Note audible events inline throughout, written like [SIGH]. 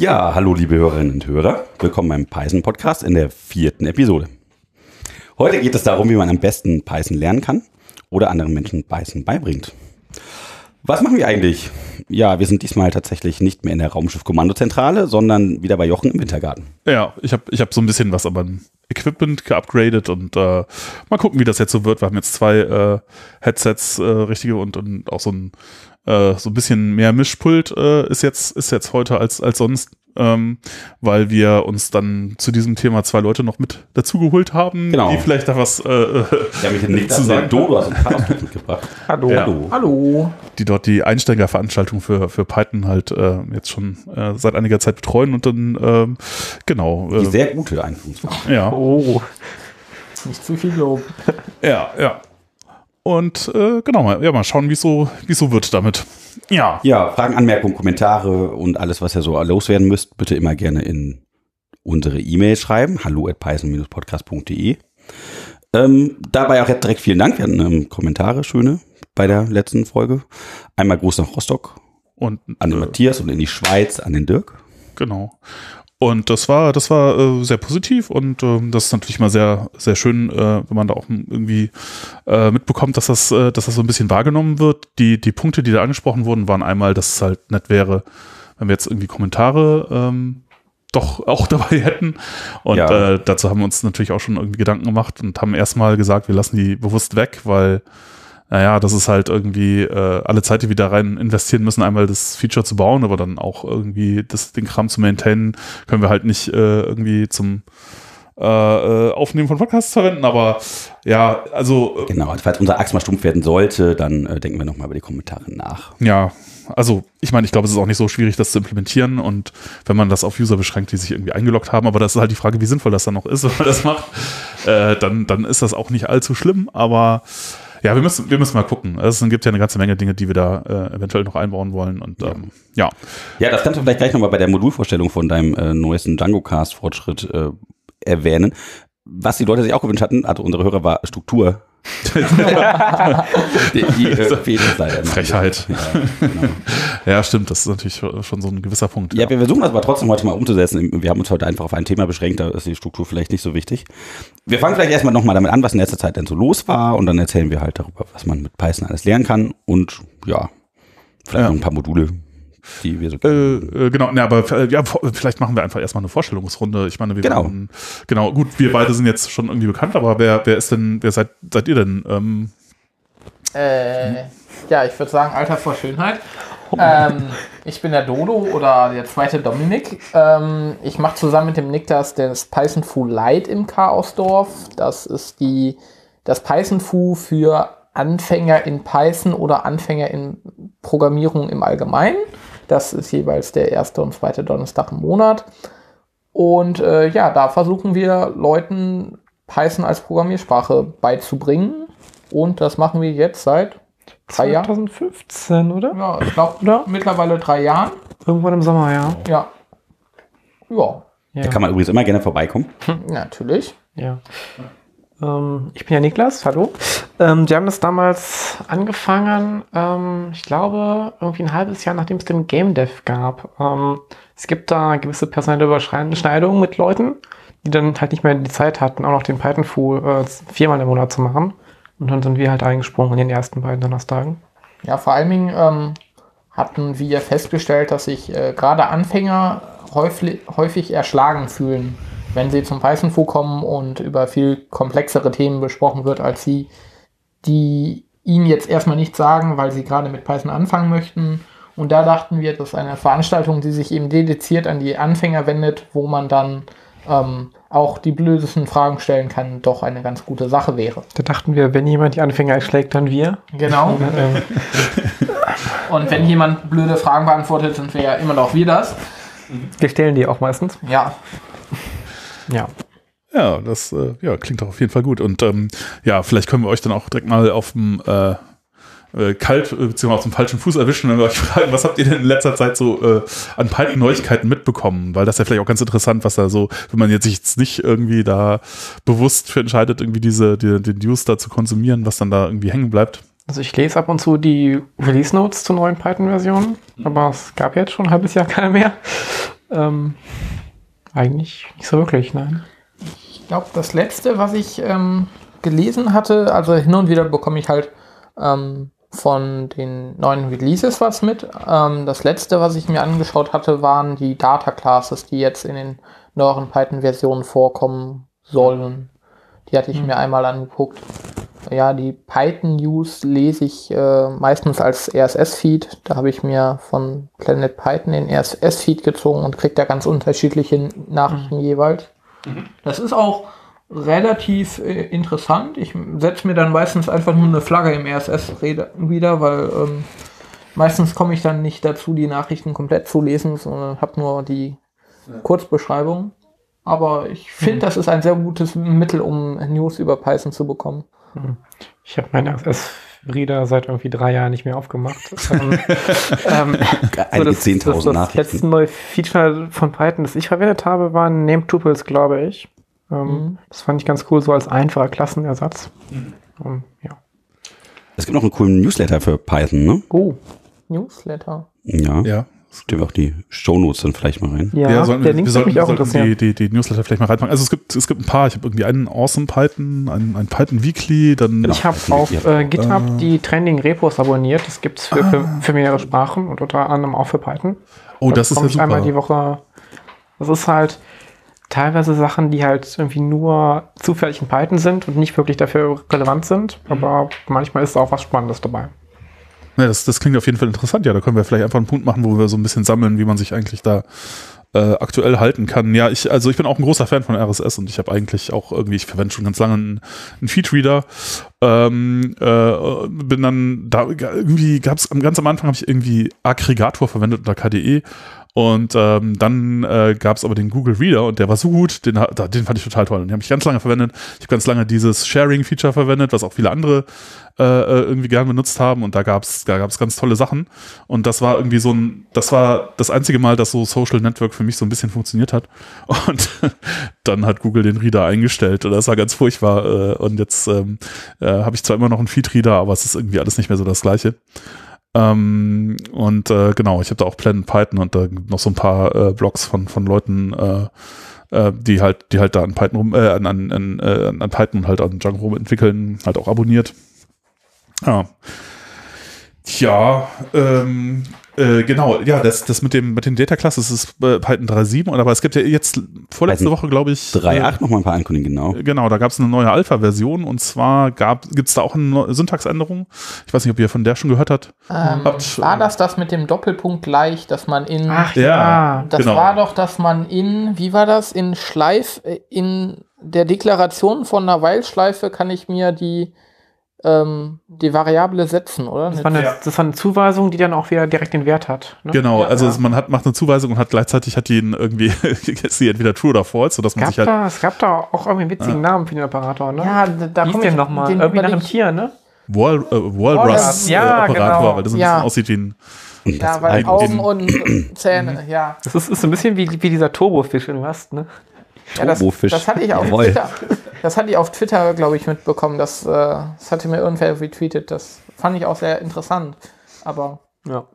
Ja, hallo liebe Hörerinnen und Hörer. Willkommen beim Python Podcast in der vierten Episode. Heute geht es darum, wie man am besten Python lernen kann oder anderen Menschen Python beibringt. Was machen wir eigentlich? Ja, wir sind diesmal tatsächlich nicht mehr in der Raumschiff-Kommandozentrale, sondern wieder bei Jochen im Wintergarten. Ja, ich habe ich hab so ein bisschen was aber Equipment geupgradet und äh, mal gucken, wie das jetzt so wird. Wir haben jetzt zwei äh, Headsets, äh, richtige und, und auch so ein äh, so ein bisschen mehr Mischpult äh, ist jetzt ist jetzt heute als als sonst ähm, weil wir uns dann zu diesem Thema zwei Leute noch mit dazugeholt haben, Genau. die vielleicht da was äh, Ja, mit dem [LAUGHS] zu sagen. Dodo aus dem mitgebracht. [LAUGHS] Hallo. Ja. Hallo. Hallo. die dort die Einsteigerveranstaltung für, für Python halt äh, jetzt schon äh, seit einiger Zeit betreuen und dann ähm, genau Die äh, sehr gute Einführungsphase. ja Oh. Nicht zu viel Lob. ja ja und äh, genau mal ja mal schauen wie so wie so wird damit ja Ja, Fragen, Anmerkungen, Kommentare und alles, was ihr so loswerden müsst, bitte immer gerne in unsere E-Mail schreiben. Hallo at python-podcast.de. Ähm, dabei auch direkt vielen Dank. Wir hatten ähm, Kommentare, schöne, bei der letzten Folge. Einmal Gruß nach Rostock, und an den äh, Matthias und in die Schweiz, an den Dirk. Genau. Und das war, das war äh, sehr positiv und ähm, das ist natürlich mal sehr, sehr schön, äh, wenn man da auch irgendwie äh, mitbekommt, dass das, äh, dass das so ein bisschen wahrgenommen wird. Die, die Punkte, die da angesprochen wurden, waren einmal, dass es halt nett wäre, wenn wir jetzt irgendwie Kommentare ähm, doch auch [LAUGHS] dabei hätten. Und Ja. äh, dazu haben wir uns natürlich auch schon irgendwie Gedanken gemacht und haben erstmal gesagt, wir lassen die bewusst weg, weil naja, das ist halt irgendwie äh, alle Zeit, die wir da rein investieren müssen, einmal das Feature zu bauen, aber dann auch irgendwie das, den Kram zu maintainen, können wir halt nicht äh, irgendwie zum äh, äh, Aufnehmen von Podcasts verwenden, aber ja, also äh, Genau, falls unser Axt mal stumpf werden sollte, dann äh, denken wir nochmal über die Kommentare nach. ja, also ich meine, ich glaube, es ist auch nicht so schwierig, das zu implementieren. Und wenn man das auf User beschränkt, die sich irgendwie eingeloggt haben, aber das ist halt die Frage, wie sinnvoll das dann noch ist, wenn man das macht, äh, dann, dann ist das auch nicht allzu schlimm, aber ja, wir müssen, wir müssen mal gucken. Es gibt ja eine ganze Menge Dinge, die wir da äh, eventuell noch einbauen wollen und ähm, ja. Ja, das kannst du vielleicht gleich nochmal bei der Modulvorstellung von deinem äh, neuesten Django-Cast-Fortschritt äh, erwähnen. Was die Leute sich auch gewünscht hatten, also unsere Hörer, war Struktur. [LAUGHS] die die äh, leider. noch. Frechheit. Ja, genau. Ja, stimmt, das ist natürlich schon so ein gewisser Punkt. ja, wir versuchen das aber trotzdem heute mal umzusetzen. Wir haben uns heute einfach auf ein Thema beschränkt, da ist die Struktur vielleicht nicht so wichtig. Wir fangen vielleicht erstmal nochmal damit an, was in letzter Zeit denn so los war und dann erzählen wir halt darüber, was man mit Python alles lernen kann und ja, vielleicht Ja. noch ein paar Module, die wir so Äh, äh, genau, ne, aber äh, ja, vielleicht machen wir einfach erstmal eine Vorstellungsrunde. Ich meine, wir Genau. waren- genau, gut, wir beide sind jetzt schon irgendwie bekannt, aber wer, wer ist denn, wer seid, seid ihr denn? Ähm, Äh, ja, ich würde sagen, Alter vor Schönheit. Ähm, ich bin der Dodo oder der zweite Dominik. Ähm, ich mache zusammen mit dem Niklas das Python Fu Lite im Chaosdorf. Das ist die, das Python Fu für Anfänger in Python oder Anfänger in Programmierung im Allgemeinen. Das ist jeweils der erste und zweite Donnerstag im Monat. Und äh, ja, da versuchen wir Leuten Python als Programmiersprache beizubringen. Und das machen wir jetzt seit drei Jahren. 2015, oder? Ja, ich glaube mittlerweile drei Jahren. Irgendwann im Sommer, ja. Ja. Ja, Ja. Da kann man übrigens immer gerne vorbeikommen. natürlich. ja. Ähm, ich bin ja Niklas, hallo. Ähm, wir haben das damals angefangen, ähm, ich glaube, irgendwie ein halbes Jahr, nachdem es den Game Dev gab. Ähm, es gibt da gewisse personelle Überschneidungen mit Leuten, die dann halt nicht mehr die Zeit hatten, auch noch den Python-Fu äh, viermal im Monat zu machen. Und dann sind wir halt eingesprungen in den ersten beiden Donnerstagen. Ja, vor allen Dingen ähm, hatten wir festgestellt, dass sich äh, gerade Anfänger häufig, häufig erschlagen fühlen, wenn sie zum Python-Fu kommen und über viel komplexere Themen besprochen wird, als sie, die ihnen jetzt erstmal nichts sagen, weil sie gerade mit Python anfangen möchten. Und da dachten wir, dass eine Veranstaltung, die sich eben dediziert an die Anfänger wendet, wo man dann ähm, auch die blödesten Fragen stellen kann, doch eine ganz gute Sache wäre. Da dachten wir, wenn jemand die Anfänger erschlägt, dann wir. Genau. Ähm, [LAUGHS] Und wenn jemand blöde Fragen beantwortet, sind wir ja immer noch wir das. wir stellen die auch meistens. Ja, Ja. Ja, das äh, ja, klingt doch auf jeden Fall gut. Und ähm, ja, vielleicht können wir euch dann auch direkt mal auf dem äh, äh, kalt, äh, beziehungsweise auf dem falschen Fuß erwischen, wenn wir euch [LAUGHS] fragen, was habt ihr denn in letzter Zeit so äh, an Python-Neuigkeiten mitbekommen? Weil das ist ja vielleicht auch ganz interessant, was da so, wenn man jetzt sich jetzt nicht irgendwie da bewusst für entscheidet, irgendwie diese, die, den News da zu konsumieren, was dann da irgendwie hängen bleibt. Also ich lese ab und zu die Release Notes zur neuen Python-Version, aber es gab jetzt schon ein halbes Jahr [LAUGHS] keine mehr. Ähm, eigentlich nicht so wirklich, nein. Ich glaube, das letzte, was ich ähm, gelesen hatte, also hin und wieder bekomme ich halt ähm, von den neuen Releases was mit. Ähm, das letzte, was ich mir angeschaut hatte, waren die Data Classes, die jetzt in den neueren Python-Versionen vorkommen sollen. Die hatte ich mir einmal angeguckt. Ja, die Python-News lese ich äh, meistens als RSS-Feed. Da habe ich mir von Planet Python den RSS-Feed gezogen und kriege da ganz unterschiedliche Nachrichten jeweils. Das ist auch relativ äh, interessant. Ich setze mir dann meistens einfach nur eine Flagge im RSS-Reader, weil ähm, meistens komme ich dann nicht dazu, die Nachrichten komplett zu lesen, sondern habe nur die Kurzbeschreibung. Aber ich finde, das ist ein sehr gutes Mittel, um News über Python zu bekommen. Ich habe meinen RSS-Reader seit irgendwie drei Jahren nicht mehr aufgemacht. [LAUGHS] ähm, ähm, Einige das, 10.000 das, das Nachrichten. letzte neue Feature von Python, das ich verwendet habe, waren Name-Tuples, glaube ich. Ähm, Mhm. Das fand ich ganz cool, so als einfacher Klassenersatz. Ähm, ja. Es gibt noch einen coolen Newsletter für Python, ne? Oh, Newsletter. Ja. Ja. Stimmt auch die Shownotes dann vielleicht mal rein. ja, Ja, sollten der wir, Link wir würde sollten, mich auch sollten interessieren. die, die, die Newsletter vielleicht mal reinpacken. Also es gibt, es gibt ein paar. Ich habe irgendwie einen Awesome Python, einen, einen Python Weekly, dann Genau. Ich habe Ja. auf äh, GitHub Äh. die Trending Repos abonniert. Das gibt es für, für, für mehrere Sprachen und unter anderem auch für Python. oh, Da das ist ja ich einmal die super. Woche. Das ist halt teilweise Sachen, die halt irgendwie nur zufällig in Python sind und nicht wirklich dafür relevant sind. Mhm. Aber manchmal ist auch was Spannendes dabei. Ja, das, das klingt auf jeden Fall interessant. Ja, da können wir vielleicht einfach einen Punkt machen, wo wir so ein bisschen sammeln, wie man sich eigentlich da äh, aktuell halten kann. Ja, ich, also ich bin auch ein großer Fan von RSS und ich habe eigentlich auch irgendwie, ich verwende schon ganz lange einen, einen Feedreader. Ähm, äh, bin dann da irgendwie gab es ganz am Anfang habe ich irgendwie Aggregator verwendet unter KDE und ähm, dann äh, gab es aber den Google Reader und der war so gut, den, den fand ich total toll. Und den habe ich ganz lange verwendet. Ich habe ganz lange dieses Sharing-Feature verwendet, was auch viele andere äh, äh, irgendwie gern benutzt haben. Und da gab's da gab's ganz tolle Sachen. Und das war irgendwie so ein, das war das einzige Mal, dass so Social Network für mich so ein bisschen funktioniert hat. [LAUGHS] Und dann hat Google den Reader eingestellt und das war ganz furchtbar. Äh, und jetzt ähm, äh, habe ich zwar immer noch einen Feed-Reader, aber es ist irgendwie alles nicht mehr so das Gleiche. Ähm, und äh, genau, ich habe da auch Planet Python und da noch so ein paar äh, Blogs von, von Leuten, äh, äh, die halt, die halt da an Python rum, äh, an, an, an, äh, an Python und halt an Django rum entwickeln, halt auch abonniert. Ja. Tja, ähm, äh, genau, ja, das, das mit dem mit den Data Classes ist äh, Python 3.7, und aber es gibt ja jetzt vorletzte Python Woche, glaube ich, 3.8 noch mal ein paar ankündigen, genau. äh, Genau, da gab es eine neue Alpha-Version und zwar gibt es da auch eine Syntaxänderung. Ich weiß nicht, ob ihr von der schon gehört habt. Ähm, Habt- war das das mit dem Doppelpunkt gleich, dass man in. Ach Ja. ja. das genau. war doch, dass man in. Wie war das? In Schleif. äh, In der Deklaration von einer While-Schleife kann ich mir die. Ähm, die Variable setzen, oder? Das war, eine, Ja. das war eine Zuweisung, die dann auch wieder direkt den Wert hat. Ne? Genau, Ja, also ja. man hat, macht eine Zuweisung und hat gleichzeitig hat die ihn irgendwie [LAUGHS] ist die entweder true oder false, sodass man Gab sich halt. da, es gab da auch irgendwie einen witzigen Namen für den Operator, ne? ja, da, da Wie hieß komm der ich nochmal? den Irgendwie nach einem Tier, ne? Wall, äh, Walrus Ja, äh, Operator, genau. weil das ein Ja. bisschen aussieht wie ein. Ja, weil Augen und Zähne, ja. Das ist, ist so ein bisschen wie, wie dieser Turbofisch, den du hast, ne? Ja das, Turbofisch. das hatte ich auf Jawohl. Twitter. Das hatte ich auf Twitter, glaube ich, mitbekommen. Das, äh, das hatte mir irgendwer retweetet. Das fand ich auch sehr interessant. Aber Ja.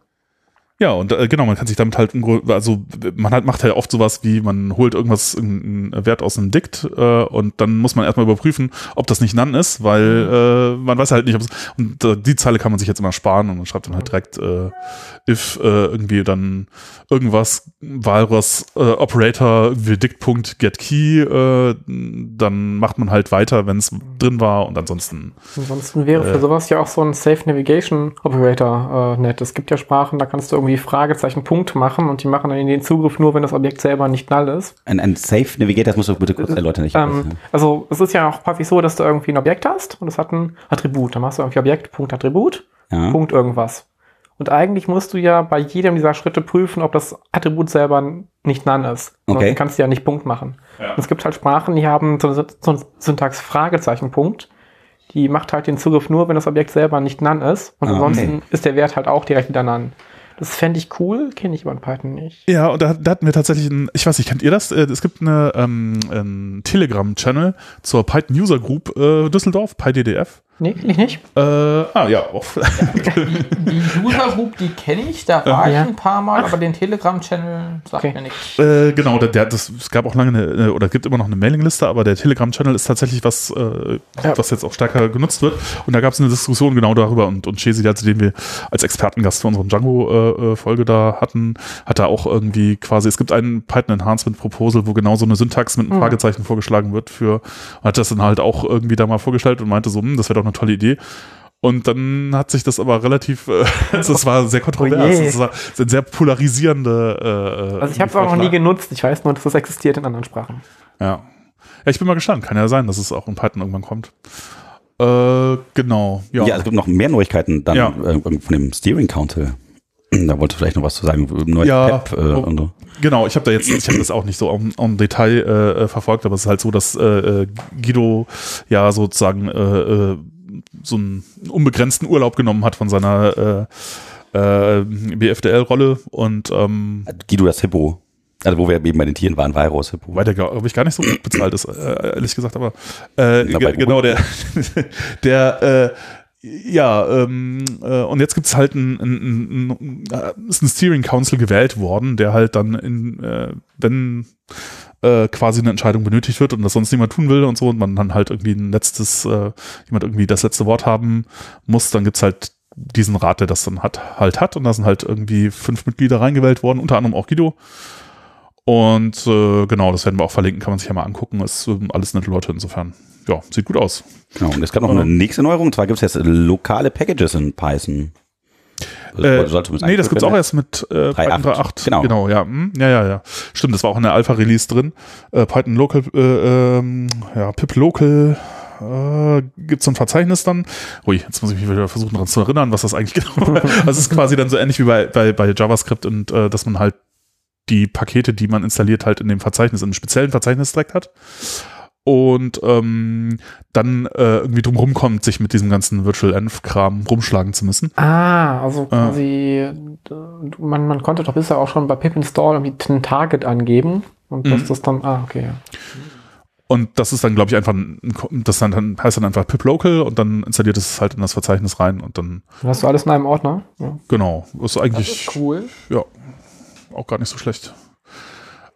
Ja, und äh, genau, man kann sich damit halt, also man halt macht halt oft sowas wie, man holt irgendwas, irgendeinen Wert aus einem Dict äh, und dann muss man erstmal überprüfen, ob das nicht None ist, weil äh, man weiß halt nicht, ob es, und äh, die Zeile kann man sich jetzt immer sparen und man schreibt dann halt direkt äh, if äh, irgendwie dann irgendwas, Walrus äh, Operator, irgendwie get key, äh, dann macht man halt weiter, wenn es drin war und ansonsten Ansonsten wäre für Äh. sowas ja auch so ein Safe Navigation Operator äh, nett. Es gibt ja Sprachen, da kannst du irgendwie Fragezeichen Punkt machen und die machen dann den Zugriff nur, wenn das Objekt selber nicht null ist. Ein, ein Safe Navigator, das musst du bitte kurz erläutern. Ähm, also es ist ja auch häufig so, dass du irgendwie ein Objekt hast und es hat ein Attribut. Dann machst du irgendwie Objekt, Punkt, Attribut, ja. Punkt irgendwas. Und eigentlich musst du ja bei jedem dieser Schritte prüfen, ob das Attribut selber nicht none ist. Okay. Sonst kannst du ja nicht Punkt machen. Und es gibt halt Sprachen, die haben so, so ein Syntax Fragezeichen Punkt. Die macht halt den Zugriff nur, wenn das Objekt selber nicht none ist. Und Ah, ansonsten ist der Wert halt auch direkt wieder none. Das fände ich cool, kenne ich aber in Python nicht. Ja, und da, da hatten wir tatsächlich ein, ich weiß nicht, kennt ihr das? Äh, Es gibt eine ähm, einen Telegram-Channel zur Python User Group äh, Düsseldorf, PyDDF. Nee, ich nicht. Äh, ah, ja, auch. Die User Group, die kenne ich, da war Ja. ich ein paar Mal, aber den Telegram-Channel sagt Okay. mir nichts. Äh, genau, der, der, das, es gab auch lange eine, äh, oder gibt immer noch eine Mailingliste, aber der Telegram-Channel ist tatsächlich was, äh, Ja. was jetzt auch stärker genutzt wird. Und da gab es eine Diskussion genau darüber und, und Chesi, also den wir als Expertengast für unsere Django-Folge da hatten, hat da auch irgendwie quasi, es gibt ein Python Enhancement Proposal, wo genau so eine Syntax mit einem Fragezeichen vorgeschlagen wird für, hat das dann halt auch irgendwie da mal vorgestellt und meinte so, hm, das wäre doch eine tolle Idee. Und dann hat sich das aber relativ, äh, [LAUGHS] also es war sehr kontrovers, Oh je. es war ein sehr polarisierende äh, Also ich habe es auch noch nie genutzt. Ich weiß nur, dass es existiert in anderen Sprachen. ja. Ja, ich bin mal gespannt. Kann ja sein, dass es auch in Python irgendwann kommt. Äh, genau. Ja. Ja, es gibt noch mehr Neuigkeiten dann Ja. äh, von dem Steering Council. [CLEARS THROAT] Da wollte vielleicht noch was zu sagen. Neues Ja, Pep äh, oh. und so. Genau, ich habe da jetzt, ich habe das auch nicht so im, im Detail äh, äh, verfolgt, aber es ist halt so, dass äh, äh, Guido ja sozusagen äh, äh, so einen unbegrenzten Urlaub genommen hat von seiner äh, äh, BFDL-Rolle und ähm, Guido das Hippo. Also wo wir eben bei den Tieren waren, Virus Hippo. Wobei der, glaube ich, gar nicht so gut bezahlt ist, äh, ehrlich gesagt, aber äh, genau, der, [LAUGHS] der äh, ja, ähm, äh, und jetzt gibt es halt ein, ein, ein, ein, äh, ist ein Steering Council gewählt worden, der halt dann in, äh, wenn äh, quasi eine Entscheidung benötigt wird und das sonst niemand tun will und so und man dann halt irgendwie ein letztes, äh, jemand irgendwie das letzte Wort haben muss, dann gibt's halt diesen Rat, der das dann hat, halt hat und da sind halt irgendwie fünf Mitglieder reingewählt worden, unter anderem auch Guido. Und äh, genau, das werden wir auch verlinken, kann man sich ja mal angucken. Ist ähm, alles nette Leute insofern. Ja, sieht gut aus. Genau. Und es gab noch eine nächste Neuerung. Und zwar gibt es jetzt lokale Packages in Python. Also, Äh, nee, das gibt's auch erst mit äh, 3.8, Python 3.8. genau. genau, ja. Hm, ja, ja, ja. Stimmt, das war auch in der Alpha-Release drin. Äh, Python Local, äh, ähm, ja, pip Local äh, gibt so ein Verzeichnis dann. Ui, jetzt muss ich mich wieder versuchen daran zu erinnern, was das eigentlich [LAUGHS] genau war. [LAUGHS] Das ist quasi dann so ähnlich wie bei, bei, bei JavaScript und äh, dass man halt die Pakete, die man installiert, halt in dem Verzeichnis, in einem speziellen Verzeichnis direkt hat. Und ähm, dann äh, irgendwie drum rumkommt, sich mit diesem ganzen Virtual Env-Kram rumschlagen zu müssen. Ah, also quasi, d- man, man konnte doch bisher auch schon bei pip install irgendwie ein Target angeben und dass Mhm. das dann, ah, okay. ja. Und das ist dann, glaube ich, einfach, ein, das dann, dann heißt dann einfach pip local und dann installiert es halt in das Verzeichnis rein und dann, Dann hast du alles in einem Ordner. Ja. genau, ist Das eigentlich ist cool. ja, auch gar nicht so schlecht.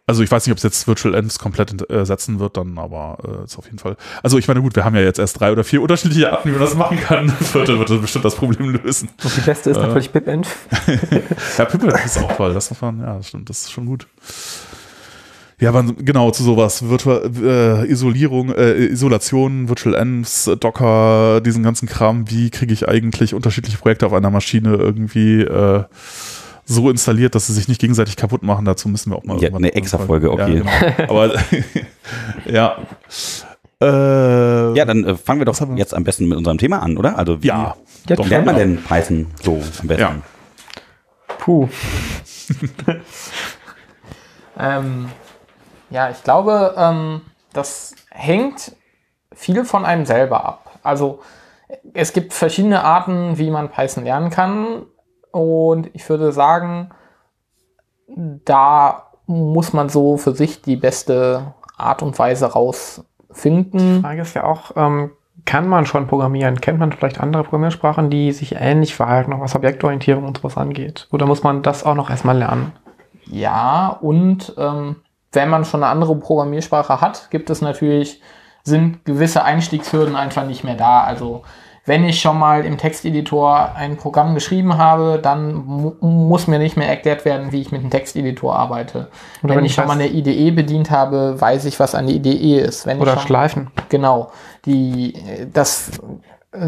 Also ich weiß nicht, ob es jetzt Virtual Ends komplett ersetzen wird, dann, aber äh, ist auf jeden Fall. Also ich meine, gut, wir haben ja jetzt erst drei oder vier unterschiedliche Arten, wie man das machen kann. [LAUGHS] Vierte wird das bestimmt das Problem lösen. Und die beste ist Äh. natürlich pipenv. [LAUGHS] Ja, Pippe ist auch toll. Das muss man, ja, stimmt, das ist schon gut. Ja, aber genau, zu sowas, Virtual, äh, Isolierung, äh, Isolation, Virtual Envs, Docker, diesen ganzen Kram, wie kriege ich eigentlich unterschiedliche Projekte auf einer Maschine irgendwie äh, so installiert, dass sie sich nicht gegenseitig kaputt machen. Dazu müssen wir auch mal Ja, eine extra Folge, okay. Ja, genau. Aber [LAUGHS] ja. Äh, Ja, dann äh, fangen wir doch wir? jetzt am besten mit unserem Thema an, oder? Also wie ja. Jetzt lernt man denn Python so am besten? Ja. Puh. [LAUGHS] Ähm, ja, ich glaube, ähm, das hängt viel von einem selber ab. Also es gibt verschiedene Arten, wie man Python lernen kann. Und ich würde sagen, da muss man so für sich die beste Art und Weise rausfinden. Die Frage ist ja auch, ähm, kann man schon programmieren? Kennt man vielleicht andere Programmiersprachen, die sich ähnlich verhalten, auch was Objektorientierung und sowas angeht? Oder muss man das auch noch erstmal lernen? Ja, und ähm, wenn man schon eine andere Programmiersprache hat, gibt es natürlich, sind gewisse Einstiegshürden einfach nicht mehr da. Also wenn ich schon mal im Texteditor ein Programm geschrieben habe, dann mu muss mir nicht mehr erklärt werden, wie ich mit dem Texteditor arbeite. Oder wenn, wenn ich schon mal eine IDE bedient habe, weiß ich, was eine IDE ist. Wenn Oder ich schon, Schleifen? Genau. Die, das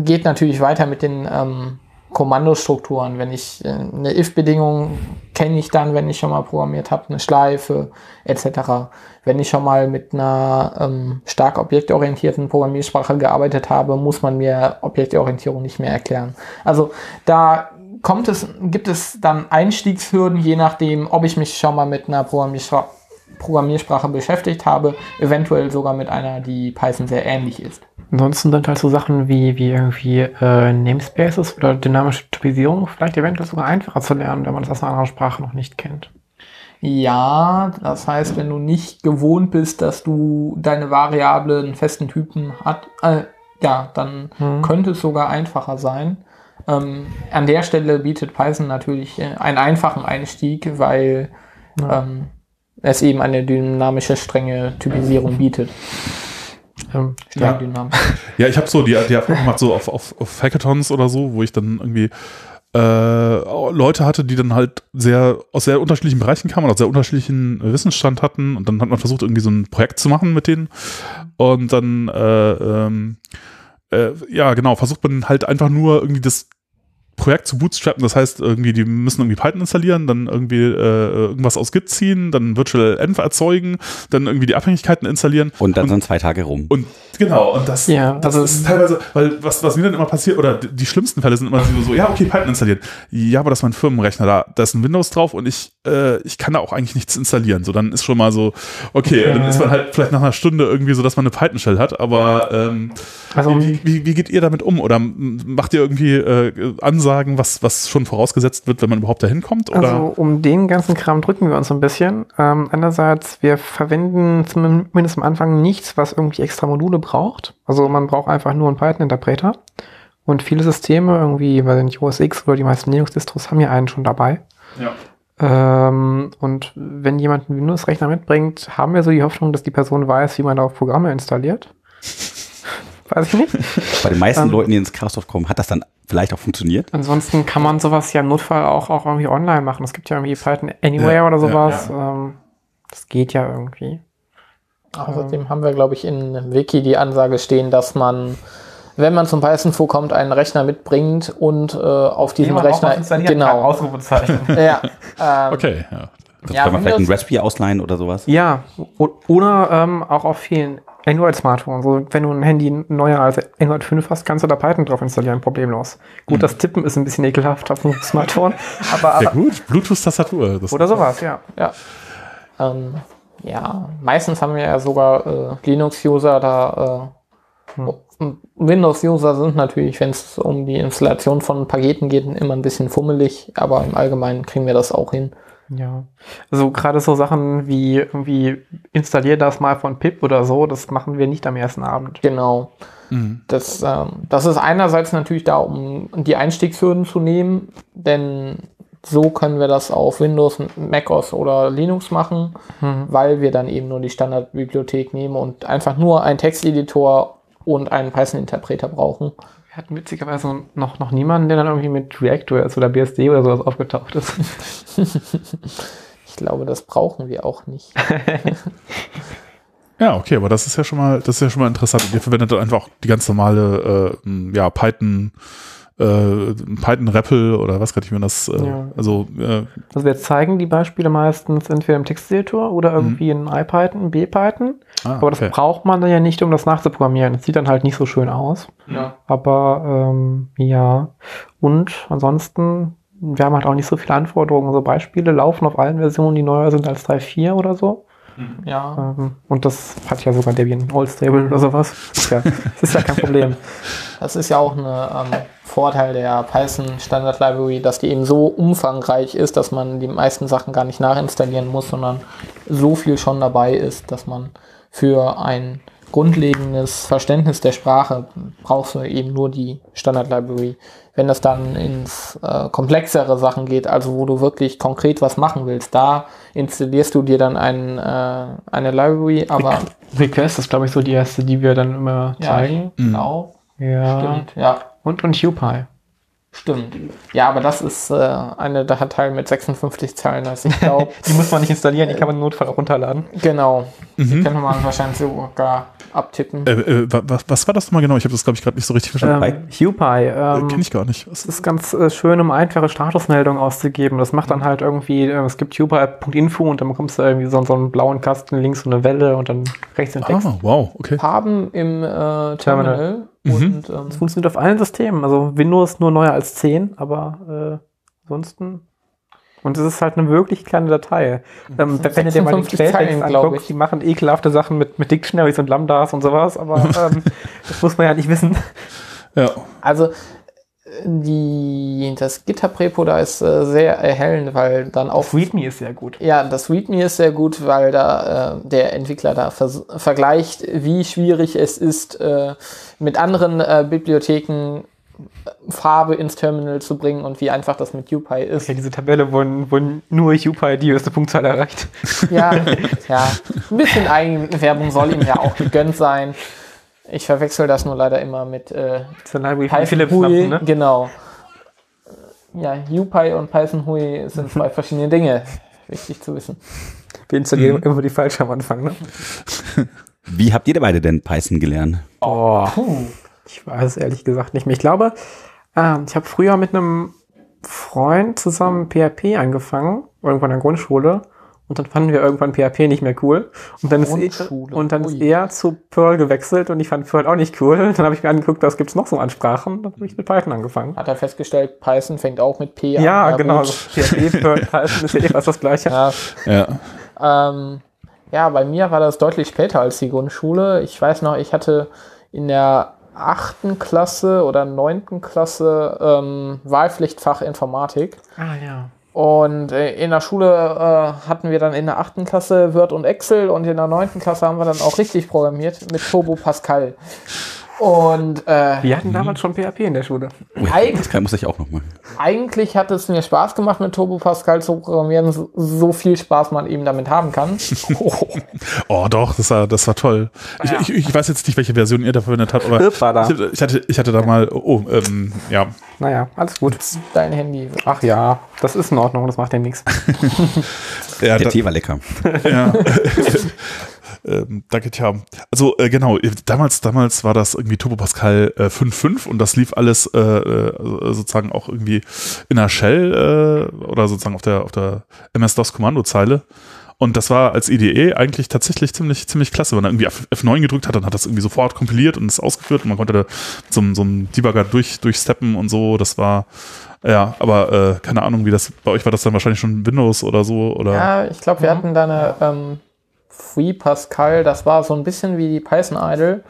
geht natürlich weiter mit den ähm, Kommandostrukturen. Wenn ich äh, eine if-Bedingung kenne ich dann, wenn ich schon mal programmiert habe, eine Schleife etc. Wenn ich schon mal mit einer ähm, stark objektorientierten Programmiersprache gearbeitet habe, muss man mir Objektorientierung nicht mehr erklären. Also da kommt es, gibt es dann Einstiegshürden, je nachdem, ob ich mich schon mal mit einer Programmiersprache Programmiersprache beschäftigt habe, eventuell sogar mit einer, die Python sehr ähnlich ist. Ansonsten sind halt so Sachen wie, wie irgendwie äh, Namespaces oder dynamische Typisierung vielleicht eventuell sogar einfacher zu lernen, wenn man das aus einer anderen Sprache noch nicht kennt. Ja, das heißt, wenn du nicht gewohnt bist, dass du deine Variable einen festen Typen hat, äh, ja, dann Mhm. könnte es sogar einfacher sein. Ähm, an der Stelle bietet Python natürlich äh, einen einfachen Einstieg, weil ähm, es eben eine dynamische, strenge Typisierung bietet. Ähm, Ja. Ja, ich habe so die, die Erfahrung gemacht, so auf, auf, auf Hackathons oder so, wo ich dann irgendwie äh, Leute hatte, die dann halt sehr aus sehr unterschiedlichen Bereichen kamen und aus sehr unterschiedlichen Wissensstand hatten und dann hat man versucht, irgendwie so ein Projekt zu machen mit denen und dann äh, ähm, äh, ja genau, versucht man halt einfach nur irgendwie das Projekt zu bootstrappen, das heißt irgendwie, die müssen irgendwie Python installieren, dann irgendwie äh, irgendwas aus Git ziehen, dann Virtual Env erzeugen, dann irgendwie die Abhängigkeiten installieren Und dann sind zwei Tage rum. und genau, und das, Ja, das also- ist teilweise, weil was, was mir dann immer passiert, oder die die schlimmsten Fälle sind immer so, so, ja, okay, Python installieren. Ja, aber das ist mein Firmenrechner, da, da ist ein Windows drauf und ich, äh, ich kann da auch eigentlich nichts installieren. So, dann ist schon mal so, okay, dann ist man halt vielleicht nach einer Stunde irgendwie so, dass man eine Python-Shell hat, aber ähm, Also wie, wie, wie geht ihr damit um? Oder macht ihr irgendwie äh, Ansagen, was, was schon vorausgesetzt wird, wenn man überhaupt dahin kommt? Oder? Also um den ganzen Kram drücken wir uns so ein bisschen. Ähm, einerseits, wir verwenden zumindest am Anfang nichts, was irgendwie extra Module braucht. Also man braucht einfach nur einen Python-Interpreter. Und viele Systeme, irgendwie, weil nicht OS X oder die meisten Linux-Distros haben ja einen schon dabei. ja. Ähm, und wenn jemand einen Windows-Rechner mitbringt, haben wir so die Hoffnung, dass die Person weiß, wie man darauf Programme installiert. Weiß ich nicht. [LAUGHS] Bei den meisten Ähm, Leuten, die ins Chaos kommen, hat das dann vielleicht auch funktioniert. Ansonsten kann man sowas ja im Notfall auch, auch irgendwie online machen. Es gibt ja irgendwie Python Anywhere Ja, oder ja, sowas. Ähm, das geht ja irgendwie. Außerdem haben wir, glaube ich, in Wiki die Ansage stehen, dass man, wenn man zum Python vorkommt, einen Rechner mitbringt und äh, auf diesem Rechner genau. Ausrufezeichen. [LAUGHS] Ja, ähm, Okay, ja. Das Ja, kann man vielleicht ein Raspberry ausleihen oder sowas. ja, oder ähm, auch auf vielen Android-Smartphones. So, wenn du ein Handy neuer als Android 5 hast, kannst du da Python drauf installieren, problemlos. Gut, das Tippen ist ein bisschen ekelhaft auf dem Smartphone, [LAUGHS] aber, Ja aber gut, Bluetooth-Tastatur. oder sowas, ja. Ja. Ähm, ja, meistens haben wir ja sogar äh, Linux-User da. Äh, Windows-User sind natürlich, wenn es um die Installation von Paketen geht, immer ein bisschen fummelig, aber im Allgemeinen kriegen wir das auch hin. Ja. Also gerade so Sachen wie irgendwie installier das mal von Pip oder so, das machen wir nicht am ersten Abend. Genau. Mhm. Das, ähm, das ist einerseits natürlich da, um die Einstiegshürden zu nehmen, denn so können wir das auf Windows, macOS oder Linux machen, weil wir dann eben nur die Standardbibliothek nehmen und einfach nur einen Texteditor und einen Python-Interpreter brauchen. Wir hatten witzigerweise noch, noch niemanden, der dann irgendwie mit React.js oder BSD oder sowas aufgetaucht ist. [LAUGHS] Ich glaube, das brauchen wir auch nicht. [LAUGHS] Ja, okay, aber das ist ja schon mal, das ist ja schon mal interessant. Ihr verwendet dann einfach auch die ganz normale, äh, ja, Python, äh, Python REPL oder was kann ich mir das, äh, Ja. also, äh, Also wir zeigen die Beispiele meistens entweder im Texteditor oder irgendwie in IPython, BPython. ah, Aber das okay. braucht man dann ja nicht, um das nachzuprogrammieren. Das sieht dann halt nicht so schön aus. Ja. Aber ähm, ja. Und ansonsten, wir haben halt auch nicht so viele Anforderungen. Also Beispiele laufen auf allen Versionen, die neuer sind als 3.4 oder so. Ja. Ähm, und das hat ja sogar Debian All Stable oder sowas. Das ist ja, das ist ja kein Problem. Das ist ja auch ein ähm, Vorteil der Python Standard Library, dass die eben so umfangreich ist, dass man die meisten Sachen gar nicht nachinstallieren muss, sondern so viel schon dabei ist, dass man für ein grundlegendes Verständnis der Sprache brauchst du eben nur die Standard Library. Wenn es dann ins äh, komplexere Sachen geht, also wo du wirklich konkret was machen willst, da installierst du dir dann ein, äh, eine Library, aber [LAUGHS] Request ist, glaube ich, so die erste, die wir dann immer ja, zeigen. genau, Ja. stimmt, ja. Und, und UPy. Stimmt. Ja, aber das ist äh, eine Datei mit 56 Zeilen. Also ich glaube, [LAUGHS] Die muss man nicht installieren, die kann man im Notfall auch runterladen. genau. Die Mhm. könnte man wahrscheinlich sogar abtippen. Äh, äh, wa- was, was war das nochmal genau? Ich habe das, glaube ich, gerade nicht so richtig verstanden. Ähm, UPy. äh, Ähm, Kenne ich gar nicht. Es ist ganz äh, schön, um einfache Statusmeldungen auszugeben. Das macht dann halt irgendwie, äh, es gibt UPy.info und dann bekommst du irgendwie so, so einen blauen Kasten, links so eine Welle und dann rechts den Text. Ah, wow, okay. Farben im äh, Terminal. Terminal. Und ähm, Das funktioniert auf allen Systemen. Also Windows nur neuer als 10, aber äh, ansonsten. Und es ist halt eine wirklich kleine Datei. Ähm, wenn du dir mal den 56 Quelltext Zeilen, glaub anguckst, ich. die machen ekelhafte Sachen mit, mit Dictionaries und Lambdas und sowas, aber [LAUGHS] ähm, das muss man ja nicht wissen. Ja. also die, das GitHub-Repo da ist äh, sehr erhellend, weil dann auch README ist sehr gut. Ja, das README ist sehr gut, weil da äh, der Entwickler da vers- vergleicht, wie schwierig es ist, äh, mit anderen äh, Bibliotheken äh, Farbe ins Terminal zu bringen und wie einfach das mit UPy ist. Ja, diese Tabelle, wo, wo nur UPy die höchste Punktzahl erreicht. Ja, [LAUGHS] ja. Ein bisschen Eigenwerbung soll ihm ja auch gegönnt sein. Ich verwechsel das nur leider immer mit äh, Philips Hui. Lampen, ne? Genau. Ja, UPy und Python Hui sind zwei [LAUGHS] verschiedene Dinge. Wichtig zu wissen. Wir installieren immer die falsche am Anfang, ne? [LAUGHS] Wie habt ihr beide denn Python gelernt? Oh. Ich weiß es ehrlich gesagt nicht mehr. Ich glaube, ähm, ich habe früher mit einem Freund zusammen PHP angefangen, irgendwann in der Grundschule. Und dann fanden wir irgendwann PHP nicht mehr cool. Und dann ist, er, und dann ist er zu Perl gewechselt und ich fand Perl auch nicht cool. Dann habe ich mir angeguckt, was gibt's noch so an Sprachen. Dann habe ich mit Python angefangen. Hat er festgestellt, Python fängt auch mit P an. Ja, genau. Also PHP, Perl, Python ist ja eh fast das Gleiche. Ja, Ja. Ähm, ja, bei mir war das deutlich später als die Grundschule. Ich weiß noch, ich hatte in der achten Klasse oder neunten Klasse ähm, Wahlpflichtfach Informatik. Ah, ja. Und äh, in der Schule äh, hatten wir dann in der achten Klasse Word und Excel und in der neunten Klasse haben wir dann auch richtig programmiert mit Turbo Pascal. Und äh, Wir hatten damals schon PHP in der Schule. Eig Das kann, muss ich auch noch mal. eigentlich hat es mir Spaß gemacht, mit Turbo Pascal zu programmieren, so, so viel Spaß man eben damit haben kann. [LAUGHS] Oh, doch, das war, das war toll. Ich, ich, ich weiß jetzt nicht, welche Version ihr da verwendet habt, aber ich, hatte, ich hatte da mal, oh, ähm, ja, Naja, alles gut. Dein Handy. Ach ja, das ist in Ordnung, das macht ja nichts. [LAUGHS] ja Der da, Tee war lecker. ja. [LAUGHS] ähm, danke, tja. Also äh, genau, damals, damals war das irgendwie Turbo Pascal äh, 5.5 und das lief alles äh, äh, sozusagen auch irgendwie in der Shell äh, oder sozusagen auf der, auf der MS-DOS-Kommandozeile. Und das war als IDE eigentlich tatsächlich ziemlich, ziemlich klasse. Wenn er irgendwie F- F9 gedrückt hat, dann hat das irgendwie sofort kompiliert und ist ausgeführt und man konnte da so, so einen Debugger durch, durchsteppen und so. Das war, ja, aber äh, keine Ahnung, wie das, bei euch war das dann wahrscheinlich schon Windows oder so oder. Ja, ich glaube, wir hatten da eine ähm, Free Pascal, das war so ein bisschen wie die Python Idle,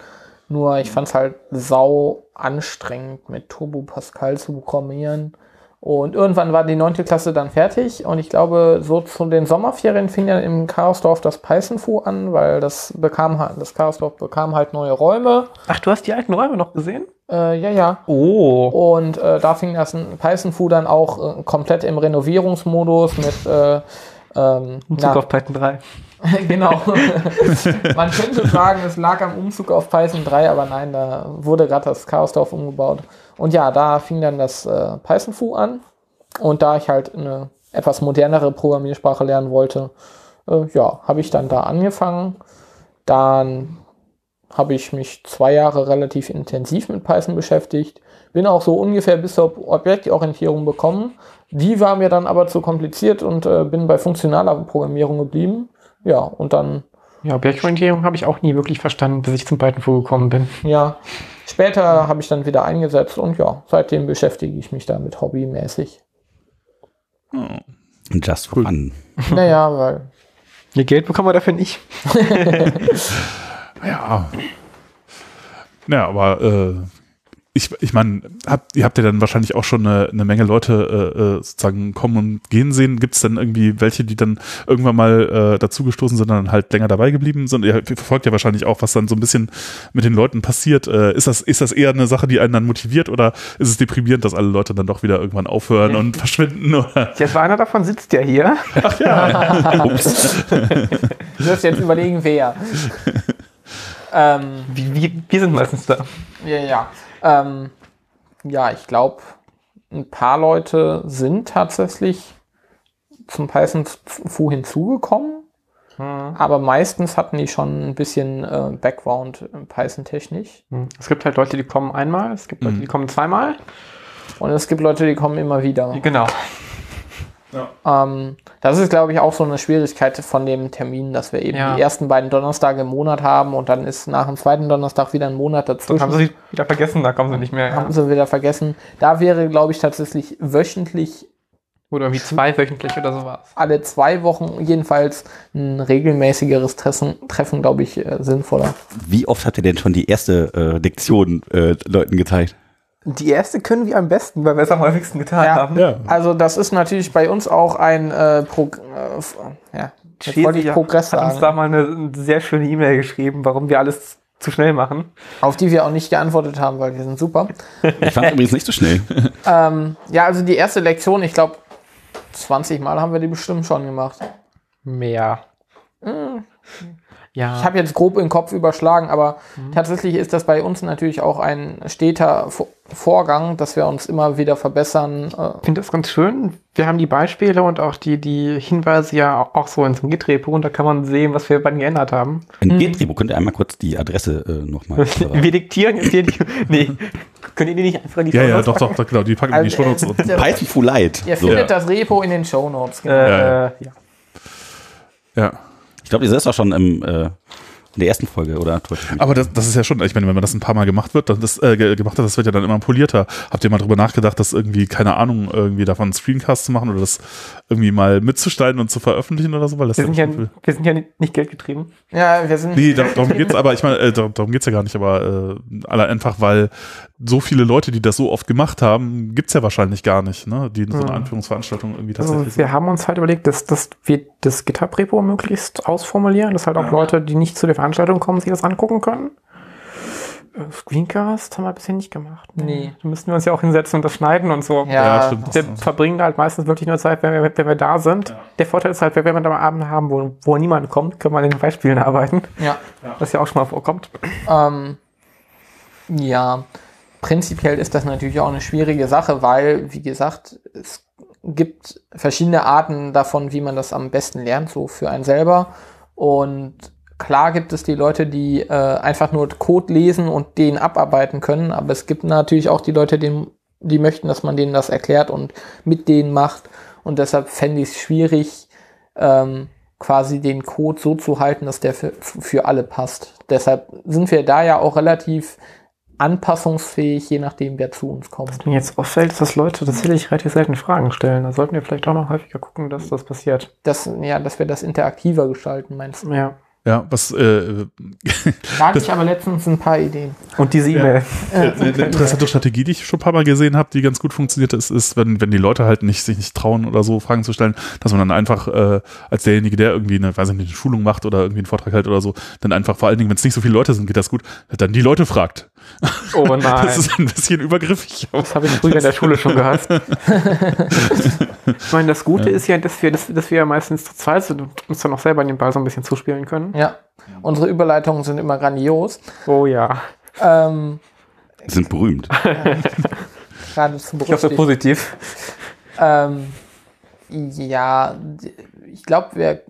nur ich fand es halt sau anstrengend, mit Turbo Pascal zu programmieren. Und irgendwann war die neunte Klasse dann fertig und ich glaube, so zu den Sommerferien fing dann im Chaosdorf das Python-Fu an, weil das bekam halt, das Chaosdorf bekam halt neue Räume. Ach, du hast die alten Räume noch gesehen? Äh, ja, ja. Oh. Und äh, da fing das Python-Fu dann auch äh, komplett im Renovierungsmodus mit äh, ähm, Umzug na, auf Python 3. [LAUGHS] genau. [LAUGHS] Man könnte sagen, es lag am Umzug auf Python 3, aber nein, da wurde gerade das Chaosdorf umgebaut. Und ja, da fing dann das äh, Python-Fu an. Und da ich halt eine etwas modernere Programmiersprache lernen wollte, äh, ja, habe ich dann da angefangen. Dann habe ich mich zwei Jahre relativ intensiv mit Python beschäftigt. Bin auch so ungefähr bis zur Objektorientierung bekommen. Die war mir dann aber zu kompliziert und äh, bin bei funktionaler Programmierung geblieben. Ja, und dann, Ja, Objektorientierung habe ich auch nie wirklich verstanden, bis ich zum Python vorgekommen bin. ja, später habe ich dann wieder eingesetzt und ja, seitdem beschäftige ich mich damit hobbymäßig. Just for fun. naja, weil, Ihr Geld bekommen wir dafür nicht. [LAUGHS] [LAUGHS] Ja. Ja, aber äh, ich, ich meine, habt, ihr habt ja dann wahrscheinlich auch schon eine, eine Menge Leute äh, äh, sozusagen kommen und gehen sehen. Gibt es dann irgendwie welche, die dann irgendwann mal äh, dazugestoßen sind und dann halt länger dabei geblieben sind? Ihr verfolgt ja wahrscheinlich auch, was dann so ein bisschen mit den Leuten passiert. Äh, ist, das, ist das eher eine Sache, die einen dann motiviert oder ist es deprimierend, dass alle Leute dann doch wieder irgendwann aufhören und [LAUGHS] verschwinden? Oder? Jetzt war einer davon sitzt ja hier. [LAUGHS] [LAUGHS] du wirst jetzt überlegen, wer. Ähm, Wir, wir, wir sind meistens da. Ja, ja. Ähm, ja, ich glaube, ein paar Leute sind tatsächlich zum Python Fu hinzugekommen, aber meistens hatten die schon ein bisschen äh, Background äh, Python-technisch. Es gibt halt Leute, die kommen einmal, es gibt Leute, die kommen zweimal. Und es gibt Leute, die kommen immer wieder. Genau. Ähm, das ist, glaube ich, auch so eine Schwierigkeit von dem Termin, dass wir eben Ja. die ersten beiden Donnerstage im Monat haben und dann ist nach dem zweiten Donnerstag wieder ein Monat Dann dazwischen. haben sie sich wieder vergessen, da kommen sie nicht mehr. haben sie wieder vergessen. Da wäre, glaube ich, tatsächlich wöchentlich Oder irgendwie zweiwöchentlich oder sowas. alle zwei Wochen jedenfalls ein regelmäßigeres Treffen, Treffen glaube ich, äh, sinnvoller. Wie oft habt ihr denn schon die erste äh, Lektion äh, Leuten gezeigt? Die erste können wir am besten, weil wir es am häufigsten getan Ja. haben. Ja. Also das ist natürlich bei uns auch ein äh, Prog äh, ja, jetzt wollte ich Schädlicher Progress hat uns da mal eine sehr schöne E-Mail geschrieben, warum wir alles zu schnell machen. auf die wir auch nicht geantwortet haben, weil wir sind super. [LAUGHS] Ich fand übrigens nicht so schnell. [LAUGHS] Ähm, ja, also die erste Lektion, ich glaube, 20 Mal haben wir die bestimmt schon gemacht. Mehr. Ja. Ich habe jetzt grob im Kopf überschlagen, aber tatsächlich ist das bei uns natürlich auch ein steter Vo- Vorgang, dass wir uns immer wieder verbessern. Äh, Ich finde das ganz schön. Wir haben die Beispiele und auch die, die Hinweise ja auch so in so einem Git-Repo und da kann man sehen, was wir wann geändert haben. In Getriebo könnt ihr einmal kurz die Adresse äh, nochmal. [LAUGHS] Wir diktieren jetzt hier die. [LAUGHS] Nee, könnt ihr die nicht einfach in die Ja, ja, doch, doch, doch, genau. Die packen wir in die Also, Shownotes äh, unten. der- Python Full Light. Ihr So. findet das Repo in den Shownotes. Genau. Äh, Ja, äh, ja. Ja. Ich glaube, ihr seid auch schon im, äh, in der ersten Folge, oder? Aber das, das ist ja schon, ich meine, wenn man das ein paar Mal gemacht wird, dann das, äh, ge- gemacht hat, das wird ja dann immer polierter. Habt ihr mal drüber nachgedacht, das irgendwie, keine Ahnung, irgendwie davon einen Screencast zu machen oder das irgendwie mal mitzustellen und zu veröffentlichen oder so? Weil das Wir, sind ja, viel- wir sind ja nicht geldgetrieben. Ja, wir sind. Nee, da, darum geht's, aber ich meine, äh, darum, geht's ja gar nicht, aber äh, aller einfach, weil so viele Leute, die das so oft gemacht haben, gibt's ja wahrscheinlich gar nicht, ne? Die in so einer Mhm. Anführungsveranstaltung irgendwie Also tatsächlich wir haben uns halt überlegt, dass, dass wir das GitHub-Repo möglichst ausformulieren, dass halt auch Leute, die nicht zu der Veranstaltung kommen, sich das angucken können. Äh, Screencast haben wir bisher nicht gemacht. Nee. Da müssten wir uns ja auch hinsetzen und das schneiden und so. Ja, Ja, stimmt. Wir verbringen da halt meistens wirklich nur Zeit, wenn wir, wenn wir da sind. Der Vorteil ist halt, wenn wir dann am Abend haben, wo, wo niemand kommt, können wir an den Beispielen arbeiten. ja. Was ja auch schon mal vorkommt. Ähm, ja, prinzipiell ist das natürlich auch eine schwierige Sache, weil, wie gesagt, es gibt verschiedene Arten davon, wie man das am besten lernt, so für einen selber. Und klar gibt es die Leute, die äh, einfach nur Code lesen und den abarbeiten können, aber es gibt natürlich auch die Leute, die, die möchten, dass man denen das erklärt und mit denen macht. Und deshalb fände ich es schwierig, ähm, quasi den Code so zu halten, dass der für, für alle passt. Deshalb sind wir da ja auch relativ anpassungsfähig, je nachdem, wer zu uns kommt. Mir jetzt auffällt, dass Leute tatsächlich relativ selten Fragen stellen. Da sollten wir vielleicht auch noch häufiger gucken, dass das passiert. Das, ja, dass wir das interaktiver gestalten, meinst du? Ja. Ja, was äh, [LAUGHS] Da hatte ich aber letztens ein paar Ideen. Und diese E-Mail. Eine eine interessante Strategie, die ich schon ein paar Mal gesehen habe, die ganz gut funktioniert, ist, ist wenn, wenn die Leute halt nicht, sich nicht trauen oder so Fragen zu stellen, dass man dann einfach äh, als derjenige, der irgendwie eine, weiß ich nicht, eine Schulung macht oder irgendwie einen Vortrag hält oder so, dann einfach vor allen Dingen, wenn es nicht so viele Leute sind, geht das gut, dann die Leute fragt. Oh [LAUGHS] nein. Das ist ein bisschen übergriffig. Das habe ich früher in der Schule schon gehasst. [LAUGHS] ich meine, das Gute ist ja, dass wir, dass, dass wir ja meistens zu zweit sind und uns dann auch selber den Ball so ein bisschen zuspielen können. Ja, unsere Überleitungen sind immer grandios. Oh ja. Ähm, Sind berühmt. [LAUGHS] geradezu Ich hoffe positiv. Ähm, ja, ich glaube, wir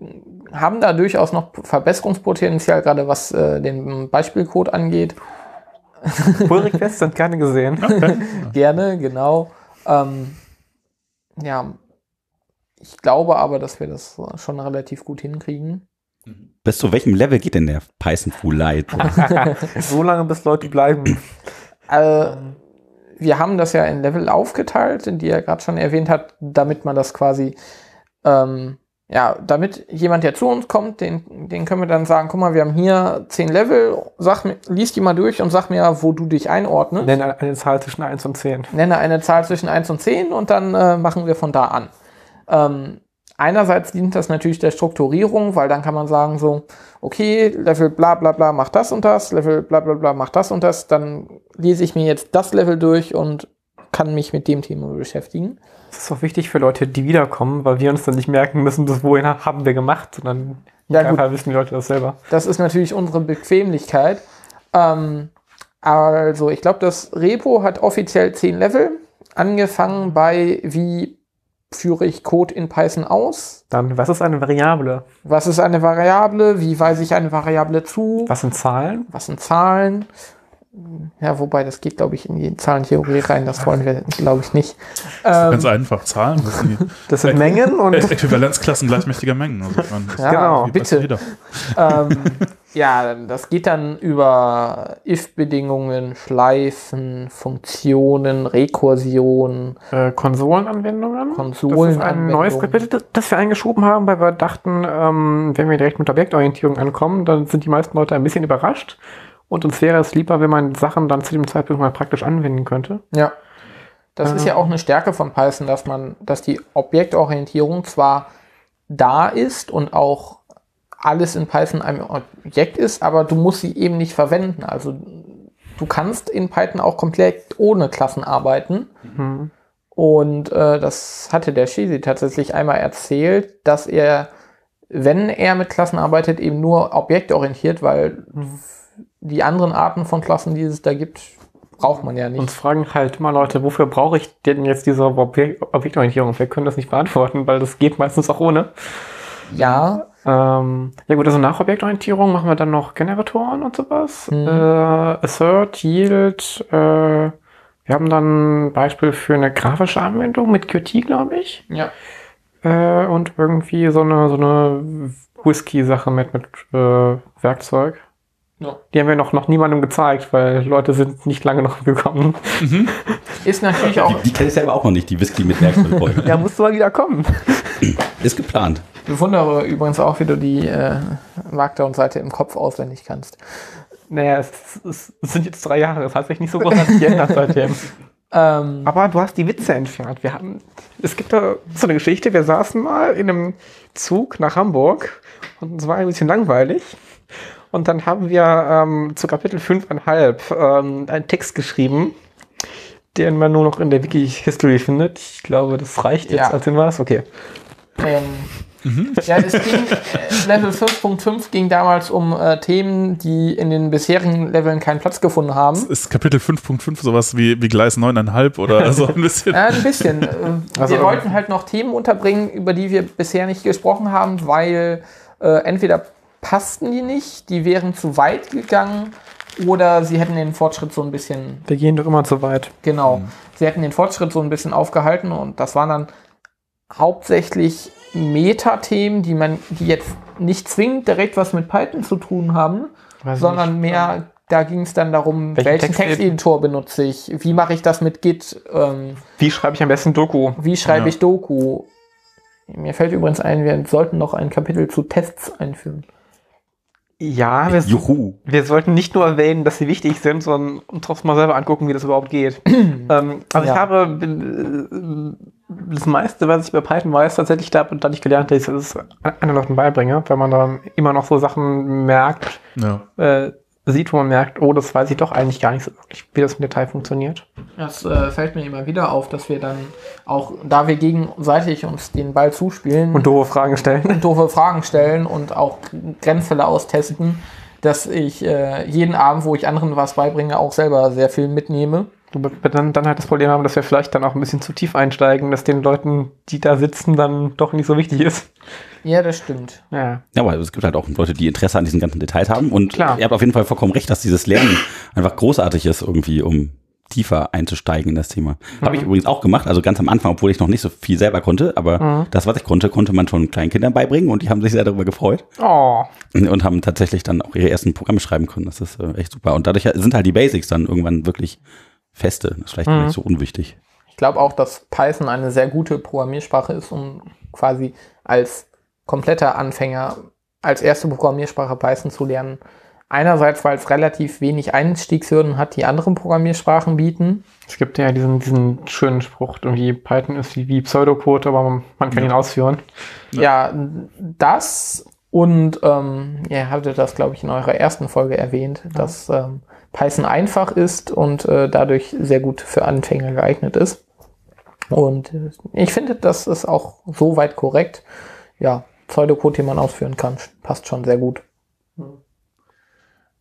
haben da durchaus noch Verbesserungspotenzial, gerade was äh, den Beispielcode angeht. [LAUGHS] Pull-Requests sind gerne gesehen. [LAUGHS] Gerne, genau. Ähm, ja, ich glaube aber, dass wir das schon relativ gut hinkriegen. Bis zu welchem Level geht denn der Python Full Light? [LAUGHS] so lange, bis Leute bleiben. Äh, wir haben das ja in Level aufgeteilt, die er gerade schon erwähnt hat, damit man das quasi, ähm, ja, damit jemand, der zu uns kommt, den, den können wir dann sagen, guck mal, wir haben hier zehn Level, sag lies die mal durch und sag mir, wo du dich einordnest. Nenne eine Zahl zwischen 1 und 10. Nenne eine Zahl zwischen 1 und 10 und dann äh, machen wir von da an. Ähm, einerseits dient das natürlich der Strukturierung, weil dann kann man sagen so, okay, Level bla bla bla macht das und das, Level bla bla bla macht das und das, dann lese ich mir jetzt das Level durch und kann mich mit dem Thema beschäftigen. Das ist auch wichtig für Leute, die wiederkommen, weil wir uns dann nicht merken müssen, bis wohin haben wir gemacht, sondern Ja, gut. wissen die Leute das selber. Das ist natürlich unsere Bequemlichkeit. Ähm, also, ich glaube, das Repo hat offiziell 10 Level, angefangen bei wie führe ich Code in Python aus, Dann, was ist eine Variable? Was ist eine Variable? Wie weise ich eine Variable zu? Was sind Zahlen? Was sind Zahlen? Ja, wobei das geht, glaube ich, in die Zahlentheorie rein. Das wollen wir, glaube ich, nicht. Ähm, Ganz einfach, Zahlen, das sind die [LAUGHS] Das sind Mengen und Äquivalenzklassen gleichmächtiger Mengen. Also, das Ja, genau, bitte. ähm, [LAUGHS] ja, das geht dann über if-Bedingungen, Schleifen, Funktionen, Rekursion. äh, Konsolenanwendungen. Das ist ein Konsolenanwendungen. neues Kapitel, das wir eingeschoben haben, weil wir dachten, ähm, wenn wir direkt mit Objektorientierung ankommen, dann sind die meisten Leute ein bisschen überrascht. Und uns wäre es lieber, wenn man Sachen dann zu dem Zeitpunkt mal praktisch anwenden könnte. Ja. Das ist ja auch eine Stärke von Python, dass man, dass die Objektorientierung zwar da ist und auch alles in Python ein Objekt ist, aber du musst sie eben nicht verwenden. Also du kannst in Python auch komplett ohne Klassen arbeiten. Und äh, das hatte der Shisi tatsächlich einmal erzählt, dass er, wenn er mit Klassen arbeitet, eben nur objektorientiert, weil die anderen Arten von Klassen, die es da gibt, braucht man ja nicht. Uns fragen halt immer Leute, wofür brauche ich denn jetzt diese Objek Objektorientierung? Wir können das nicht beantworten, weil das geht meistens auch ohne. ja, Ähm, ja gut, also nach Objektorientierung machen wir dann noch Generatoren und sowas. Mhm. Äh, Assert, Yield. Äh, wir haben dann ein Beispiel für eine grafische Anwendung mit Qt, glaube ich. ja. Äh, und irgendwie so eine, so eine Whisky-Sache mit, mit äh, Werkzeug. Ja. Die haben wir noch, noch niemandem gezeigt, weil Leute sind nicht lange noch gekommen. [LAUGHS] Ist natürlich auch, Die, die kenne ich selber auch noch nicht, die Whisky mit Werkzeugbeutel. [LAUGHS] Ja, musst du mal wieder kommen. [CLEARS THROAT] Ist geplant. ich bewundere übrigens auch, wie du die äh, Markdown-Seite im Kopf auswendig kannst. Naja, es, es, es sind jetzt drei Jahre, es hat sich nicht so großartig geändert [LAUGHS] seitdem. Ähm, Aber du hast die Witze entfernt. Wir hatten, es gibt da so eine Geschichte, wir saßen mal in einem Zug nach Hamburg und es war ein bisschen langweilig. Und dann haben wir ähm, zu Kapitel 5,5 ähm, einen Text geschrieben, den man nur noch in der Wiki-History findet. Ich glaube, das reicht jetzt Ja. als Hinweis. Okay. Ähm, Ja, es ging, äh, Level 5.5 ging damals um äh, Themen, die in den bisherigen Leveln keinen Platz gefunden haben. Ist Kapitel 5.5 sowas wie, wie Gleis 9,5 oder [LAUGHS] so ein bisschen? Ja, ein bisschen. Äh, Also- wir wollten halt noch Themen unterbringen, über die wir bisher nicht gesprochen haben, weil äh, entweder passten die nicht, die wären zu weit gegangen oder sie hätten den Fortschritt so ein bisschen Wir gehen doch immer zu weit. Genau. Sie hätten den Fortschritt so ein bisschen aufgehalten und das waren dann hauptsächlich Metathemen, die man, die jetzt nicht zwingend direkt was mit Python zu tun haben, Weiß sondern nicht. mehr, da ging es dann darum, Welchen welchen, Text- Texteditor benutze ich, wie mache ich das mit Git, ähm, Wie schreibe ich am besten Doku? wie schreibe Ja. ich Doku. Mir fällt übrigens ein, wir sollten noch ein Kapitel zu Tests einführen. Ja, wir, Juhu. wir sollten nicht nur erwähnen, dass sie wichtig sind, sondern uns trotzdem mal selber angucken, wie das überhaupt geht. [CLEARS THROAT] ähm, also Ja. ich habe äh, das meiste, was ich bei Python weiß, tatsächlich da, da ich gelernt habe, ist, dass ich es anderen Leuten beibringe, weil man dann immer noch so Sachen merkt, Ja. äh, sieht, wo man merkt, oh, das weiß ich doch eigentlich gar nicht so wirklich, wie das im Detail funktioniert. Das äh, fällt mir immer wieder auf, dass wir dann auch, da wir gegenseitig uns den Ball zuspielen, Und doofe Fragen stellen. doofe Fragen stellen und auch Grenzfälle austesten, dass ich äh, jeden Abend, wo ich anderen was beibringe, auch selber sehr viel mitnehme. Du wir dann, dann halt das Problem haben, dass wir vielleicht dann auch ein bisschen zu tief einsteigen, dass den Leuten, die da sitzen, dann doch nicht so wichtig ist. Ja, das stimmt. Ja. Ja, aber es gibt halt auch Leute, die Interesse an diesen ganzen Details haben. Und Klar. ihr habt auf jeden Fall vollkommen recht, dass dieses Lernen einfach großartig ist, irgendwie, um tiefer einzusteigen in das Thema. Habe ich übrigens auch gemacht, also ganz am Anfang, obwohl ich noch nicht so viel selber konnte, aber das, was ich konnte, konnte man schon Kleinkindern beibringen und die haben sich sehr darüber gefreut Oh. und haben tatsächlich dann auch ihre ersten Programme schreiben können. Das ist äh, echt super. Und dadurch sind halt die Basics dann irgendwann wirklich feste. Das ist vielleicht gar nicht so unwichtig. Ich glaube auch, dass Python eine sehr gute Programmiersprache ist, um quasi als kompletter Anfänger als erste Programmiersprache Python zu lernen. Einerseits, weil es relativ wenig Einstiegshürden hat, die andere Programmiersprachen bieten. Es gibt ja diesen, diesen schönen Spruch, irgendwie Python ist wie, wie Pseudocode, aber man, man kann ihn ausführen. Ja, das und ähm, ihr hattet das, glaube ich, in eurer ersten Folge erwähnt, dass ähm, Python einfach ist und äh, dadurch sehr gut für Anfänger geeignet ist. Und äh, ich finde, das ist auch soweit korrekt. Ja, Pseudocode, den man ausführen kann, passt schon sehr gut.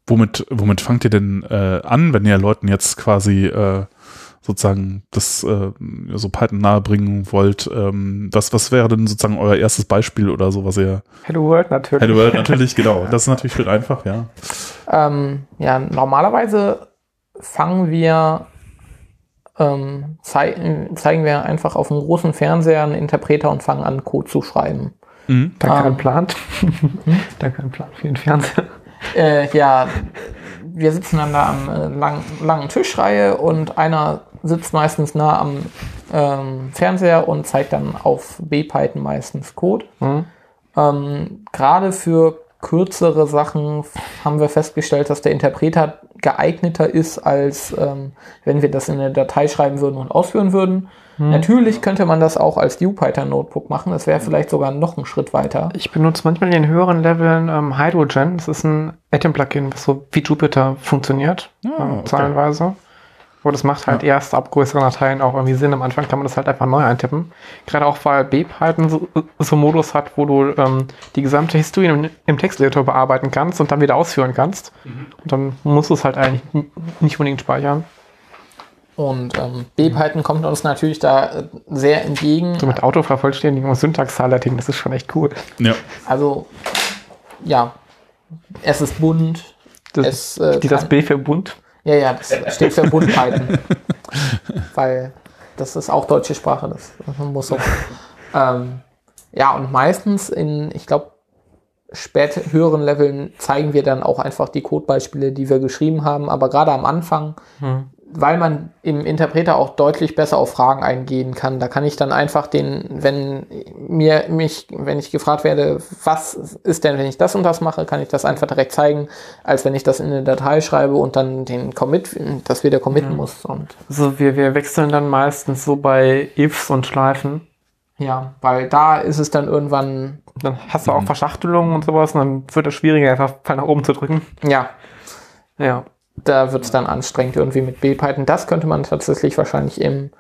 Womit, womit fangt ihr denn äh, an, wenn ihr Leuten jetzt quasi äh, sozusagen das äh, so Python nahebringen wollt? Ähm, was, was wäre denn sozusagen euer erstes Beispiel oder so, was ihr Hello World natürlich. Hello World natürlich, genau. [LAUGHS] Das ist natürlich viel einfach, ja. Ähm, ja, normalerweise fangen wir, ähm, zei zeigen wir einfach auf einem großen Fernseher einen Interpreter und fangen an, Code zu schreiben. Mhm. Da kein Ähm. Plan. [LAUGHS] da kein Plan für den Fernseher. Äh, ja, wir sitzen dann da am äh, lang, langen Tischreihe und einer sitzt meistens nah am ähm, Fernseher und zeigt dann auf B-Python meistens Code. Mhm. Ähm, Gerade für kürzere Sachen haben wir festgestellt, dass der Interpreter geeigneter ist, als ähm, wenn wir das in eine Datei schreiben würden und ausführen würden. Natürlich könnte man das auch als DuPython-Notebook machen. Das wäre vielleicht sogar noch einen Schritt weiter. Ich benutze manchmal in den höheren Leveln ähm, Hydrogen. Das ist ein Atom-Plugin, was so wie Jupyter funktioniert, Ah, ähm, okay. zahlenweise. Aber das macht halt erst ab größeren Dateien auch irgendwie Sinn. Am Anfang kann man das halt einfach neu eintippen. Gerade auch, weil B-Python so, so einen Modus hat, wo du ähm, die gesamte Historie im, im Texteditor bearbeiten kannst und dann wieder ausführen kannst. Und dann musst du es halt eigentlich nicht unbedingt speichern. Und ähm, B-Python kommt uns natürlich da äh, sehr entgegen. So mit Autovervollständigung und Syntax-Highlighting, das ist schon echt cool. Ja. Also, ja, es ist bunt. Das, es, äh, die das B für bunt. Ja, ja, das steht für bunt Python. [LAUGHS] Weil das ist auch deutsche Sprache, das muss so. ähm, ja, und meistens in, ich glaube, später höheren Leveln zeigen wir dann auch einfach die Codebeispiele, die wir geschrieben haben. Aber gerade am Anfang, weil man im Interpreter auch deutlich besser auf Fragen eingehen kann, da kann ich dann einfach den, wenn mir mich, wenn ich gefragt werde, was ist denn, wenn ich das und das mache, kann ich das einfach direkt zeigen, als wenn ich das in eine Datei schreibe und dann den Commit, das wieder committen muss. Und Also wir, wir wechseln dann meistens so bei Ifs und Schleifen. ja, weil da ist es dann irgendwann, Dann hast du auch Verschachtelungen und sowas und dann wird es schwieriger, einfach Pfeil nach oben zu drücken. ja, Ja. Da wird es dann anstrengend irgendwie mit B-Python. Das könnte man tatsächlich wahrscheinlich im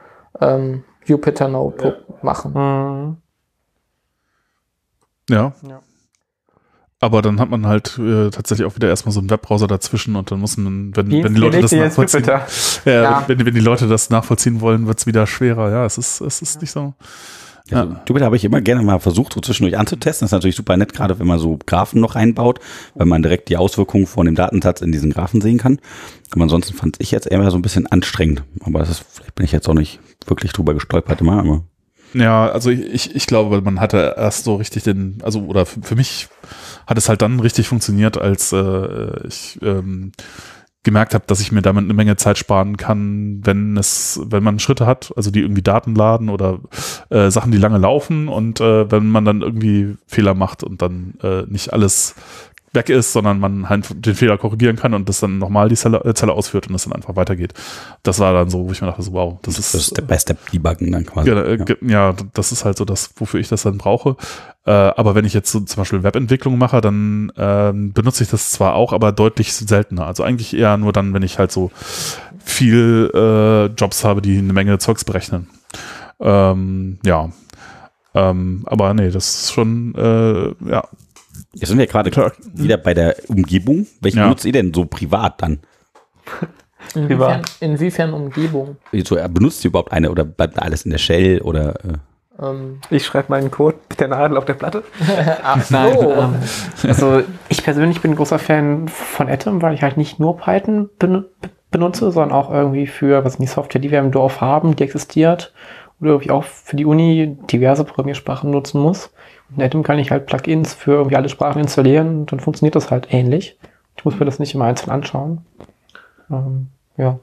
ähm, Jupyter Notebook machen. Mhm. Ja. Ja. Aber dann hat man halt äh, tatsächlich auch wieder erstmal so einen Webbrowser dazwischen und dann muss man, wenn, wenn die Leute das nachvollziehen, ja, Ja. Wenn, wenn die Leute das nachvollziehen wollen, wird es wieder schwerer. Ja, es ist, es ist nicht so. Also, Jupyter habe ich immer gerne mal versucht, so zwischendurch anzutesten. Das ist natürlich super nett, gerade wenn man so Graphen noch reinbaut, weil man direkt die Auswirkungen von dem Datensatz in diesen Graphen sehen kann. Aber ansonsten fand ich jetzt eher so ein bisschen anstrengend. Aber das ist, vielleicht bin ich jetzt auch nicht wirklich drüber gestolpert immer, aber Ja, also ich, ich, glaube, man hatte erst so richtig den, also oder für, für mich hat es halt dann richtig funktioniert, als äh, ich ähm, gemerkt habe, dass ich mir damit eine Menge Zeit sparen kann, wenn es, wenn man Schritte hat, also die irgendwie Daten laden oder äh, Sachen, die lange laufen und äh, wenn man dann irgendwie Fehler macht und dann äh, nicht alles weg ist, sondern man halt den Fehler korrigieren kann und das dann nochmal die Zelle, äh, Zelle ausführt und das dann einfach weitergeht. Das war dann so, wo ich mir dachte, so, wow, das ist, das ist Step-by-Step-Debuggen dann quasi. ja, äh, ge- ja, das ist halt so das, wofür ich das dann brauche. Äh, aber wenn ich jetzt so zum Beispiel Webentwicklung mache, dann ähm, benutze ich das zwar auch, aber deutlich seltener. Also eigentlich eher nur dann, wenn ich halt so viel äh, Jobs habe, die eine Menge Zeugs berechnen. Ähm, ja. Ähm, aber nee, das ist schon, äh, ja. Jetzt sind wir gerade wieder bei der Umgebung. Welche Ja. benutzt ihr denn so privat dann? Inwiefern, inwiefern Umgebung? So, äh, benutzt ihr überhaupt eine oder bleibt da alles in der Shell oder äh, Ähm, Ich schreibe meinen Code mit der Nadel auf der Platte. [LAUGHS] ach so. Nein, ähm, also ich persönlich bin ein großer Fan von Atom, weil ich halt nicht nur Python ben benutze, sondern auch irgendwie für, was nicht, Software, die wir im Dorf haben, die existiert oder irgendwie auch für die Uni diverse Programmiersprachen nutzen muss. In Atom kann ich halt Plugins für irgendwie alle Sprachen installieren und dann funktioniert das halt ähnlich. Ich muss mir das nicht immer einzeln anschauen. Ähm, ja.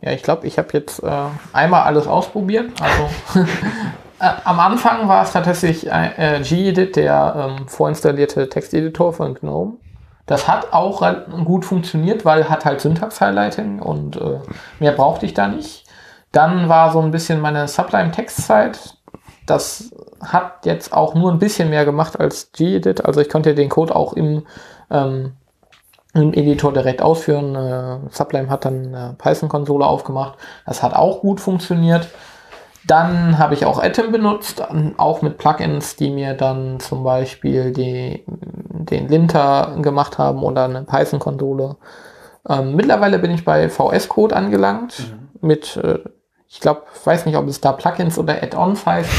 Ja, ich glaube, ich habe jetzt äh, einmal alles ausprobiert. Also [LAUGHS] äh, am Anfang war es tatsächlich äh, Gedit, der ähm, vorinstallierte Texteditor von GNOME. Das hat auch gut funktioniert, weil hat halt Syntax-Highlighting und äh, mehr brauchte ich da nicht. Dann war so ein bisschen meine Sublime-Textzeit. Das hat jetzt auch nur ein bisschen mehr gemacht als Gedit. Also ich konnte den Code auch im ähm, im Editor direkt ausführen. Äh, Sublime hat dann eine Python-Konsole aufgemacht. Das hat auch gut funktioniert. Dann habe ich auch Atom benutzt, auch mit Plugins, die mir dann zum Beispiel die, den Linter gemacht haben oder eine Python-Konsole. Ähm, mittlerweile bin ich bei VS Code angelangt mit, äh, ich glaube, weiß nicht, ob es da Plugins oder Add-ons heißt.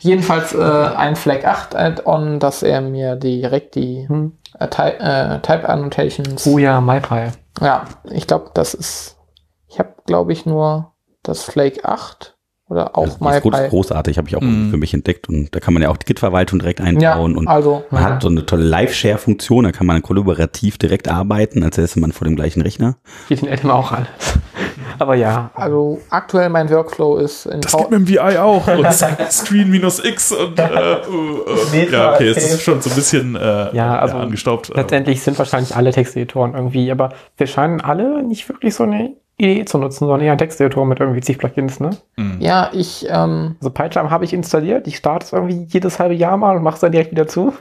Jedenfalls äh, ein Flag 8 Add-on, dass er mir direkt die Hm. äh, Ty äh, Type Annotations. Oh ja, MyPy. Ja, ich glaube, das ist. Ich habe, glaube ich, nur das Flake 8 oder auch also die ist groß, MyPy. großartig, habe ich auch Mhm. für mich entdeckt. Und da kann man ja auch die Git-Verwaltung direkt Ja, einbauen und also. man hat so eine tolle Live-Share-Funktion, da kann man kollaborativ direkt arbeiten, als säße man vor dem gleichen Rechner. Geht in Atom auch alles. Aber ja, Also aktuell mein Workflow ist in Das V- geht mit dem VI auch. [LAUGHS] Und Screen minus X und äh, äh, ja, okay, es ist schon so ein bisschen äh, Ja, also angestaubt. aber- letztendlich sind wahrscheinlich alle Texteditoren irgendwie, aber wir scheinen alle nicht wirklich so eine Idee zu nutzen, sondern eher einen Texteditor mit irgendwie zig Plugins, ne? Ja, ich, ähm, Also PyCharm habe ich installiert, ich starte es irgendwie jedes halbe Jahr mal und mache es dann direkt wieder zu.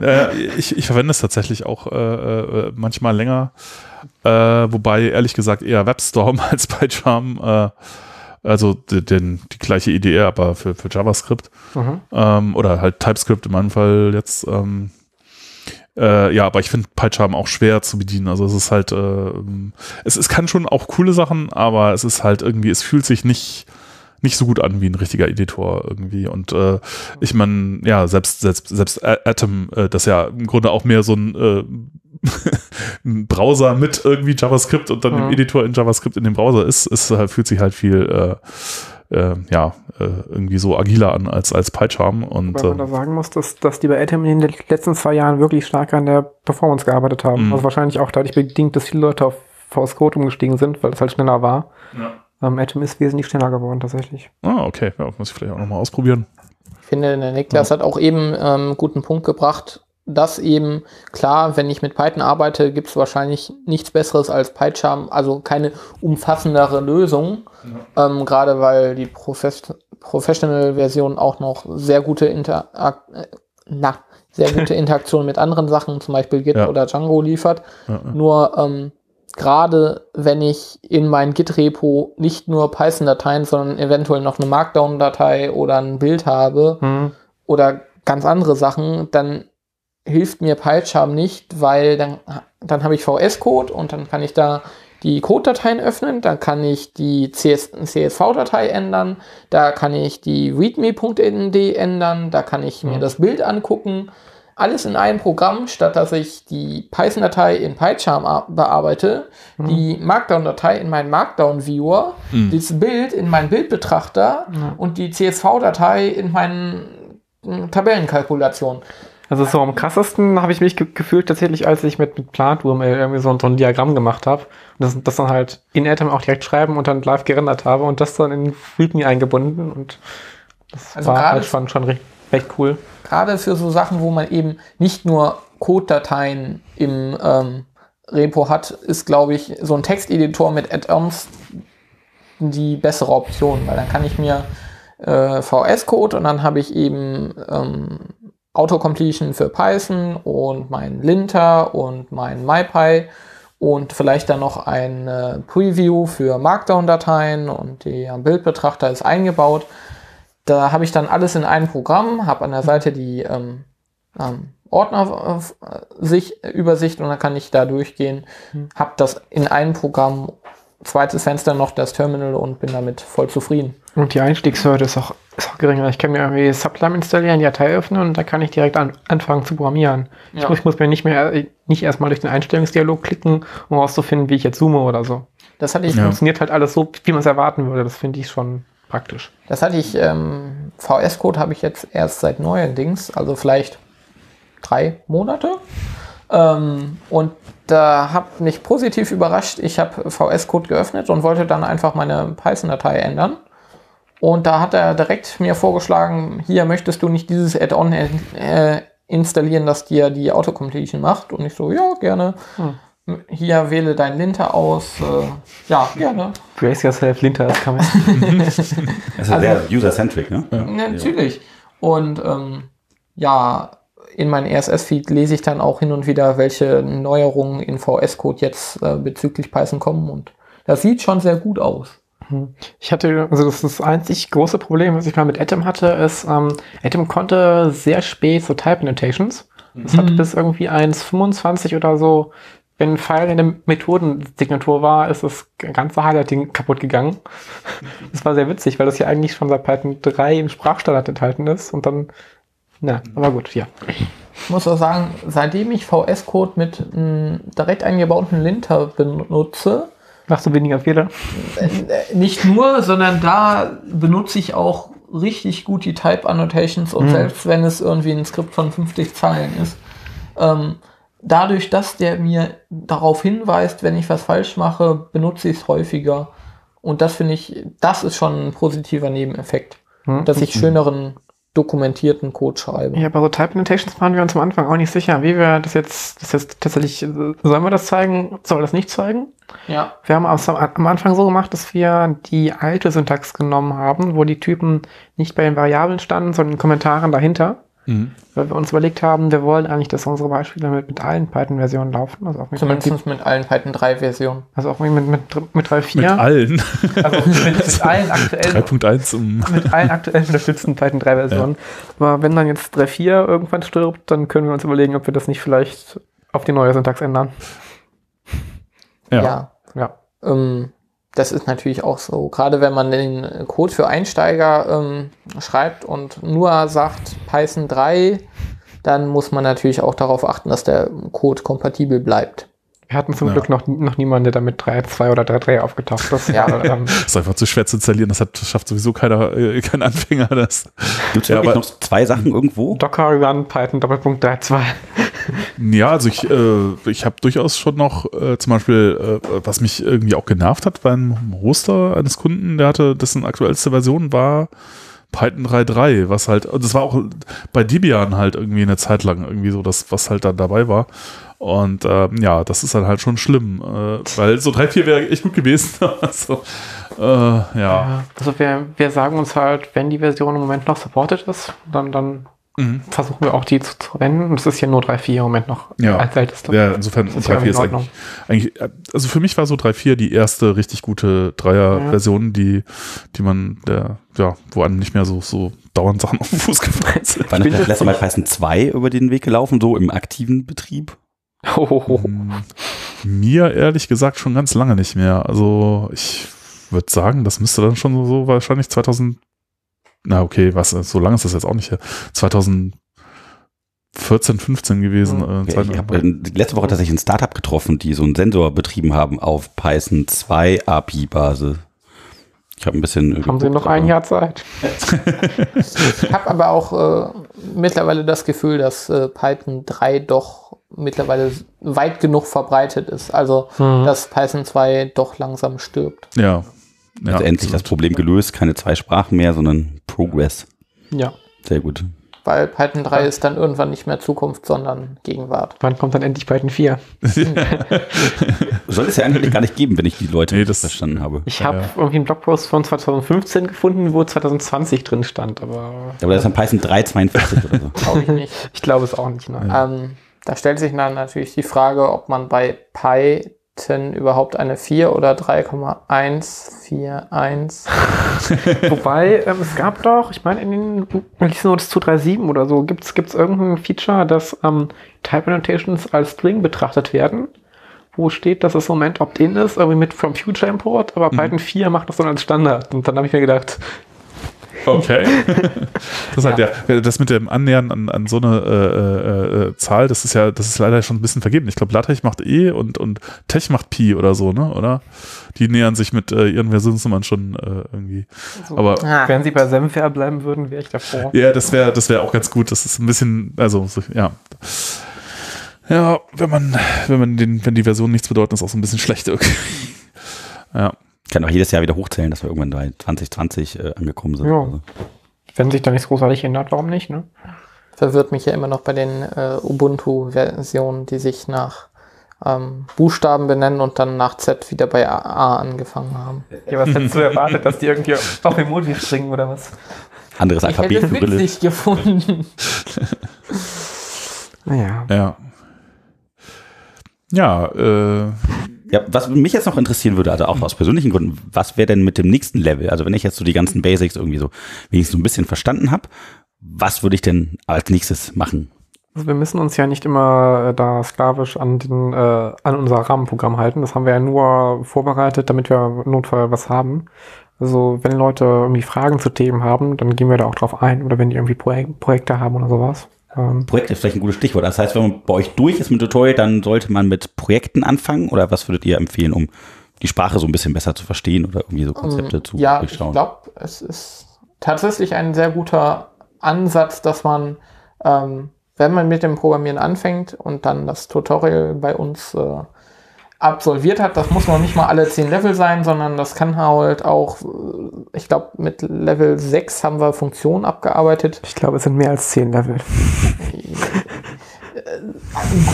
Äh, ich, ich verwende es tatsächlich auch äh, äh, manchmal länger, äh, wobei ehrlich gesagt eher WebStorm [LAUGHS] als PyCharm, äh, also den, die gleiche Idee, aber für, für JavaScript Mhm. ähm, oder halt TypeScript in meinem Fall jetzt. Ähm, äh, ja, aber ich finde PyCharm auch schwer zu bedienen. Also es ist halt, äh, es, es kann schon auch coole Sachen, aber es ist halt irgendwie, es fühlt sich nicht nicht so gut an wie ein richtiger Editor irgendwie. Und äh, ich meine, ja, selbst, selbst, selbst Atom, äh, das ja im Grunde auch mehr so ein, äh, [LAUGHS] Browser mit irgendwie JavaScript und dann Mhm. im Editor in JavaScript in dem Browser ist, ist äh, fühlt sich halt viel äh, äh, ja, äh, irgendwie so agiler an als, als PyCharm. Und Weil man da äh, sagen muss, dass, dass die bei Atom in den letzten zwei Jahren wirklich stark an der Performance gearbeitet haben. Mhm. Also wahrscheinlich auch dadurch bedingt, dass viele Leute auf VS Code umgestiegen sind, weil es halt schneller war. Ähm, Atom ist wesentlich schneller geworden tatsächlich. ah, okay, ja, muss ich vielleicht auch nochmal ausprobieren. Ich finde, der Niklas hat auch eben ähm, einen guten Punkt gebracht, dass eben, klar, wenn ich mit Python arbeite, gibt es wahrscheinlich nichts Besseres als PyCharm, also keine umfassendere Lösung, ähm, gerade weil die Profes Professional-Version auch noch sehr gute Interak äh, na, sehr gute [LAUGHS] Interaktion mit anderen Sachen, zum Beispiel Git Ja. oder Django liefert. Ja, ja. Nur ähm, gerade wenn ich in mein Git-Repo nicht nur Python-Dateien, sondern eventuell noch eine Markdown-Datei oder ein Bild habe Mhm. oder ganz andere Sachen, dann hilft mir PyCharm nicht, weil dann, dann habe ich VS-Code und dann kann ich da die Code-Dateien öffnen, dann kann ich die CS CSV-Datei ändern, da kann ich die readme.nd ändern, da kann ich mir das Bild angucken. Alles in einem Programm, statt dass ich die Python-Datei in PyCharm bearbeite, die Markdown-Datei in meinen Markdown-Viewer, das Bild in meinen Bildbetrachter und die CSV-Datei in meinen mm, Tabellenkalkulation. Also so am krassesten habe ich mich ge gefühlt tatsächlich, als ich mit, mit Plant.uml irgendwie so, ein- so ein Diagramm gemacht habe. Und das, das dann halt in Atom auch direkt schreiben und dann live gerendert habe und das dann in README eingebunden und das Also war halt schon, schon recht, recht cool. Gerade für so Sachen, wo man eben nicht nur Code-Dateien im ähm, Repo hat, ist, glaube ich, so ein Texteditor mit Add-ons die bessere Option, weil dann kann ich mir äh, VS-Code und dann habe ich eben ähm, Autocompletion für Python und mein Linter und mein MyPy und vielleicht dann noch ein Preview für Markdown-Dateien und der Bildbetrachter ist eingebaut. Da habe ich dann alles in einem Programm, habe an der Seite die ähm, ähm, Ordner äh, sich, Übersicht und dann kann ich da durchgehen, habe das in einem Programm, zweites Fenster noch das Terminal und bin damit voll zufrieden. Und die Einstiegshürde ist auch, ist auch geringer. Ich kann mir irgendwie Sublime installieren, die Datei öffnen und da kann ich direkt an, anfangen zu programmieren. Ich, Ja. muss, ich muss mir nicht mehr äh, nicht erstmal durch den Einstellungsdialog klicken, um herauszufinden, wie ich jetzt zoome oder so. Das hatte ich, Ja. Funktioniert halt alles so, wie man es erwarten würde. Das finde ich schon praktisch. das hatte ich, ähm, VS-Code habe ich jetzt erst seit neuerdings, also vielleicht drei Monate. Ähm, und da hat mich positiv überrascht. Ich habe VS-Code geöffnet und wollte dann einfach meine Python-Datei ändern. Und da hat er direkt mir vorgeschlagen, hier möchtest du nicht dieses Add-on äh, installieren, das dir die Autocompletion macht. Und ich so, ja, gerne. Hier wähle dein Linter aus. Äh, ja, gerne. Brace yourself, Linter ist coming. Das ist [LAUGHS] ja Also- sehr user-centric, ne? Ja, natürlich. Und ähm, ja, in meinem RSS-Feed lese ich dann auch hin und wieder, welche Neuerungen in VS-Code jetzt äh, bezüglich Python kommen. Und das sieht schon sehr gut aus. Ich hatte, also das, das einzig große Problem, was ich mal mit Atom hatte, ist, ähm, Atom konnte sehr spät so Type Annotations. Das hat bis irgendwie 1.25 oder so, wenn ein Pfeil in der Methodensignatur war, ist das ganze Highlighting kaputt gegangen. [LAUGHS] Das war sehr witzig, weil das ja eigentlich schon seit Python 3 im Sprachstandard enthalten ist und dann, na, aber gut, ja. Ich muss auch sagen, seitdem ich VS-Code mit einem direkt eingebauten Linter benutze, Machst du weniger Fehler? äh, nicht nur, sondern da benutze ich auch richtig gut die Type Annotations und selbst wenn es irgendwie ein Skript von 50 Zeilen ist, ähm, dadurch, dass der mir darauf hinweist, wenn ich was falsch mache, benutze ich es häufiger Und das finde ich, das ist schon ein positiver Nebeneffekt, Hm? dass ich schöneren dokumentierten Code schreibe. Ja, bei so Type Annotations waren wir uns am Anfang auch nicht sicher, wie wir das jetzt, das jetzt tatsächlich, sollen wir das zeigen, soll das nicht zeigen? Ja. Wir haben am Anfang so gemacht, dass wir die alte Syntax genommen haben, wo die Typen nicht bei den Variablen standen, sondern in Kommentaren dahinter. Mhm. Weil wir uns überlegt haben, wir wollen eigentlich, dass unsere Beispiele mit, mit allen Python-Versionen laufen. Also auch mit, Zumindest mit allen Python 3 Versionen. also auch mit, mit, mit 3.4. Mit allen. Also mit, mit allen aktuellen 3.1 um. mit allen aktuell unterstützten Python 3 Versionen. Aber wenn dann jetzt 3.4 irgendwann stirbt, dann können wir uns überlegen, ob wir das nicht vielleicht auf die neue Syntax ändern. Ja. Ja. Ja. Ähm, das ist natürlich auch so. Gerade wenn man den Code für Einsteiger ähm, schreibt und nur sagt Python 3, dann muss man natürlich auch darauf achten, dass der Code kompatibel bleibt. Wir hatten zum Ja. Glück noch, noch niemanden, der da mit 3.2 oder 3.3 aufgetaucht ist. Ja. ähm, Das [LAUGHS] ist einfach zu schwer zu installieren. Das hat, schafft sowieso keiner, äh, kein Anfänger. Das. Gibt es Ja, wirklich aber- noch zwei Sachen irgendwo? Docker Run Python Doppelpunkt 3.2. [LAUGHS] Ja, also ich, äh, ich habe durchaus schon noch äh, zum Beispiel, äh, was mich irgendwie auch genervt hat, beim Hoster eines Kunden, der hatte, dessen aktuellste Version war Python 3.3, was halt, das war auch bei Debian halt irgendwie eine Zeit lang irgendwie so das, was halt da dabei war. Und ähm, ja, das ist dann halt schon schlimm, äh, weil so 3.4 wäre echt gut gewesen. [LAUGHS] also, äh, ja. Ja. Also wir, wir sagen uns halt, wenn die Version im Moment noch supported ist, dann, dann Mhm. versuchen wir auch die zu, zu verwenden. Und es ist ja nur 3.4 im Moment noch Ja. als älteste. Ja, insofern Das ist ja 3.4 ist eigentlich, eigentlich, also für mich war so 3.4 die erste richtig gute Dreier-Version, die, die man, der, ja, wo einem nicht mehr so, so dauernd Sachen auf den Fuß gefallen sind. Wann bin ist das letzte Mal Python 2 über den Weg gelaufen, so im aktiven Betrieb? Ho, ho, ho. Hm, Mir ehrlich gesagt schon ganz lange nicht mehr. Also ich würde sagen, das müsste dann schon so, so wahrscheinlich 2000, na okay, was, so lange ist das jetzt auch nicht her, 2014, 15 gewesen. Äh, Ja, Zeit- ich habe letzte Woche tatsächlich ein Startup getroffen, die so einen Sensor betrieben haben auf Python 2 API-Basis. Ich habe ein bisschen. Haben Sie geguckt, noch ein Jahr Zeit? Ich habe aber auch äh, mittlerweile das Gefühl, dass äh, Python 3 doch mittlerweile weit genug verbreitet ist. Also, Mhm. dass Python 2 doch langsam stirbt. ja. Ja. Also endlich das Problem gelöst, keine zwei Sprachen mehr, sondern Progress. Ja. Sehr gut. Weil Python 3 ist dann irgendwann nicht mehr Zukunft, sondern Gegenwart. Wann kommt dann endlich Python 4? [LAUGHS] Soll es ja eigentlich gar nicht geben, wenn ich die Leute Nee, nicht das- verstanden habe. Ich Ja, habe ja. irgendwie einen Blogpost von 2015 gefunden, wo 2020 drin stand, aber Aber das ist dann Python 342 oder so. [LAUGHS] Glaube ich nicht. ich glaube es auch nicht. Nein. ähm, da stellt sich dann natürlich die Frage, ob man bei Python überhaupt eine 4 oder 3,141 [LAUGHS] Wobei, ähm, es gab doch, ich meine, in den Release Notes 237 oder so, gibt es irgendein Feature, dass ähm, Type Annotations als String betrachtet werden, wo steht, dass es im Moment Opt-in ist, irgendwie mit From Future Import, aber Python 4 macht das dann als Standard. Und dann habe ich mir gedacht, Okay. [LAUGHS] Das ist halt ja, das mit dem Annähern an, an so eine äh, äh, Zahl, das ist ja, das ist leider schon ein bisschen vergeben. Ich glaube, LaTeX macht E und, und Tech macht Pi oder so, ne? Oder? Die nähern sich mit äh, ihren Versionsnummern schon äh, irgendwie. Aber Ah, wenn sie bei Semfair bleiben würden, wäre ich davor. ja, das wäre, das wäre auch ganz gut. Das ist ein bisschen, also so, ja. Ja, wenn man, wenn man den, wenn die Version nichts bedeuten, ist auch so ein bisschen schlecht irgendwie. [LAUGHS] Ja. Ich kann auch jedes Jahr wieder hochzählen, dass wir irgendwann bei 2020 äh, angekommen sind. Ja. Also, Wenn sich da nichts großartig ändert, warum nicht? Ne? verwirrt mich ja immer noch bei den äh, Ubuntu-Versionen, die sich nach ähm, Buchstaben benennen und dann nach Z wieder bei A, A angefangen haben. Ja, was hättest du erwartet, dass die irgendwie auf Emoji springen oder was? anderes Ich Alphabet es für Brille. witzig gefunden. [LAUGHS] Naja. Ja. Ja, äh, Ja, was mich jetzt noch interessieren würde, also auch aus persönlichen Gründen, was wäre denn mit dem nächsten Level? Also wenn ich jetzt so die ganzen Basics irgendwie so, ich so ein bisschen verstanden habe, was würde ich denn als nächstes machen? Also wir müssen uns ja nicht immer äh, da sklavisch an, den, äh, an unser Rahmenprogramm halten. Das haben wir ja nur vorbereitet, damit wir Notfall was haben. Also wenn Leute irgendwie Fragen zu Themen haben, dann gehen wir da auch drauf ein. Oder wenn die irgendwie Projek Projekte haben oder sowas. Ähm, Projekt ist vielleicht ein gutes Stichwort. Das heißt, wenn man bei euch durch ist mit Tutorial, dann sollte man mit Projekten anfangen oder was würdet ihr empfehlen, um die Sprache so ein bisschen besser zu verstehen oder irgendwie so Konzepte zu Ähm, ja, ich durchschauen? glaube, es ist tatsächlich ein sehr guter Ansatz, dass man, ähm, wenn man mit dem Programmieren anfängt und dann das Tutorial bei uns äh, absolviert hat. Das muss noch nicht mal alle 10 Level sein, sondern das kann halt auch, äh, ich glaube, mit Level 6 haben wir Funktionen abgearbeitet. Ich glaube, es sind mehr als zehn Level.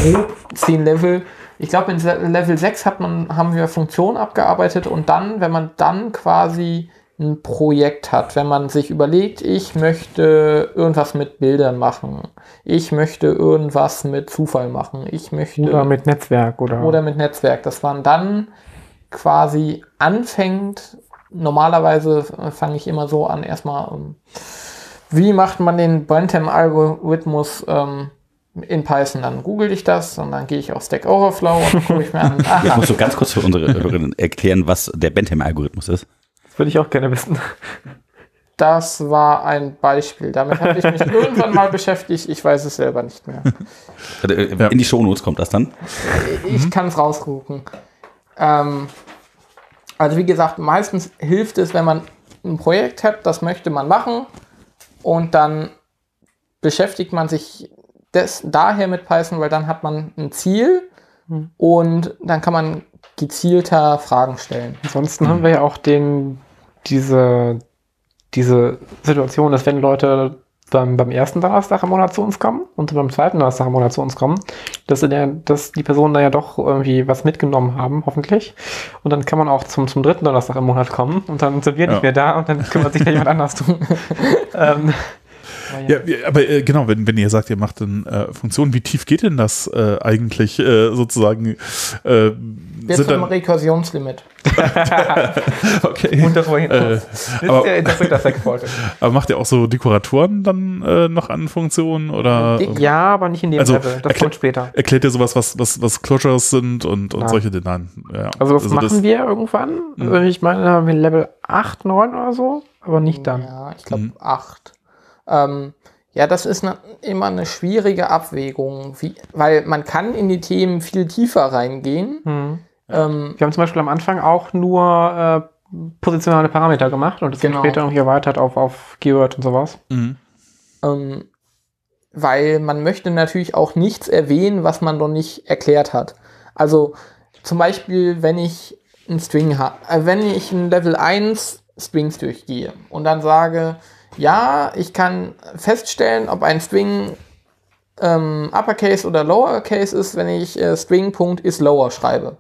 grob 10 Level. Ich glaube, in Level 6 hat man, haben wir Funktionen abgearbeitet und dann, wenn man dann quasi ein Projekt hat, wenn man sich überlegt, ich möchte irgendwas mit Bildern machen, ich möchte irgendwas mit Zufall machen, ich möchte Oder mit Netzwerk oder. oder mit Netzwerk, dass man dann quasi anfängt, normalerweise fange ich immer so an, erstmal, ähm, wie macht man den Bentham-Algorithmus ähm, in Python? Dann google ich das und dann gehe ich auf Stack Overflow und gucke ich mir an, Jetzt aha, musst du ganz kurz für unsere Hörerinnen erklären, was der Bentham-Algorithmus ist. Das würde ich auch gerne wissen. das war ein Beispiel. Damit habe ich mich [LAUGHS] irgendwann mal beschäftigt, ich weiß es selber nicht mehr. Äh. In die Shownotes kommt das dann. Ich kann es rausrufen. Ähm, also wie gesagt, meistens hilft es, wenn man ein Projekt hat, das möchte man machen und dann beschäftigt man sich des, daher mit Python, weil dann hat man ein Ziel Hm. und dann kann man gezielter Fragen stellen. Ansonsten haben wir ja auch den, diese, diese Situation, dass wenn Leute beim, beim ersten Donnerstag im Monat zu uns kommen und beim zweiten Donnerstag im Monat zu uns kommen, dass, der, dass die Personen da ja doch irgendwie was mitgenommen haben, hoffentlich. Und dann kann man auch zum, zum dritten Donnerstag im Monat kommen und dann sind wir Ja. nicht mehr da und dann kümmert sich da jemand anders drum. [LAUGHS] ähm, aber Ja, wie- aber äh, genau, wenn, wenn ihr sagt, ihr macht dann äh, Funktionen, wie tief geht denn das äh, eigentlich äh, sozusagen? Äh, Bis sind zum Rekursionslimit. [LAUGHS] okay. [LAUGHS] Hinaus. Äh, das ist aber- der Interpreter Segfault. [LAUGHS] aber macht ihr auch so Dekoratoren dann äh, noch an Funktionen oder Ja, aber nicht in dem Also, Level. Das kommt später. erklärt ihr sowas, was, was, was Closures sind und, und solche Dinge? Nein. Ja. Also das machen das, wir irgendwann. Mhm. Ich meine, haben wir Level 8, 9 oder so, aber nicht dann. Ja, ich glaube Mhm. acht. Ähm, ja, das ist ne, immer eine schwierige Abwägung, wie, weil man kann in die Themen viel tiefer reingehen. Mhm. Ähm, Wir haben zum Beispiel am Anfang auch nur äh, positionale Parameter gemacht und das Genau. später irgendwie erweitert auf, auf Keyword und sowas. Mhm. ähm, weil man möchte natürlich auch nichts erwähnen, was man noch nicht erklärt hat. Also zum Beispiel, wenn ich ein String habe, äh, wenn ich ein Level 1 Strings durchgehe und dann sage, ja, ich kann feststellen, ob ein String ähm, Uppercase oder Lowercase ist, wenn ich äh, String.isLower schreibe.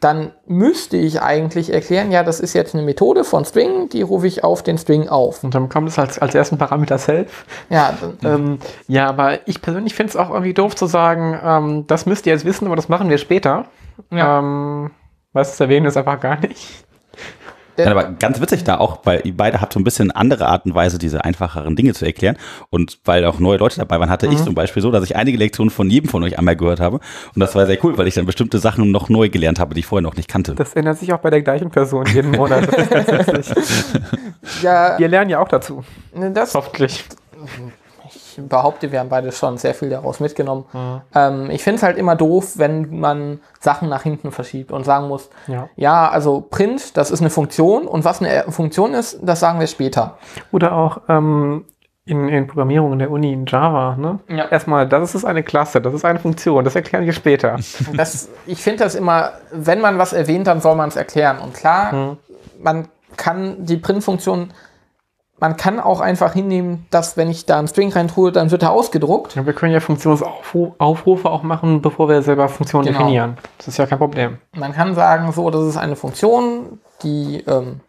Dann müsste ich eigentlich erklären, ja, das ist jetzt eine Methode von String, die rufe ich auf den String auf. Und dann kommt es als, als ersten Parameter Self. Ja, [LAUGHS] Ähm, ja, aber ich persönlich finde es auch irgendwie doof zu sagen, ähm, das müsst ihr jetzt wissen, aber das machen wir später. Ja. Ähm, was es erwähnen ist einfach gar nicht. Ja, aber ganz witzig da auch, weil ihr beide habt so ein bisschen andere Art und Weise, diese einfacheren Dinge zu erklären. Und weil auch neue Leute dabei waren, hatte ich zum Beispiel so, dass ich einige Lektionen von jedem von euch einmal gehört habe. Und das war sehr cool, weil ich dann bestimmte Sachen noch neu gelernt habe, die ich vorher noch nicht kannte. Das ändert sich auch bei der gleichen Person jeden Monat. Das ist ganz witzig. [LAUGHS] ja, Wir lernen ja auch dazu. das Hoffentlich. [LAUGHS] ich behaupte, wir haben beide schon sehr viel daraus mitgenommen. Ähm, ich finde es halt immer doof, wenn man Sachen nach hinten verschiebt und sagen muss, Ja. ja, also Print, das ist eine Funktion und was eine Funktion ist, das sagen wir später. Oder auch ähm, in, in Programmierung in der Uni in Java. Ne? Ja. Erstmal, das ist eine Klasse, das ist eine Funktion, das erklären wir später. [LAUGHS] Das, ich finde das immer, wenn man was erwähnt, dann soll man es erklären. Und klar, man kann die Print-Funktion, man kann auch einfach hinnehmen, dass wenn ich da einen String rein tue, dann wird er ausgedruckt. Ja, wir können ja Funktionsaufrufe auch machen, bevor wir selber Funktionen Genau. definieren. Das ist ja kein Problem. Man kann sagen, so, das ist eine Funktion, die ähm,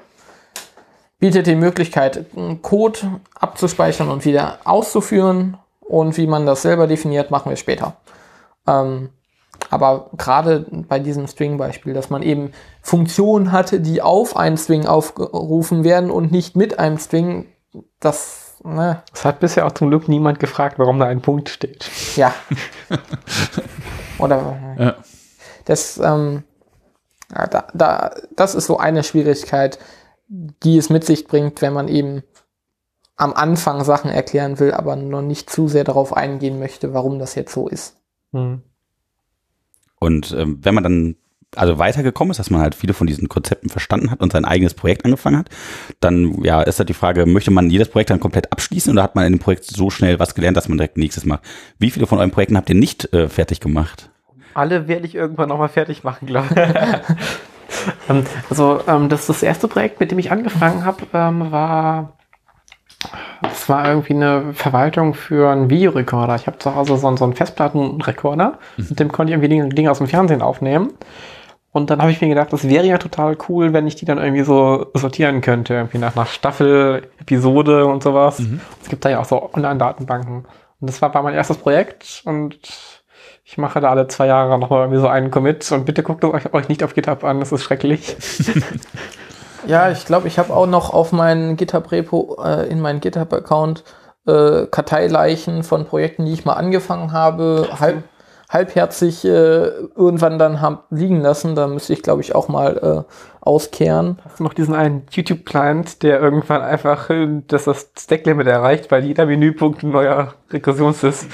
bietet die Möglichkeit, einen Code abzuspeichern und wieder auszuführen. Und wie man das selber definiert, machen wir später. Ähm, aber gerade bei diesem String-Beispiel, dass man eben Funktionen hatte, die auf einen String aufgerufen werden und nicht mit einem String, das, ne, Es hat bisher auch zum Glück niemand gefragt, warum da ein Punkt steht. ja. [LAUGHS] Oder Ja. das, ähm, ja, da, da, das ist so eine Schwierigkeit, die es mit sich bringt, wenn man eben am Anfang Sachen erklären will, aber noch nicht zu sehr darauf eingehen möchte, warum das jetzt so ist. Hm. Und ähm, wenn man dann also weitergekommen ist, dass man halt viele von diesen Konzepten verstanden hat und sein eigenes Projekt angefangen hat, dann ja ist halt die Frage, möchte man jedes Projekt dann komplett abschließen oder hat man in dem Projekt so schnell was gelernt, dass man direkt nächstes macht? Wie viele von euren Projekten habt ihr nicht äh, fertig gemacht? Alle werde ich irgendwann nochmal fertig machen, glaube ich. [LAUGHS] Ähm, also ähm, das, das erste Projekt, mit dem ich angefangen habe, ähm, war das war irgendwie eine Verwaltung für einen Videorekorder. Ich habe zu Hause so, so einen Festplattenrekorder, mit dem konnte ich irgendwie Dinge, aus dem Fernsehen aufnehmen. Und dann habe ich mir gedacht, das wäre ja total cool, wenn ich die dann irgendwie so sortieren könnte, irgendwie nach, nach Staffel, Episode und sowas. Es gibt da ja auch so Online-Datenbanken. Und das war, war mein erstes Projekt und ich mache da alle zwei Jahre nochmal irgendwie so einen Commit und bitte guckt es euch, euch nicht auf GitHub an, das ist schrecklich. [LAUGHS] Ja, ich glaube, ich habe auch noch auf meinen GitHub-Repo, äh, in meinen GitHub-Account, äh, Karteileichen von Projekten, die ich mal angefangen habe, halb, halbherzig äh, irgendwann dann hab liegen lassen. Da müsste ich, glaube ich, auch mal äh, auskehren. Hast du noch diesen einen YouTube-Client, der irgendwann einfach äh, dass das Stack-Limit erreicht, weil jeder Menüpunkt ein neuer Rekursions ist?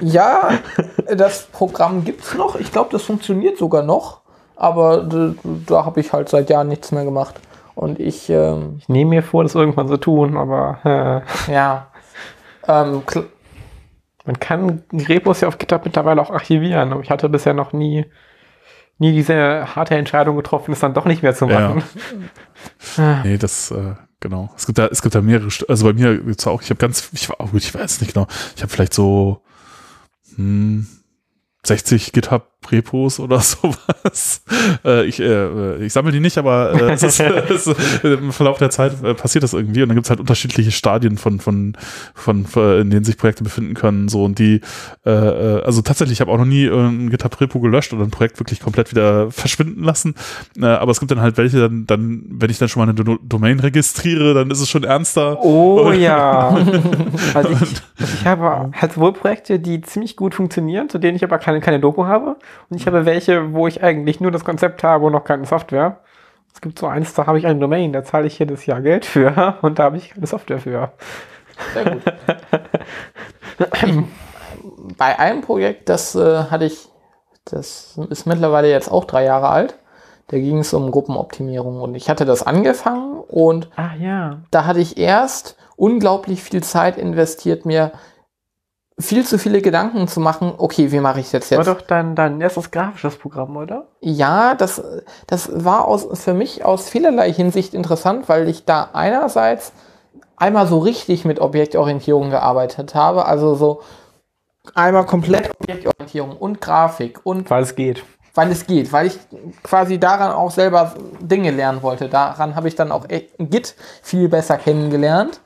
Ja, [LAUGHS] das Programm gibt's noch. Ich glaube, das funktioniert sogar noch. Aber da, da habe ich halt seit Jahren nichts mehr gemacht. Und ich, ähm, Ich nehme mir vor, das irgendwann zu tun, aber äh, ja, ähm, man kann Repos ja auf GitHub mittlerweile auch archivieren, aber ich hatte bisher noch nie, nie diese harte Entscheidung getroffen, es dann doch nicht mehr zu Ja. machen. [LAUGHS] Nee, das, äh, genau. Es gibt da, es gibt da mehrere, also bei mir gibt's auch, ich habe ganz, ich war, oh gut, ich weiß nicht genau, ich habe vielleicht so hm, 60 GitHub-Repos oder [LAUGHS] sowas. Äh, ich äh, ich sammle die nicht, aber äh, es ist, [LAUGHS] es im Verlauf der Zeit äh, passiert das irgendwie und dann gibt's halt unterschiedliche Stadien von, von, von, von, in denen sich Projekte befinden können. So und die, äh, äh, also tatsächlich, ich habe auch noch nie äh, ein GitHub-Repo gelöscht oder ein Projekt wirklich komplett wieder verschwinden lassen. Äh, aber es gibt dann halt welche, dann, dann, wenn ich dann schon mal eine Do Domain registriere, dann ist es schon ernster. Oh ja. [LAUGHS] also ich, ich habe halt sowohl Projekte, die ziemlich gut funktionieren, zu denen ich aber keine, keine Doku habe. Und ich habe welche, wo ich eigentlich nur das Konzept habe und noch keine Software. Es gibt so eins, da habe ich eine Domain, da zahle ich jedes Jahr Geld für [LAUGHS] und da habe ich keine Software für. Sehr gut. Bei einem Projekt, das äh, hatte ich, das ist mittlerweile jetzt auch drei Jahre alt. Da ging es um Gruppenoptimierung und ich hatte das angefangen und Ah ja. da hatte ich erst unglaublich viel Zeit investiert, mir viel zu viele Gedanken zu machen. Okay, wie mache ich das War jetzt? doch dein, dein erstes grafisches Programm, oder? Ja, das, das war aus, für mich aus vielerlei Hinsicht interessant, weil ich da einerseits einmal so richtig mit Objektorientierung gearbeitet habe, also so einmal komplett Objektorientierung und Grafik und Weil es geht. weil es geht, weil ich quasi daran auch selber Dinge lernen wollte. Daran habe ich dann auch echt Git viel besser kennengelernt.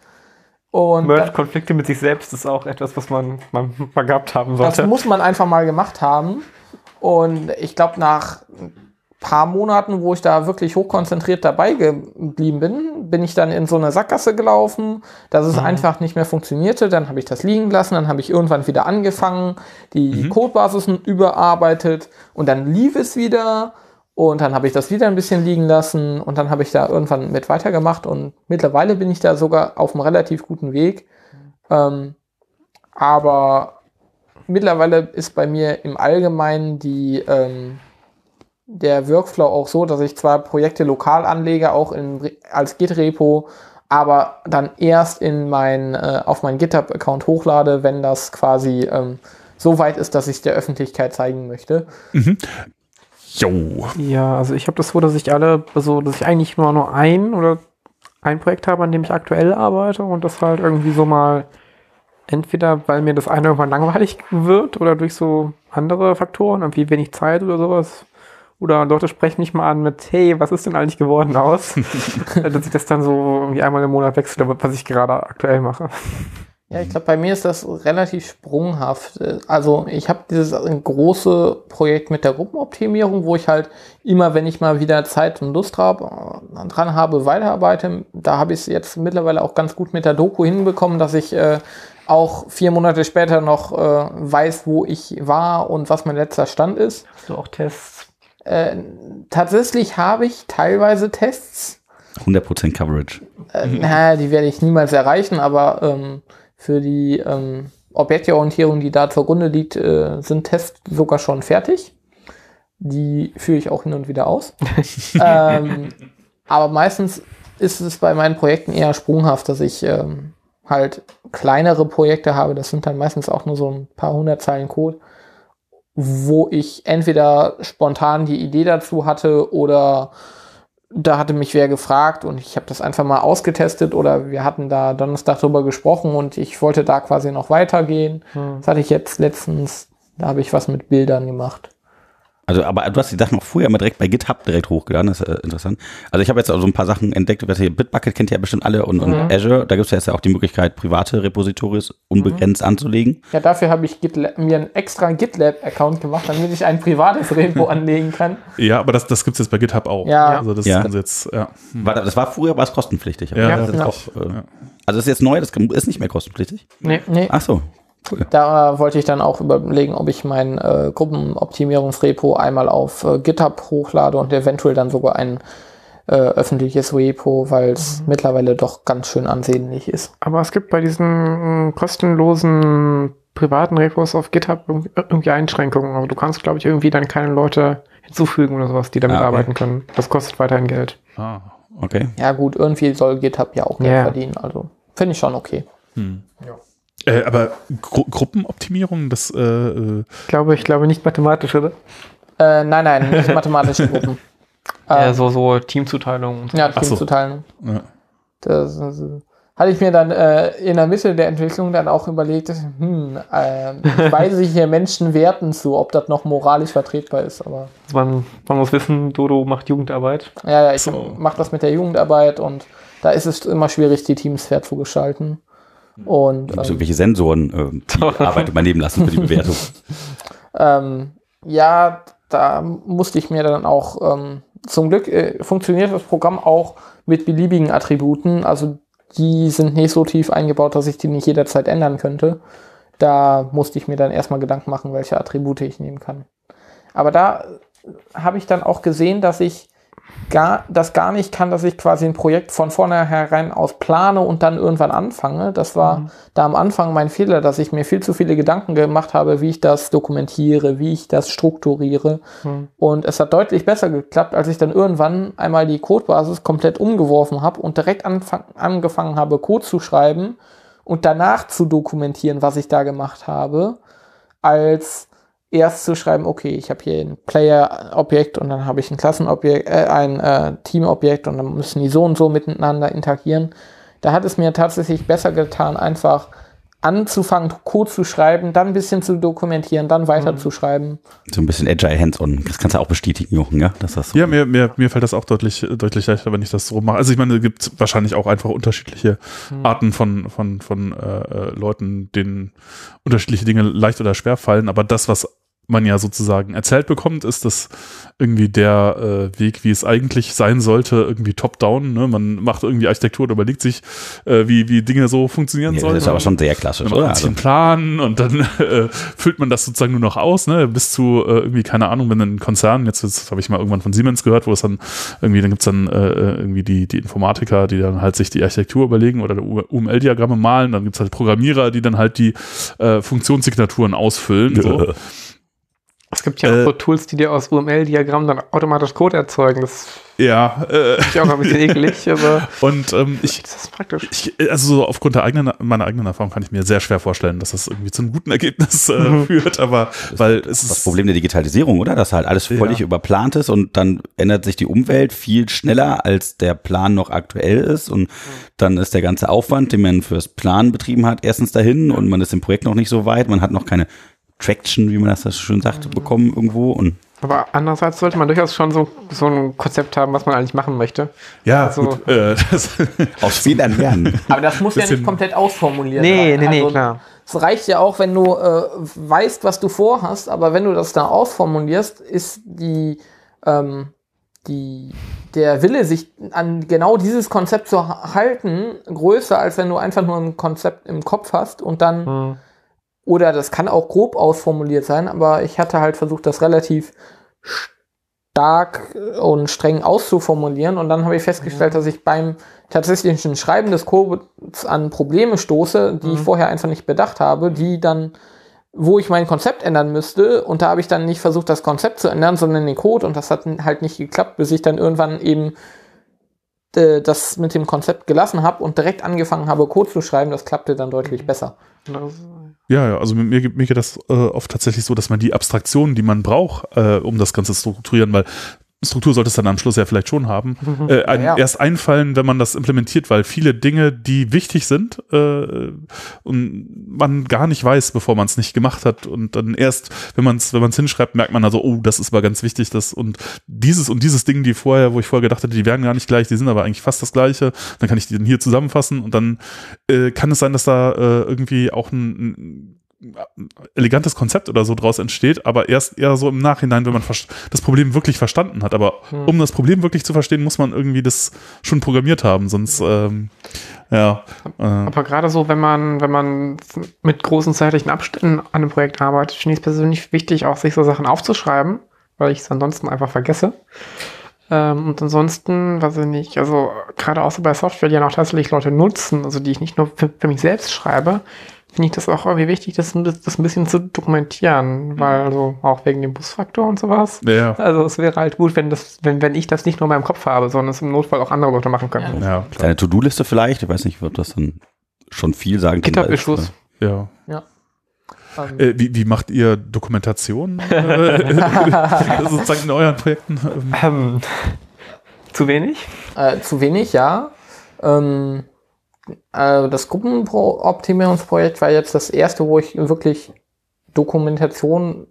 Und Merge-Konflikte mit sich selbst ist auch etwas, was man, man [LAUGHS] mal gehabt haben Das sollte. muss man einfach mal gemacht haben. Und ich glaube, nach ein paar Monaten, wo ich da wirklich hochkonzentriert dabei geblieben bin, bin ich dann in so eine Sackgasse gelaufen, dass es einfach nicht mehr funktionierte. Dann habe ich das liegen lassen, dann habe ich irgendwann wieder angefangen, die Codebasis überarbeitet und dann lief es wieder. Und dann habe ich das wieder ein bisschen liegen lassen und dann habe ich da irgendwann mit weitergemacht und mittlerweile bin ich da sogar auf einem relativ guten Weg. Ähm, aber mittlerweile ist bei mir im Allgemeinen die, ähm, der Workflow auch so, dass ich zwar Projekte lokal anlege, auch in, als Git-Repo, aber dann erst in mein, äh, auf meinen GitHub-Account hochlade, wenn das quasi ähm, so weit ist, dass ich es der Öffentlichkeit zeigen möchte. Jo. Ja, also ich habe das so, dass ich alle, also dass ich eigentlich nur nur ein oder ein Projekt habe, an dem ich aktuell arbeite und das halt irgendwie so mal entweder, weil mir das eine irgendwann langweilig wird oder durch so andere Faktoren, irgendwie wenig Zeit oder sowas. Oder Leute sprechen mich mal an mit, hey, was ist denn eigentlich geworden aus? [LAUGHS] dass ich das dann so irgendwie einmal im Monat wechsle, was ich gerade aktuell mache. Ja, ich glaube, bei mir ist das relativ sprunghaft. Also ich habe dieses äh, große Projekt mit der Gruppenoptimierung, wo ich halt immer, wenn ich mal wieder Zeit und Lust hab, äh, dran habe, weiterarbeite. Da habe ich es jetzt mittlerweile auch ganz gut mit der Doku hinbekommen, dass ich äh, auch vier Monate später noch äh, weiß, wo ich war und was mein letzter Stand ist. Hast du auch Tests? Äh, tatsächlich habe ich teilweise Tests. 100% Coverage. Äh, na, die werde ich niemals erreichen, aber ähm, für die ähm, Objektorientierung, die da zugrunde liegt, äh, sind Tests sogar schon fertig. Die führe ich auch hin und wieder aus. [LAUGHS] ähm, aber meistens ist es bei meinen Projekten eher sprunghaft, dass ich ähm, halt kleinere Projekte habe. Das sind dann meistens auch nur so ein paar hundert Zeilen Code. wo ich entweder spontan die Idee dazu hatte oder da hatte mich wer gefragt und ich habe das einfach mal ausgetestet oder wir hatten da Donnerstag drüber gesprochen und ich wollte da quasi noch weitergehen. Hm. Das hatte ich jetzt letztens, da habe ich was mit Bildern gemacht. Also, aber du hast die Sachen auch vorher mal direkt bei GitHub direkt hochgeladen, das ist äh, interessant. Also ich habe jetzt auch so ein paar Sachen entdeckt, was hier Bitbucket kennt ihr ja bestimmt alle und, und Mhm. Azure, da gibt es ja jetzt auch die Möglichkeit, private Repositories unbegrenzt anzulegen. Ja, dafür habe ich GitLab, mir einen extra GitLab-Account gemacht, damit ich ein privates [LAUGHS] Repo anlegen kann. Ja, aber das, das gibt es jetzt bei GitHub auch. Ja. Also das Ja. ist jetzt, ja. Hm. War, das war früher, war es kostenpflichtig. aber Ja, das ist ja. auch, äh, Also das ist jetzt neu, das ist nicht mehr kostenpflichtig. Nee. Nee, Ach so, cool. da wollte ich dann auch überlegen, ob ich mein äh, Gruppenoptimierungsrepo einmal auf äh, GitHub hochlade und eventuell dann sogar ein äh, öffentliches Repo, weil es mittlerweile doch ganz schön ansehnlich ist. Aber es gibt bei diesen mm, kostenlosen privaten Repos auf GitHub irgendwie- Einschränkungen. Aber du kannst, glaube ich, irgendwie dann keine Leute hinzufügen oder sowas, die damit Ah, okay. arbeiten können. Das kostet weiterhin Geld. Ah. Okay. Ja gut, irgendwie soll GitHub ja auch Geld Ja. verdienen, also finde ich schon okay. Äh, aber Gru Gruppenoptimierung, das äh, äh, Ich glaube, ich glaube nicht mathematisch, oder? Äh, nein, nein, nicht mathematische Gruppen. [LAUGHS] Ja, Ähm, so, so Teamzuteilungen. und so. ja, so. Teamzuteilung. ja. Das, das hatte ich mir dann äh, in der Mitte der Entwicklung dann auch überlegt, hm, äh, [LAUGHS] weise ich hier Menschen Werten zu, ob das noch moralisch vertretbar ist. Aber Man, man muss wissen, Dodo macht Jugendarbeit. ja, ja ich So. mache das mit der Jugendarbeit und da ist es immer schwierig, die Teams fair zu gestalten. Und Gibt es ähm, irgendwelche Sensoren, ähm, die [LAUGHS] Arbeit übernehmen lassen für die Bewertung? [LAUGHS] ähm, ja, da musste ich mir dann auch, ähm, zum Glück äh, funktioniert das Programm auch mit beliebigen Attributen. Also die sind nicht so tief eingebaut, dass ich die nicht jederzeit ändern könnte. Da musste ich mir dann erstmal Gedanken machen, welche Attribute ich nehmen kann. Aber da habe ich dann auch gesehen, dass ich gar, das gar nicht kann, dass ich quasi ein Projekt von vornherein aus plane und dann irgendwann anfange. Das war da am Anfang mein Fehler, dass ich mir viel zu viele Gedanken gemacht habe, wie ich das dokumentiere, wie ich das strukturiere. Hm. Und es hat deutlich besser geklappt, als ich dann irgendwann einmal die Codebasis komplett umgeworfen habe und direkt angefangen habe, Code zu schreiben und danach zu dokumentieren, was ich da gemacht habe, als erst zu schreiben, okay, ich habe hier ein Player-Objekt und dann habe ich ein Klassenobjekt, äh, ein äh, Team-Objekt und dann müssen die so und so miteinander interagieren. Da hat es mir tatsächlich besser getan, einfach anzufangen, Code zu schreiben, dann ein bisschen zu dokumentieren, dann weiter zu schreiben. So ein bisschen Agile Hands-on. Das kannst du auch bestätigen, Jochen, ja? Dass das so Ja, mir, mir, mir fällt das auch deutlich, deutlich leichter, wenn ich das so mache. Also ich meine, es gibt wahrscheinlich auch einfach unterschiedliche Arten von, von, von äh, äh, Leuten, denen unterschiedliche Dinge leicht oder schwer fallen. Aber das, was man ja sozusagen erzählt bekommt, ist das irgendwie der äh, Weg, wie es eigentlich sein sollte, irgendwie top-down. Ne? Man macht irgendwie Architektur und überlegt sich, äh, wie, wie Dinge so funktionieren Ja, sollen. das ist aber schon sehr klassisch, Man oder? Also, einen Plan und dann [LAUGHS] äh, füllt man das sozusagen nur noch aus, ne? Bis zu äh, irgendwie, keine Ahnung, wenn ein Konzern, jetzt, jetzt habe ich mal irgendwann von Siemens gehört, wo es dann irgendwie, dann gibt's dann äh, irgendwie die, die Informatiker, die dann halt sich die Architektur überlegen oder UML-Diagramme malen, dann gibt's halt Programmierer, die dann halt die äh, Funktionssignaturen ausfüllen. So. [LAUGHS] Es gibt ja Äh, auch so Tools, die dir aus UML-Diagrammen dann automatisch Code erzeugen. Das Ja, äh, ist ja auch ein bisschen eklig, aber [LAUGHS] und ähm, ich, das ist praktisch. ich, also so aufgrund der eigenen, meiner eigenen Erfahrung kann ich mir sehr schwer vorstellen, dass das irgendwie zu einem guten Ergebnis äh, Mhm. führt, aber weil es das ist Problem der Digitalisierung, oder? Dass halt alles völlig Ja. überplant ist und dann ändert sich die Umwelt viel schneller, als der Plan noch aktuell ist. Und dann ist der ganze Aufwand, den man fürs Plan betrieben hat, erstens dahin und man ist im Projekt noch nicht so weit. Man hat noch keine Traction, wie man das so schön sagt, bekommen irgendwo. Und Aber andererseits sollte man durchaus schon so, so ein Konzept haben, was man eigentlich machen möchte. ja Also- gut, äh, das, [LAUGHS] aus Fehlern lernen. Aber das muss ja nicht komplett ausformuliert Nee, nee, nee, Also, klar. Es reicht ja auch, wenn du äh, weißt, was du vorhast, aber wenn du das da ausformulierst, ist die, ähm, die, der Wille, sich an genau dieses Konzept zu ha- halten, größer, als wenn du einfach nur ein Konzept im Kopf hast und dann, Hm. Oder das kann auch grob ausformuliert sein, aber ich hatte halt versucht, das relativ stark und streng auszuformulieren. Und dann habe ich festgestellt, dass ich beim tatsächlichen Schreiben des Codes an Probleme stoße, die ich vorher einfach nicht bedacht habe, die dann, wo ich mein Konzept ändern müsste. Und da habe ich dann nicht versucht, das Konzept zu ändern, sondern den Code. Und das hat halt nicht geklappt, bis ich dann irgendwann eben äh, das mit dem Konzept gelassen habe und direkt angefangen habe, Code zu schreiben, das klappte dann deutlich besser. Ja, ja, also mir, mir geht das äh, oft tatsächlich so, dass man die Abstraktionen, die man braucht, äh, um das Ganze zu strukturieren, weil Struktur sollte es dann am Schluss ja vielleicht schon haben, äh, ein, Ja. erst einfallen, wenn man das implementiert, weil viele Dinge, die wichtig sind äh, und man gar nicht weiß, bevor man es nicht gemacht hat. Und dann erst, wenn man es wenn hinschreibt, merkt man also, oh, das ist aber ganz wichtig, das und dieses und dieses Ding, die vorher, wo ich vorher gedacht hatte, die wären gar nicht gleich, die sind aber eigentlich fast das gleiche, dann kann ich die dann hier zusammenfassen. Und dann äh, kann es sein, dass da äh, irgendwie auch ein, ein elegantes Konzept oder so draus entsteht, aber erst eher so im Nachhinein, wenn man das Problem wirklich verstanden hat. Aber um das Problem wirklich zu verstehen, muss man irgendwie das schon programmiert haben, sonst ähm, ja. Äh, Aber gerade so, wenn man, wenn man mit großen zeitlichen Abständen an einem Projekt arbeitet, finde ich es persönlich wichtig, auch sich so Sachen aufzuschreiben, weil ich es ansonsten einfach vergesse. Ähm, und ansonsten, weiß ich nicht, also gerade auch so bei Software, die ja auch tatsächlich Leute nutzen, also die ich nicht nur für, für mich selbst schreibe, finde ich das auch irgendwie wichtig, das, das ein bisschen zu dokumentieren, weil also auch wegen dem Busfaktor und sowas. ja, Also es wäre halt gut, wenn das, wenn, wenn ich das nicht nur in meinem Kopf habe, sondern es im Notfall auch andere Leute machen können. ja, klar. Deine To-Do-Liste vielleicht, ich weiß nicht, wird das dann schon viel sagen. können, weil es, GitHub-Issues. ja. Ähm, Äh, wie, wie macht ihr Dokumentation [LAUGHS] [LAUGHS] sozusagen in euren Projekten? Ähm, Ähm, zu wenig? Äh, zu wenig, ja. Ähm, äh, das Gruppenoptimierungsprojekt war jetzt das erste, wo ich wirklich Dokumentation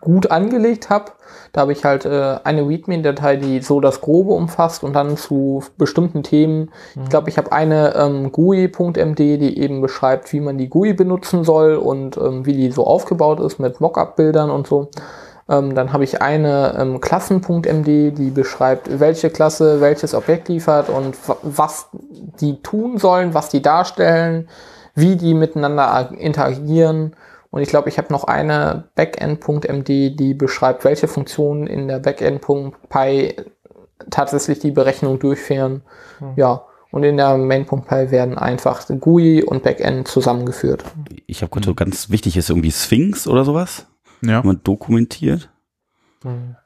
gut angelegt habe. Da habe ich halt äh, eine README-Datei, die so das Grobe umfasst und dann zu bestimmten Themen. Ich glaube, ich habe eine ähm, GUI.md, die eben beschreibt, wie man die GUI benutzen soll und ähm, wie die so aufgebaut ist mit Mockup-Bildern und so. Ähm, dann habe ich eine ähm, Klassen.md, die beschreibt, welche Klasse welches Objekt liefert und wa- was die tun sollen, was die darstellen, wie die miteinander ag- interagieren. Und ich glaube, ich habe noch eine Backend.md, die beschreibt, welche Funktionen in der Backend.py tatsächlich die Berechnung durchführen. Ja. Und in der Main.py werden einfach GUI und Backend zusammengeführt. Ich habe gerade so ganz wichtig ist irgendwie Sphinx oder sowas, ja. man dokumentiert.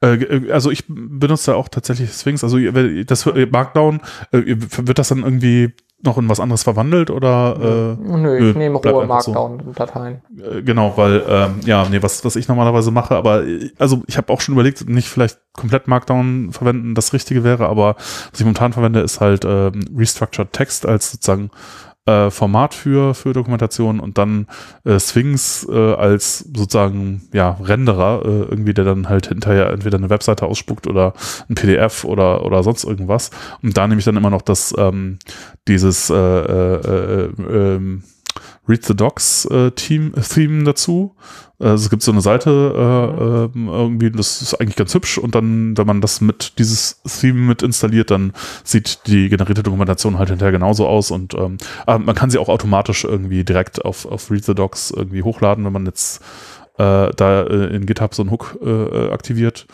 Äh, äh, also ich benutze da auch tatsächlich Sphinx. Also das Markdown, äh, wird das dann irgendwie noch in was anderes verwandelt oder äh, Nö, ich Nö, nehme rohe so. Markdown-Dateien. Äh, Genau, weil, ähm, ja, nee, was, was ich normalerweise mache, aber also ich habe auch schon überlegt, nicht vielleicht komplett Markdown verwenden, das Richtige wäre, aber was ich momentan verwende, ist halt ähm, Restructured Text als sozusagen äh, Format für, für Dokumentation und dann äh, Sphinx äh, als sozusagen ja, Renderer, äh, irgendwie, der dann halt hinterher entweder eine Webseite ausspuckt oder ein PDF oder, oder sonst irgendwas. Und da nehme ich dann immer noch das, ähm, dieses äh, äh, äh, ähm, Read the Docs äh, Team, Theme dazu. Also es gibt so eine Seite äh, ähm, irgendwie, das ist eigentlich ganz hübsch und dann, wenn man das mit dieses Theme mit installiert, dann sieht die generierte Dokumentation halt hinterher genauso aus und ähm, aber man kann sie auch automatisch irgendwie direkt auf, auf Read the Docs irgendwie hochladen, wenn man jetzt äh, da äh, in GitHub so einen Hook äh, aktiviert.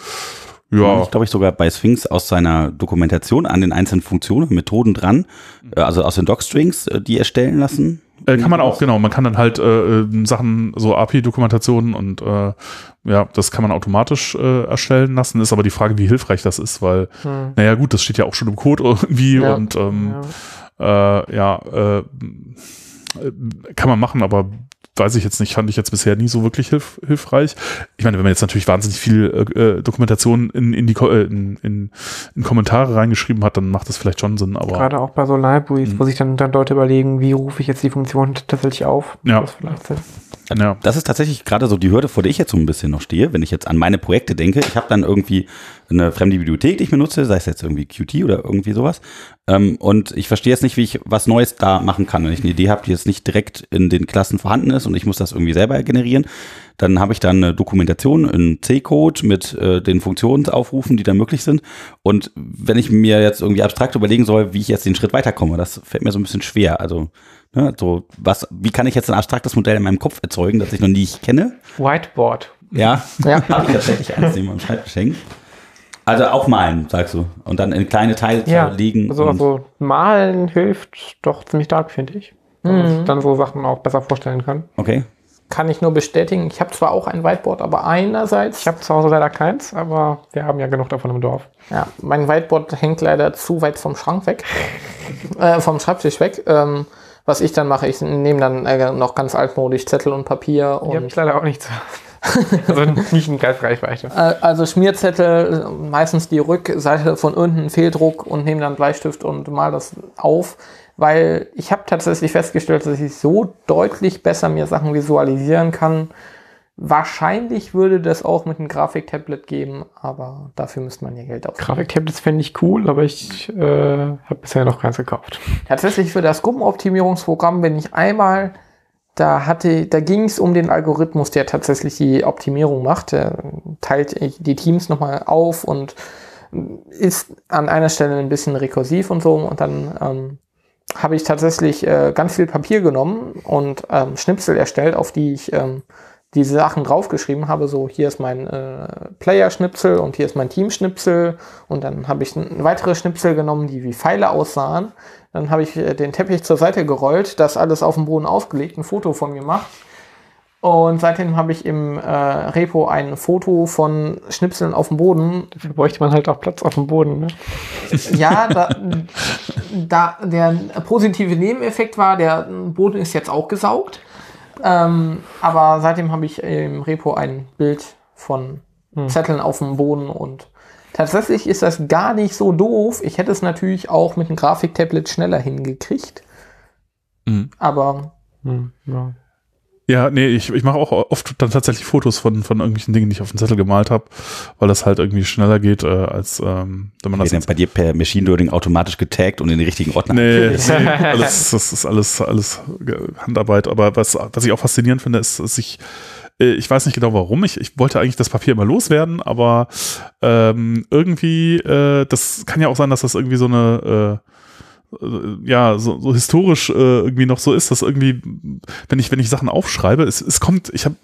Ja, Ich glaube, ich sogar bei Sphinx aus seiner Dokumentation an den einzelnen Funktionen, und Methoden dran, äh, also aus den Docstrings, äh, die erstellen lassen. Äh, kann man auch, genau. Man kann dann halt äh, äh, Sachen, so API-Dokumentationen und äh, ja, das kann man automatisch äh, erstellen lassen. Ist aber die Frage, wie hilfreich das ist, weil, Hm. naja, gut, das steht ja auch schon im Code irgendwie Ja. und ähm, Ja. äh, ja, äh, äh, kann man machen, aber weiß ich jetzt nicht, fand ich jetzt bisher nie so wirklich hilf hilfreich. Ich meine, wenn man jetzt natürlich wahnsinnig viel äh, äh, Dokumentation in, in die äh, in, in, in Kommentare reingeschrieben hat, dann macht das vielleicht schon Sinn, aber Gerade auch bei so Libraries, Mhm. wo sich dann, dann Leute überlegen, wie rufe ich jetzt die Funktion tatsächlich auf. Ja. Das vielleicht Sinn. Ja. Das ist tatsächlich gerade so die Hürde, vor der ich jetzt so ein bisschen noch stehe, wenn ich jetzt an meine Projekte denke. Ich habe dann irgendwie eine fremde Bibliothek, die ich benutze, sei es jetzt irgendwie Qt oder irgendwie sowas. Ähm, und ich verstehe jetzt nicht, wie ich was Neues da machen kann. Wenn ich eine Idee habe, die jetzt nicht direkt in den Klassen vorhanden ist und ich muss das irgendwie selber generieren, dann habe ich dann eine Dokumentation in C-Code mit äh, den Funktionsaufrufen, die da möglich sind. Und wenn ich mir jetzt irgendwie abstrakt überlegen soll, wie ich jetzt den Schritt weiterkomme, das fällt mir so ein bisschen schwer. Also, ne, so, was, wie kann ich jetzt ein abstraktes Modell in meinem Kopf erzeugen, das ich noch nie kenne? Whiteboard. Ja, Ja. [LAUGHS] habe ich tatsächlich eins neben meinem [LAUGHS] Schreibtisch hängen. Also auch malen, sagst du. Und dann in kleine Teile Ja, zerlegen. also, also malen hilft doch ziemlich stark, finde ich. Weil man sich dann so Sachen auch besser vorstellen kann. okay. Kann ich nur bestätigen. Ich habe zwar auch ein Whiteboard, aber einerseits, Ich habe zu Hause leider keins, aber wir haben ja genug davon im Dorf. ja, mein Whiteboard hängt leider zu weit vom Schrank weg, [LAUGHS] äh, vom Schreibtisch weg. Ähm, was ich dann mache, ich nehme dann äh, noch ganz altmodisch Zettel und Papier habe und ich leider auch nicht zu [LAUGHS] Also nicht in Greifreichweite. Äh, Also Schmierzettel, meistens die Rückseite von irgendeinem Fehldruck und nehme dann Bleistift und mal das auf, weil ich habe tatsächlich festgestellt, dass ich so deutlich besser mir Sachen visualisieren kann. Wahrscheinlich würde das auch mit einem Grafiktablet geben, aber dafür müsste man ja Geld ausgeben. Grafiktablets fände ich cool, aber ich äh, habe bisher noch keins gekauft. Tatsächlich für das Gruppenoptimierungsprogramm bin ich einmal, da hatte, da ging es um den Algorithmus, der tatsächlich die Optimierung macht. Der teilt die Teams nochmal auf und ist an einer Stelle ein bisschen rekursiv und so. Und dann ähm, habe ich tatsächlich äh, ganz viel Papier genommen und ähm, Schnipsel erstellt, auf die ich ähm, diese Sachen draufgeschrieben habe. So, hier ist mein äh, Player-Schnipsel und hier ist mein Team-Schnipsel. Und dann habe ich weitere Schnipsel genommen, die wie Pfeile aussahen. Dann habe ich äh, den Teppich zur Seite gerollt, das alles auf dem Boden aufgelegt, ein Foto von gemacht. Und seitdem habe ich im äh, Repo ein Foto von Schnipseln auf dem Boden. Dafür bräuchte man halt auch Platz auf dem Boden. Ne? Ja, [LAUGHS] da, da der positive Nebeneffekt war, der Boden ist jetzt auch gesaugt. Ähm, aber seitdem habe ich im Repo ein Bild von Zetteln auf dem Boden und tatsächlich ist das gar nicht so doof. Ich hätte es natürlich auch mit einem Grafiktablet schneller hingekriegt. Mhm. Aber Hm, ja. Ja, nee, ich, ich mache auch oft dann tatsächlich Fotos von, von irgendwelchen Dingen, die ich auf den Zettel gemalt habe, weil das halt irgendwie schneller geht, äh, als ähm, wenn man das jetzt bei dir per Machine Learning automatisch getaggt und in den richtigen Ordner. Nee, nee alles, das ist alles, alles Handarbeit. Aber was, was ich auch faszinierend finde, ist, dass ich, äh, ich weiß nicht genau warum, ich, ich wollte eigentlich das Papier immer loswerden, aber ähm, irgendwie, äh, das kann ja auch sein, dass das irgendwie so eine, äh, ja, so, so historisch äh, irgendwie noch so ist, dass irgendwie, wenn ich, wenn ich Sachen aufschreibe, es, es kommt, ich habe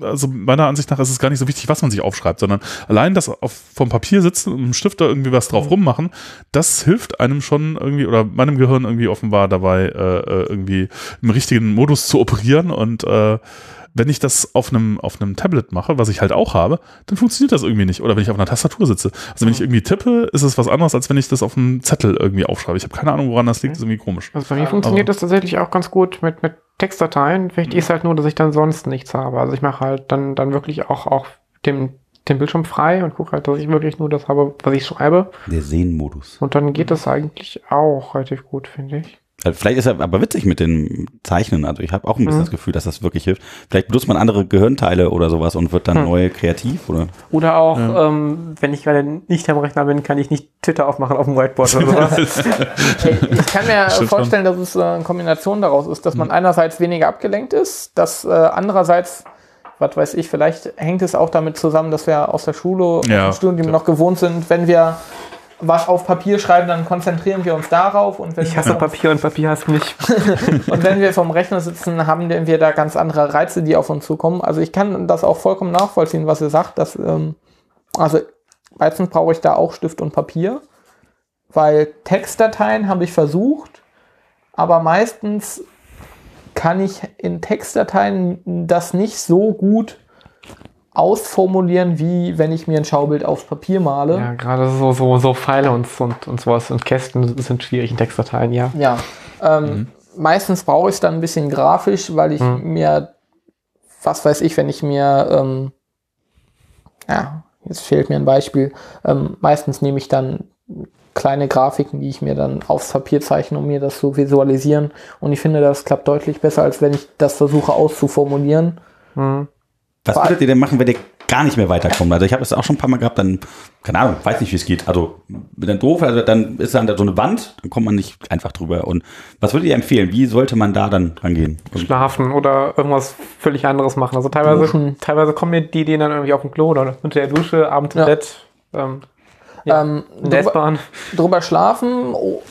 also meiner Ansicht nach ist es gar nicht so wichtig, was man sich aufschreibt, sondern allein das auf, vom Papier sitzen und mit dem Stift da irgendwie was drauf rummachen, das hilft einem schon irgendwie oder meinem Gehirn irgendwie offenbar dabei, äh, äh, irgendwie im richtigen Modus zu operieren und äh, wenn ich das auf einem, auf einem Tablet mache, was ich halt auch habe, dann funktioniert das irgendwie nicht. Oder wenn ich auf einer Tastatur sitze. Also wenn ich irgendwie tippe, ist es was anderes, als wenn ich das auf einem Zettel irgendwie aufschreibe. Ich habe keine Ahnung, woran das liegt, das ist irgendwie komisch. Also bei mir funktioniert das tatsächlich auch ganz gut mit, mit Textdateien. Wichtig ist halt nur, dass ich dann sonst nichts habe. Also ich mache halt dann, dann wirklich auch, auch den, den Bildschirm frei und gucke halt, dass ich wirklich nur das habe, was ich schreibe. Der Sehenmodus. Und dann geht das eigentlich auch relativ gut, finde ich. Also Vielleicht ist er aber witzig mit den Zeichnen. Also ich habe auch ein bisschen Mhm. das Gefühl, dass das wirklich hilft. Vielleicht benutzt man andere Gehirnteile oder sowas und wird dann Hm. neu kreativ oder. Oder auch, ähm, wenn ich gerade nicht am Rechner bin, kann ich nicht Twitter aufmachen auf dem Whiteboard oder sowas. Ey, [LAUGHS] ich kann mir Stimmt vorstellen, dass es äh, eine Kombination daraus ist, dass man einerseits weniger abgelenkt ist, dass äh, andererseits, was weiß ich, vielleicht hängt es auch damit zusammen, dass wir aus der Schule, Ja, aus dem Studium klar. noch gewohnt sind, wenn wir was auf Papier schreiben, dann konzentrieren wir uns darauf und wenn, Ich wir, hasse Papier und Papier hasst mich. [LAUGHS] und wenn wir vom Rechner sitzen, haben wir da ganz andere Reize, die auf uns zukommen. Also ich kann das auch vollkommen nachvollziehen, was ihr sagt, dass, ähm, also meistens brauche ich da auch Stift und Papier, weil Textdateien habe ich versucht, aber meistens kann ich in Textdateien das nicht so gut ausformulieren, wie wenn ich mir ein Schaubild aufs Papier male. Ja, gerade so, so, so Pfeile und, und, und sowas und Kästen sind schwierig in Textdateien, ja. Ja. Ähm, Meistens brauche ich es dann ein bisschen grafisch, weil ich Mhm. mir, was weiß ich, wenn ich mir, ähm, ja, jetzt fehlt mir ein Beispiel, ähm, meistens nehme ich dann kleine Grafiken, die ich mir dann aufs Papier zeichne, um mir das zu visualisieren. Und ich finde, das klappt deutlich besser, als wenn ich das versuche auszuformulieren. Mhm. Was würdet ihr denn machen, wenn ihr gar nicht mehr weiterkommt? Also ich habe es auch schon ein paar Mal gehabt, dann, keine Ahnung, weiß nicht, wie es geht. Also, bin dann doof, also dann ist dann da so eine Wand, dann kommt man nicht einfach drüber. Und was würdet ihr empfehlen? Wie sollte man da dann rangehen? Schlafen oder irgendwas völlig anderes machen. Also teilweise, Duschen. teilweise kommen mir die Ideen dann irgendwie auf dem Klo oder unter der Dusche, abends im Ja. Bett, ähm, Ja. Ähm, in der drüber, drüber schlafen, oh,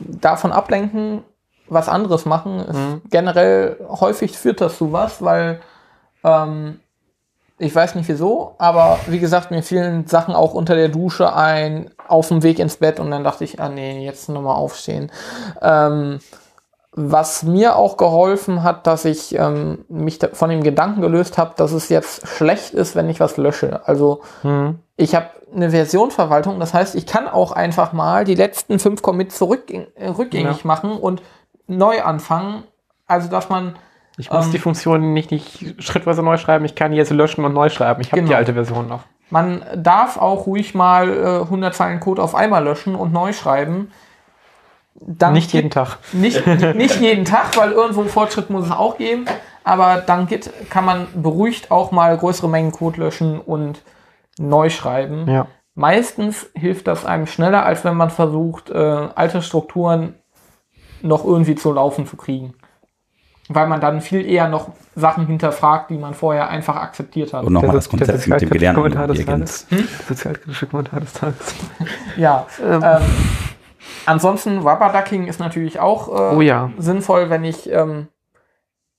davon ablenken, was anderes machen. Ist Mhm. Generell häufig führt das zu was, weil ähm, ich weiß nicht wieso, aber wie gesagt, mir fielen Sachen auch unter der Dusche ein, auf dem Weg ins Bett und dann dachte ich, ah nee, jetzt nochmal aufstehen. Ähm, was mir auch geholfen hat, dass ich ähm, mich von dem Gedanken gelöst habe, dass es jetzt schlecht ist, wenn ich was lösche. Also Mhm. ich habe eine Versionverwaltung, das heißt, ich kann auch einfach mal die letzten fünf Commits zurück, äh, rückgängig Ja. machen und neu anfangen. Also, dass man Ich muss Ähm, die Funktion nicht, nicht schrittweise neu schreiben, ich kann die jetzt löschen und neu schreiben. Ich habe Genau. die alte Version noch. Man darf auch ruhig mal äh, 100 Zeilen Code auf einmal löschen und neu schreiben. Dann nicht jeden Tag. Nicht, [LAUGHS] nicht jeden Tag, weil irgendwo Fortschritt muss es auch geben. Aber dann geht, kann man beruhigt auch mal größere Mengen Code löschen und neu schreiben. Ja. Meistens hilft das einem schneller, als wenn man versucht, äh, alte Strukturen noch irgendwie zu laufen zu kriegen. Weil man dann viel eher noch Sachen hinterfragt, die man vorher einfach akzeptiert hat. Und nochmal das Konzept der mit dem sozialkritische Gelernten Kommentar des. Tages. Sozialkritische Kommentar des Tages. [LAUGHS] Ja. Ähm. Ähm, ansonsten Rubberducking ist natürlich auch äh, Oh ja. sinnvoll, wenn ich ähm,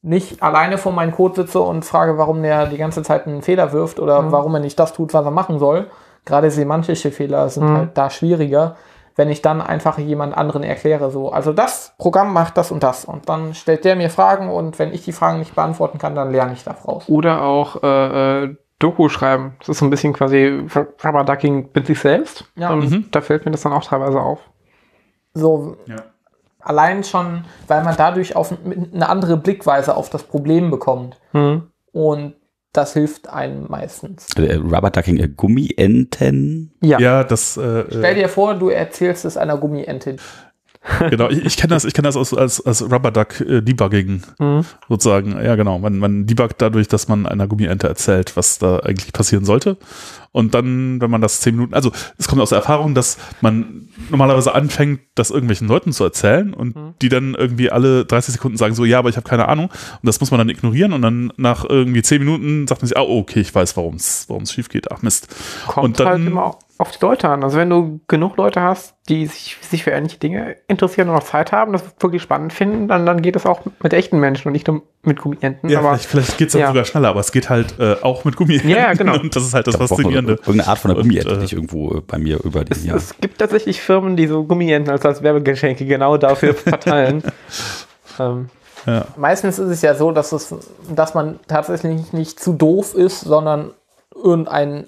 nicht alleine vor meinem Code sitze und frage, warum der die ganze Zeit einen Fehler wirft oder Mhm. warum er nicht das tut, was er machen soll. Gerade semantische Fehler sind Mhm. halt da schwieriger, wenn ich dann einfach jemand anderen erkläre. So, also das Programm macht das und das. Und dann stellt der mir Fragen und wenn ich die Fragen nicht beantworten kann, dann lerne ich daraus. Oder auch äh, äh, Doku schreiben. Das ist so ein bisschen quasi Rubberducking mit sich selbst. Ja. Und Mhm. da fällt mir das dann auch teilweise auf. So, Ja. allein schon, weil man dadurch auf eine andere Blickweise auf das Problem bekommt. Mhm. Und das hilft einem meistens. Äh, Rubber Ducking, äh, Gummienten. Ja. Ja, das. Äh, Stell dir vor, du erzählst es einer Gummiente. Genau. Ich, ich kenne das, ich kenne das aus, als, als Rubber Duck äh, Debugging Mhm. sozusagen. Ja, genau. Man, man debuggt dadurch, dass man einer Gummiente erzählt, was da eigentlich passieren sollte. Und dann, wenn man das zehn Minuten, also es kommt aus der Erfahrung, dass man normalerweise anfängt, das irgendwelchen Leuten zu erzählen und Mhm. die dann irgendwie alle 30 Sekunden sagen so, ja, aber ich habe keine Ahnung. Und das muss man dann ignorieren und dann nach irgendwie zehn Minuten sagt man sich, ah, okay, ich weiß, warum es schief geht. Ach Mist. Kommt Und dann- halt immer auf die Leute an. Also wenn du genug Leute hast, die sich, sich für ähnliche Dinge interessieren und auch Zeit haben, das wirklich spannend finden, dann, dann geht es auch mit echten Menschen und nicht nur mit Gummienten. Ja, aber vielleicht, vielleicht geht es dann ja. sogar schneller, aber es geht halt äh, auch mit Gummienten. Ja, ja, genau. Und [LAUGHS] das ist halt das Ich brauche Faszinierende. irgendeine Art von einer Gummiente, äh, die ich irgendwo äh, bei mir über es, den Jahr. es gibt tatsächlich Firmen, die so Gummienten als, als Werbegeschenke genau dafür [LAUGHS] verteilen. ähm, Ja. Meistens ist es ja so, dass, es, dass man tatsächlich nicht zu doof ist, sondern irgendein.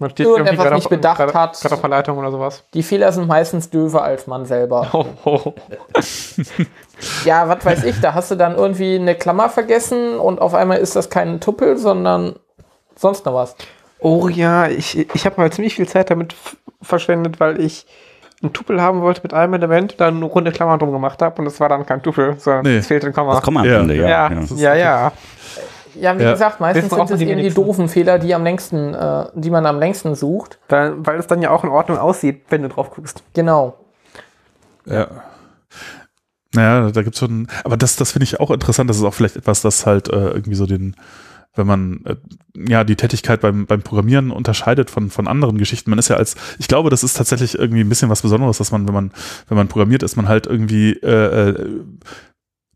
Man steht Irgendetwas gerade nicht auf- bedacht gerade, hat. Gerade auf Verleitung oder sowas. Die Fehler sind meistens döver als man selber. [LAUGHS] Oh, oh. Ja, was weiß ich, da hast du dann irgendwie eine Klammer vergessen und auf einmal ist das kein Tuppel, sondern sonst noch was. oh ja, ich, ich habe mal ziemlich viel Zeit damit verschwendet, weil ich ein Tupel haben wollte mit einem Element, dann eine runde Klammer drum gemacht habe und es war dann kein Tupel, sondern Nee. es fehlte ein Komma. Das kommt am Ja. Ende, ja. ja, ja. ja, ja. Wie Ja. gesagt, meistens sind es die eben die doofen Fehler, die am längsten, äh, die man am längsten sucht. Weil, weil es dann ja auch in Ordnung aussieht, wenn du drauf guckst. Genau. Ja. Naja, da gibt's schon, aber das, das finde ich auch interessant. Das ist auch vielleicht etwas, das halt äh, irgendwie so den, wenn man äh, ja die Tätigkeit beim, beim Programmieren unterscheidet von, von anderen Geschichten. Man ist ja als, ich glaube, das ist tatsächlich irgendwie ein bisschen was Besonderes, dass man, wenn man, wenn man programmiert, ist man halt irgendwie äh, äh,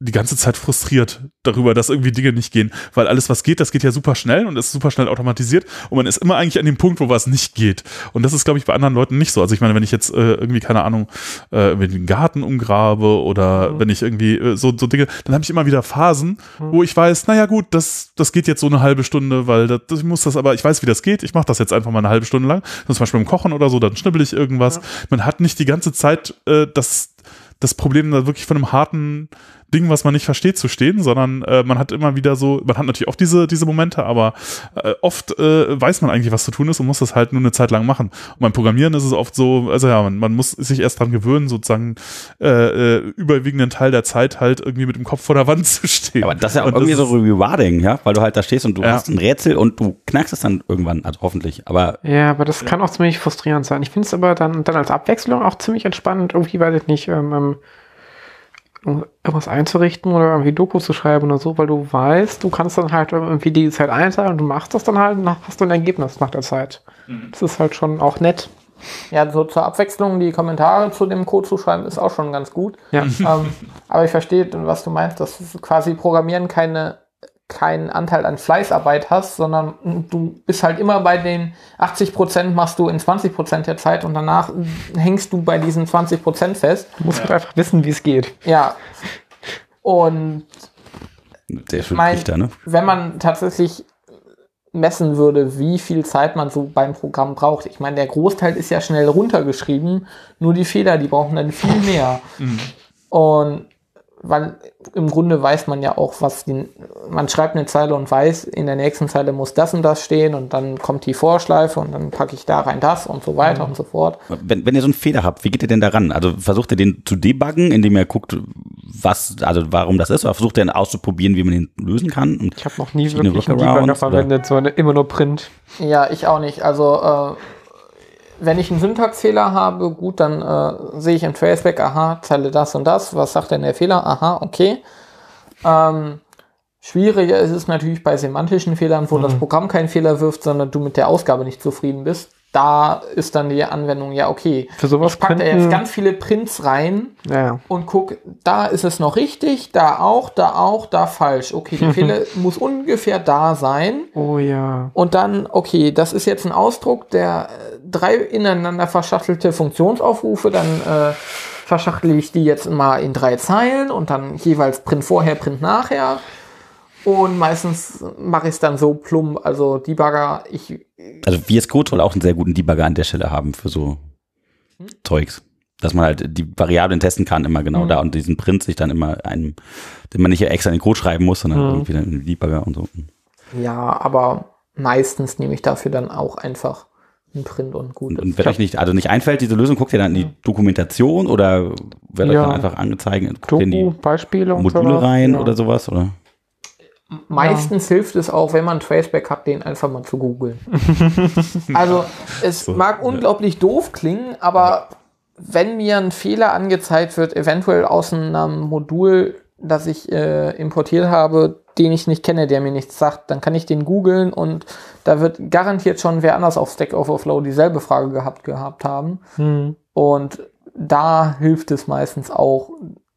die ganze Zeit frustriert darüber, dass irgendwie Dinge nicht gehen, weil alles, was geht, das geht ja super schnell und ist super schnell automatisiert und man ist immer eigentlich an dem Punkt, wo was nicht geht. Und das ist, glaube ich, bei anderen Leuten nicht so. Also ich meine, wenn ich jetzt äh, irgendwie, keine Ahnung, äh, den Garten umgrabe oder wenn ich irgendwie äh, so, so Dinge, dann habe ich immer wieder Phasen, wo ich weiß, naja gut, das, das geht jetzt so eine halbe Stunde, weil das, das, ich muss das aber, ich weiß, wie das geht, ich mache das jetzt einfach mal eine halbe Stunde lang. Zum Beispiel beim Kochen oder so, dann schnibbel ich irgendwas. Man hat nicht die ganze Zeit äh, das, das Problem da wirklich von einem harten Ding, was man nicht versteht, zu stehen, sondern äh, man hat immer wieder so, man hat natürlich auch diese, diese Momente, aber äh, oft äh, weiß man eigentlich, was zu tun ist und muss das halt nur eine Zeit lang machen. Und beim Programmieren ist es oft so, also ja, man, man muss sich erst dran gewöhnen, sozusagen äh, äh, überwiegenden Teil der Zeit halt irgendwie mit dem Kopf vor der Wand [LAUGHS] zu stehen. Aber das ist ja auch Und irgendwie so rewarding, ja, weil du halt da stehst und du Ja. hast ein Rätsel und du knackst es dann irgendwann, also hoffentlich. Aber Ja, aber das kann auch ziemlich frustrierend sein. Ich finde es aber dann, dann als Abwechslung auch ziemlich entspannend, irgendwie, weiß ich nicht, ähm, ähm, irgendwas einzurichten oder irgendwie Doku zu schreiben oder so, weil du weißt, du kannst dann halt irgendwie die Zeit einteilen und du machst das dann halt und dann hast du ein Ergebnis nach der Zeit. Das ist halt schon auch nett. Ja, so zur Abwechslung die Kommentare zu dem Code zu schreiben, ist auch schon ganz gut. Ja. ähm, aber ich verstehe, was du meinst, dass quasi Programmieren keine, keinen Anteil an Fleißarbeit hast, sondern du bist halt immer bei den 80% machst du in 20% der Zeit und danach hängst du bei diesen 20% fest. Du musst halt einfach wissen, wie es geht. Ja. Und sehr schön mein- Richter, ne? wenn man tatsächlich messen würde, wie viel Zeit man so beim Programm braucht. Ich meine, der Großteil ist ja schnell runtergeschrieben, nur die Fehler, die brauchen dann viel mehr. Und weil im Grunde weiß man ja auch, was die, man schreibt eine Zeile und weiß, in der nächsten Zeile muss das und das stehen und dann kommt die Vorschleife und dann packe ich da rein das und so weiter und so fort. Wenn, wenn ihr so einen Fehler habt, wie geht ihr denn daran? Also versucht ihr den zu debuggen, indem ihr guckt, was, also warum das ist, oder versucht ihr dann auszuprobieren, wie man den lösen kann? Und Ich habe noch nie wirklich einen Debugger verwendet, sondern immer nur Print. Ja, ich auch nicht. Also äh, wenn ich einen Syntaxfehler habe, gut, dann äh, sehe ich im Traceback, aha, Zeile das und das, was sagt denn der Fehler? Aha, okay. Ähm, schwieriger ist es natürlich bei semantischen Fehlern, wo das Programm keinen Fehler wirft, sondern du mit der Ausgabe nicht zufrieden bist. Da ist dann die Anwendung, ja, okay. Für sowas Ich packe da könnten- jetzt ganz viele Prints rein Ja, und guck, da ist es noch richtig, da auch, da auch, da falsch. Okay, der Fehler [LAUGHS] muss ungefähr da sein. Oh ja. Und dann, okay, das ist jetzt ein Ausdruck der äh, drei ineinander verschachtelte Funktionsaufrufe, dann äh, verschachtel ich die jetzt mal in drei Zeilen und dann jeweils Print vorher, Print nachher. Und meistens mache ich es dann so plump, also Debugger, ich, Also VS Code soll auch einen sehr guten Debugger an der Stelle haben für so Zeugs. Dass man halt die Variablen testen kann, immer genau Mhm. da und diesen Print sich dann immer einem, den man nicht extra in den Code schreiben muss, sondern Mhm. irgendwie dann in den Debugger und so. ja, aber meistens nehme ich dafür dann auch einfach einen Print und gut. Und, und wenn euch nicht, also nicht einfällt, diese Lösung, guckt ihr dann in die Dokumentation oder wird euch Ja. dann einfach angezeigt, guckt ihr in Doku, die Beispiele Module rein ja. oder sowas? Oder? Meistens hilft es auch, wenn man Traceback hat, den einfach mal zu googeln. [LAUGHS] also es mag unglaublich doof klingen, aber wenn mir ein Fehler angezeigt wird, eventuell aus einem Modul, das ich äh, importiert habe, den ich nicht kenne, der mir nichts sagt, dann kann ich den googeln und da wird garantiert schon wer anders auf Stack Overflow dieselbe Frage gehabt gehabt haben. Hm. Und da hilft es meistens auch,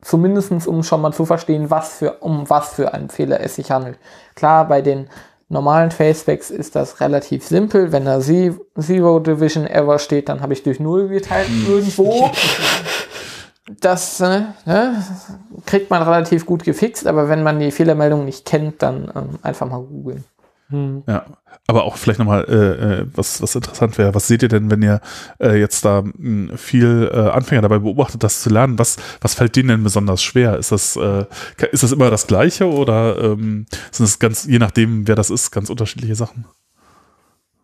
zumindestens um schon mal zu verstehen, was für, um was für einen Fehler es sich handelt. Klar, bei den normalen Facebacks ist das relativ simpel. Wenn da Ze- Zero Division Error steht, dann habe ich durch Null geteilt irgendwo. Das äh, ne, kriegt man relativ gut gefixt, aber wenn man die Fehlermeldung nicht kennt, dann ähm, einfach mal googeln. Hm. Ja, aber auch vielleicht nochmal, äh, äh, was, was interessant wäre, was seht ihr denn, wenn ihr äh, jetzt da mh, viel äh, Anfänger dabei beobachtet, das zu lernen, was, was fällt denen denn besonders schwer? Ist das, äh, ist das immer das Gleiche oder ähm, sind es ganz, je nachdem, wer das ist, ganz unterschiedliche Sachen?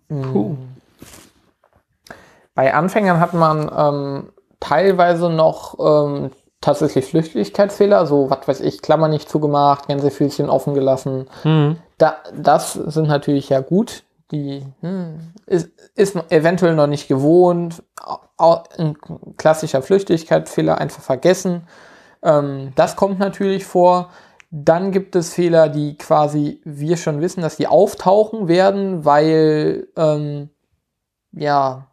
Puh. Bei Anfängern hat man ähm, teilweise noch ähm, tatsächlich Flüchtigkeitsfehler, so was weiß ich, Klammer nicht zugemacht, Gänsefüßchen offen gelassen. Hm. Da, das sind natürlich ja gut. Die hm, ist, ist eventuell noch nicht gewohnt. Au- au- Ein klassischer Flüchtigkeitsfehler einfach vergessen. Ähm, das kommt natürlich vor. Dann gibt es Fehler, die quasi wir schon wissen, dass die auftauchen werden, weil ähm, ja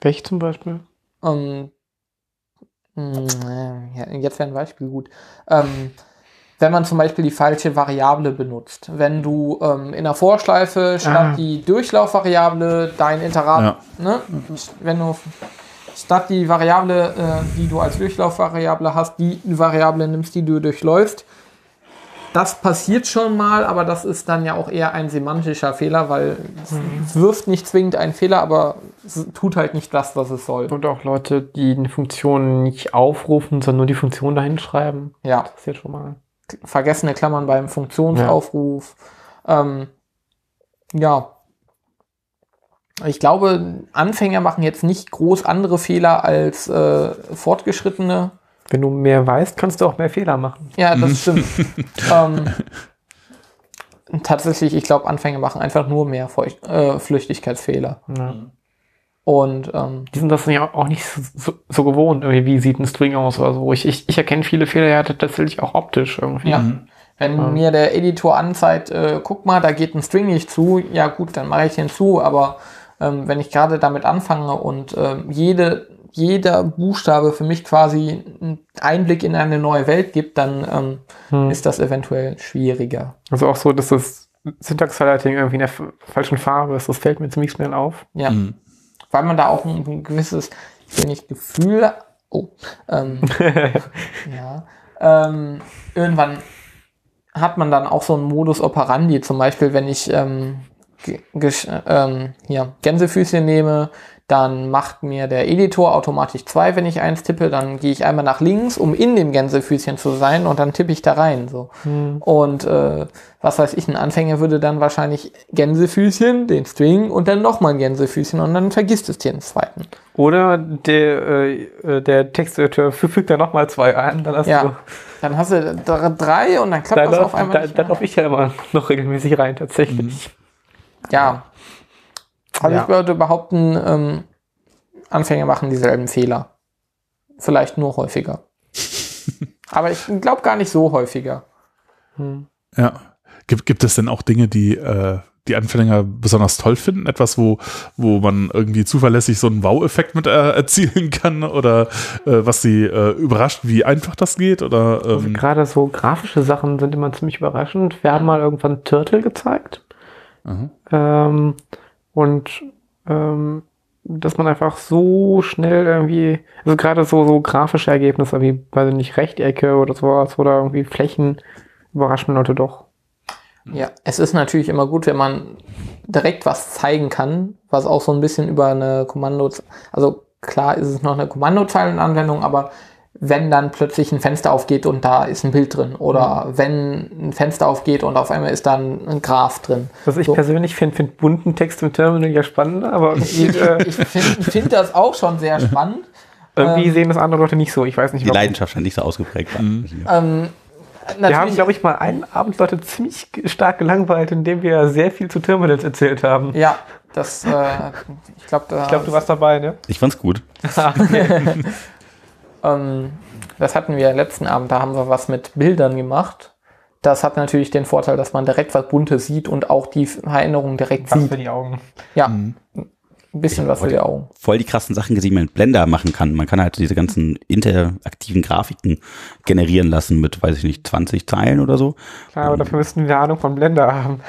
Welche zum Beispiel? ähm, mh, ja, jetzt wäre ein Beispiel gut. Ähm, wenn man zum Beispiel die falsche Variable benutzt. Wenn du ähm, in der Vorschleife statt Ah. die Durchlaufvariable dein Interat, ne, wenn du statt die Variable, äh, die du als Durchlaufvariable hast, die Variable nimmst, die du durchläufst. Das passiert schon mal, aber das ist dann ja auch eher ein semantischer Fehler, weil es wirft nicht zwingend einen Fehler, aber es tut halt nicht das, was es soll. Und auch Leute, die eine Funktion nicht aufrufen, sondern nur die Funktion dahin schreiben. Ja. Das jetzt schon mal. Vergessene Klammern beim Funktionsaufruf. Ja. Ähm, ja. Ich glaube, Anfänger machen jetzt nicht groß andere Fehler als äh, Fortgeschrittene. Wenn du mehr weißt, kannst du auch mehr Fehler machen. Ja, das [LAUGHS] stimmt. ähm, tatsächlich, ich glaube, Anfänger machen einfach nur mehr Feucht, äh, Flüchtigkeitsfehler. Ja. Und ähm, Die sind das ja auch nicht so, so gewohnt, irgendwie, wie sieht ein String aus oder so. Ich, ich, ich erkenne viele Fehler ja tatsächlich auch optisch irgendwie. ja. Wenn Ja. mir der Editor anzeigt, äh, guck mal, da geht ein String nicht zu, ja gut, dann mache ich den zu, aber ähm, wenn ich gerade damit anfange und ähm, jede, jeder Buchstabe für mich quasi einen Einblick in eine neue Welt gibt, dann ähm, Hm. ist das eventuell schwieriger. Also auch so, dass das Syntax-Highlighting irgendwie in der falschen Farbe ist. Das fällt mir ziemlich schnell auf. Ja. Mhm. Weil man da auch ein, ein gewisses, ich will nicht Gefühl, oh, ähm, [LAUGHS] ja, ähm, irgendwann hat man dann auch so einen Modus operandi, zum Beispiel, wenn ich ähm, ähm, hier, Gänsefüßchen nehme, Dann macht mir der Editor automatisch zwei, wenn ich eins tippe. Dann gehe ich einmal nach links, um in dem Gänsefüßchen zu sein und dann tippe ich da rein. So. Und äh, was weiß ich, ein Anfänger würde dann wahrscheinlich Gänsefüßchen, den String und dann nochmal ein Gänsefüßchen und dann vergisst es den zweiten. Oder der, äh, äh, der Texteditor fü- fügt da nochmal zwei ein, dann hast Ja. du. Dann hast du dr- drei und dann klappt Da das auf einmal. da, nicht da mehr. laufe ich ja immer noch regelmäßig rein, tatsächlich. Ja. Also Ja. ich würde behaupten, ähm, Anfänger machen dieselben Fehler. Vielleicht nur häufiger. [LAUGHS] Aber ich glaube gar nicht so häufiger. Ja. Gibt, gibt es denn auch Dinge, die äh, die Anfänger besonders toll finden? Etwas, wo, wo man irgendwie zuverlässig so einen Wow-Effekt mit äh, erzielen kann? Oder äh, was sie äh, überrascht, wie einfach das geht? Oder Also ähm, gerade so grafische Sachen sind immer ziemlich überraschend. Wir haben mal irgendwann Turtle gezeigt. aha. Ähm, und ähm, dass man einfach so schnell irgendwie, also gerade so, so grafische Ergebnisse wie, weiß ich nicht, Rechtecke oder sowas oder irgendwie Flächen überraschen Leute doch. Ja, es ist natürlich immer gut, wenn man direkt was zeigen kann, was auch so ein bisschen über eine Kommando, also klar ist es noch eine Kommandozeilenanwendung, aber wenn dann plötzlich ein Fenster aufgeht und da ist ein Bild drin oder wenn ein Fenster aufgeht und auf einmal ist da ein, Graph drin. Was ich So. persönlich finde, finde bunten Text im Terminal ja spannender, aber irgendwie, äh, Ich finde find das auch schon sehr [LAUGHS] spannend. irgendwie Ähm. sehen das andere Leute nicht so. Ich weiß nicht, Die warum. Leidenschaft scheint nicht so ausgeprägt. Ähm, Wir haben, natürlich, glaube ich, mal einen Abend Leute ziemlich stark gelangweilt, indem wir sehr viel zu Terminals erzählt haben. ja, das, äh, ich glaube, da, Ich glaube, du warst dabei, ne? Ich fand's gut. [LAUGHS] [LAUGHS] ähm, das hatten wir letzten Abend, da haben wir was mit Bildern gemacht. Das hat natürlich den Vorteil, dass man direkt was Buntes sieht und auch die Erinnerung direkt Was sieht. für die Augen. Ja, ein bisschen was für die Augen. Voll die krassen Sachen gesehen, die man mit Blender machen kann. Man kann halt diese ganzen interaktiven Grafiken generieren lassen mit, weiß ich nicht, 20 Zeilen oder so. Klar, aber dafür müssten wir Ahnung von Blender haben.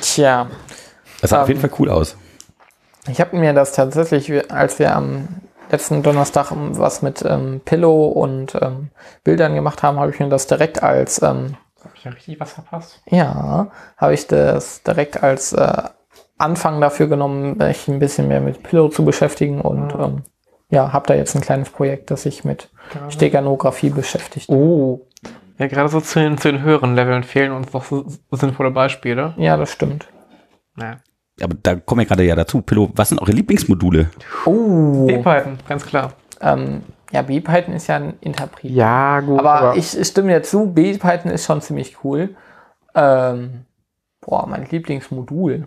Tja, Das sah auf Ähm, jeden Fall cool aus. ich habe mir das tatsächlich, als wir am letzten Donnerstag was mit ähm, Pillow und ähm, Bildern gemacht haben, habe ich mir das direkt als ähm, Habe ich ja richtig was verpasst? Ja, habe ich das direkt als äh, Anfang dafür genommen, mich ein bisschen mehr mit Pillow zu beschäftigen und ähm, ja, habe da jetzt ein kleines Projekt, das sich mit Steganographie beschäftigt. Oh. Ja, gerade so zu den, zu den höheren Leveln fehlen uns doch so, sinnvolle Beispiele. Ja, das stimmt. Ja. Aber da kommen wir gerade ja dazu. Pillow, was sind eure Lieblingsmodule? Oh, D-Python, ganz klar. ähm, ja, B-Python ist ja ein Interpret. Ja, gut. aber, ich, ich stimme dir zu, B-Python ist schon ziemlich cool. Ähm, boah, mein Lieblingsmodul.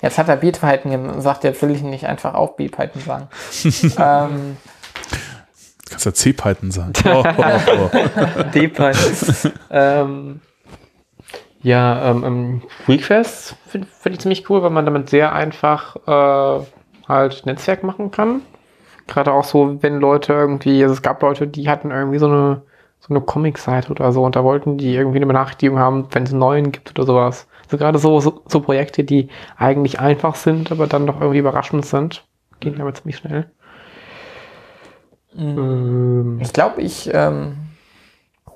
Jetzt hat er B-Python gesagt, jetzt will ich nicht einfach auch B-Python sagen. [LAUGHS] ähm, Kannst ja C-Python sagen. [LAUGHS] Oh, oh, oh. D-Python. [LAUGHS] ähm, ja, ähm, ähm, Requests finde find ich ziemlich cool, weil man damit sehr einfach äh, halt Netzwerk machen kann. Gerade auch so, wenn Leute irgendwie, also es gab Leute, die hatten irgendwie so eine, so eine Comic-Seite oder so und da wollten die irgendwie eine Benachrichtigung haben, wenn es einen neuen gibt oder sowas. Also gerade so, so, so Projekte, die eigentlich einfach sind, aber dann doch irgendwie überraschend sind, gehen damit ziemlich schnell. Ähm, ich glaube, ich ähm,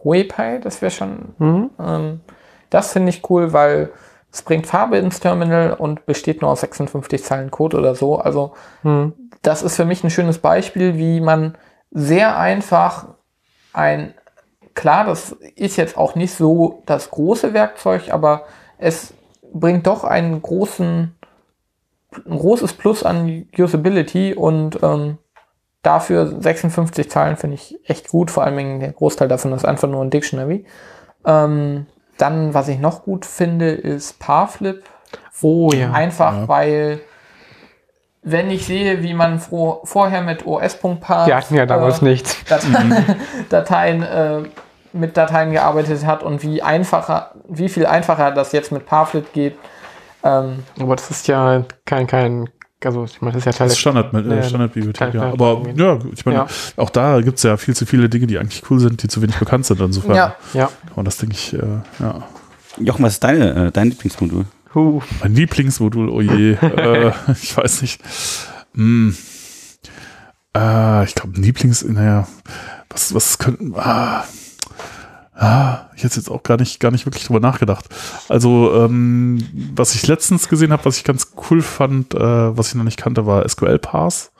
Huepy, das wäre schon mhm. Ähm, das finde ich cool, weil es bringt Farbe ins Terminal und besteht nur aus 56 Zeilen Code oder so. Also Mhm. das ist für mich ein schönes Beispiel, wie man sehr einfach ein, klar, das ist jetzt auch nicht so das große Werkzeug, aber es bringt doch einen großen, ein großes Plus an Usability und ähm, dafür 56 Zeilen finde ich echt gut, vor allem der Großteil davon ist einfach nur ein Dictionary. Ähm, dann, was ich noch gut finde, ist Parflip. Oh ja. Einfach, Ja. weil wenn ich sehe, wie man vorher mit os.parf Die hatten ja damals äh, nichts. Dateien, [LAUGHS] Dateien äh, mit Dateien gearbeitet hat und wie einfacher, wie viel einfacher das jetzt mit Parflip geht. Ähm, Aber das ist ja kein, kein, also ich meine, das ist ja Teil Das ist Standard, äh, Standardbibliothek, ja. Aber ja, ich meine, Ja. auch da gibt es ja viel zu viele Dinge, die eigentlich cool sind, die zu wenig bekannt sind. Insofern ja, Ja. Und das denke ich, äh, ja. Jochen, was ist deine, äh, dein Lieblingsmodul? Huh. Mein Lieblingsmodul, oh je. äh, [LAUGHS] ich weiß nicht. Hm. Äh, ich glaube, Lieblings, naja, was, was könnten, ah, ah, ich jetzt jetzt auch gar nicht, gar nicht wirklich drüber nachgedacht. Also, ähm, was ich letztens gesehen habe, was ich ganz cool fand, äh, was ich noch nicht kannte, war SQL Pass.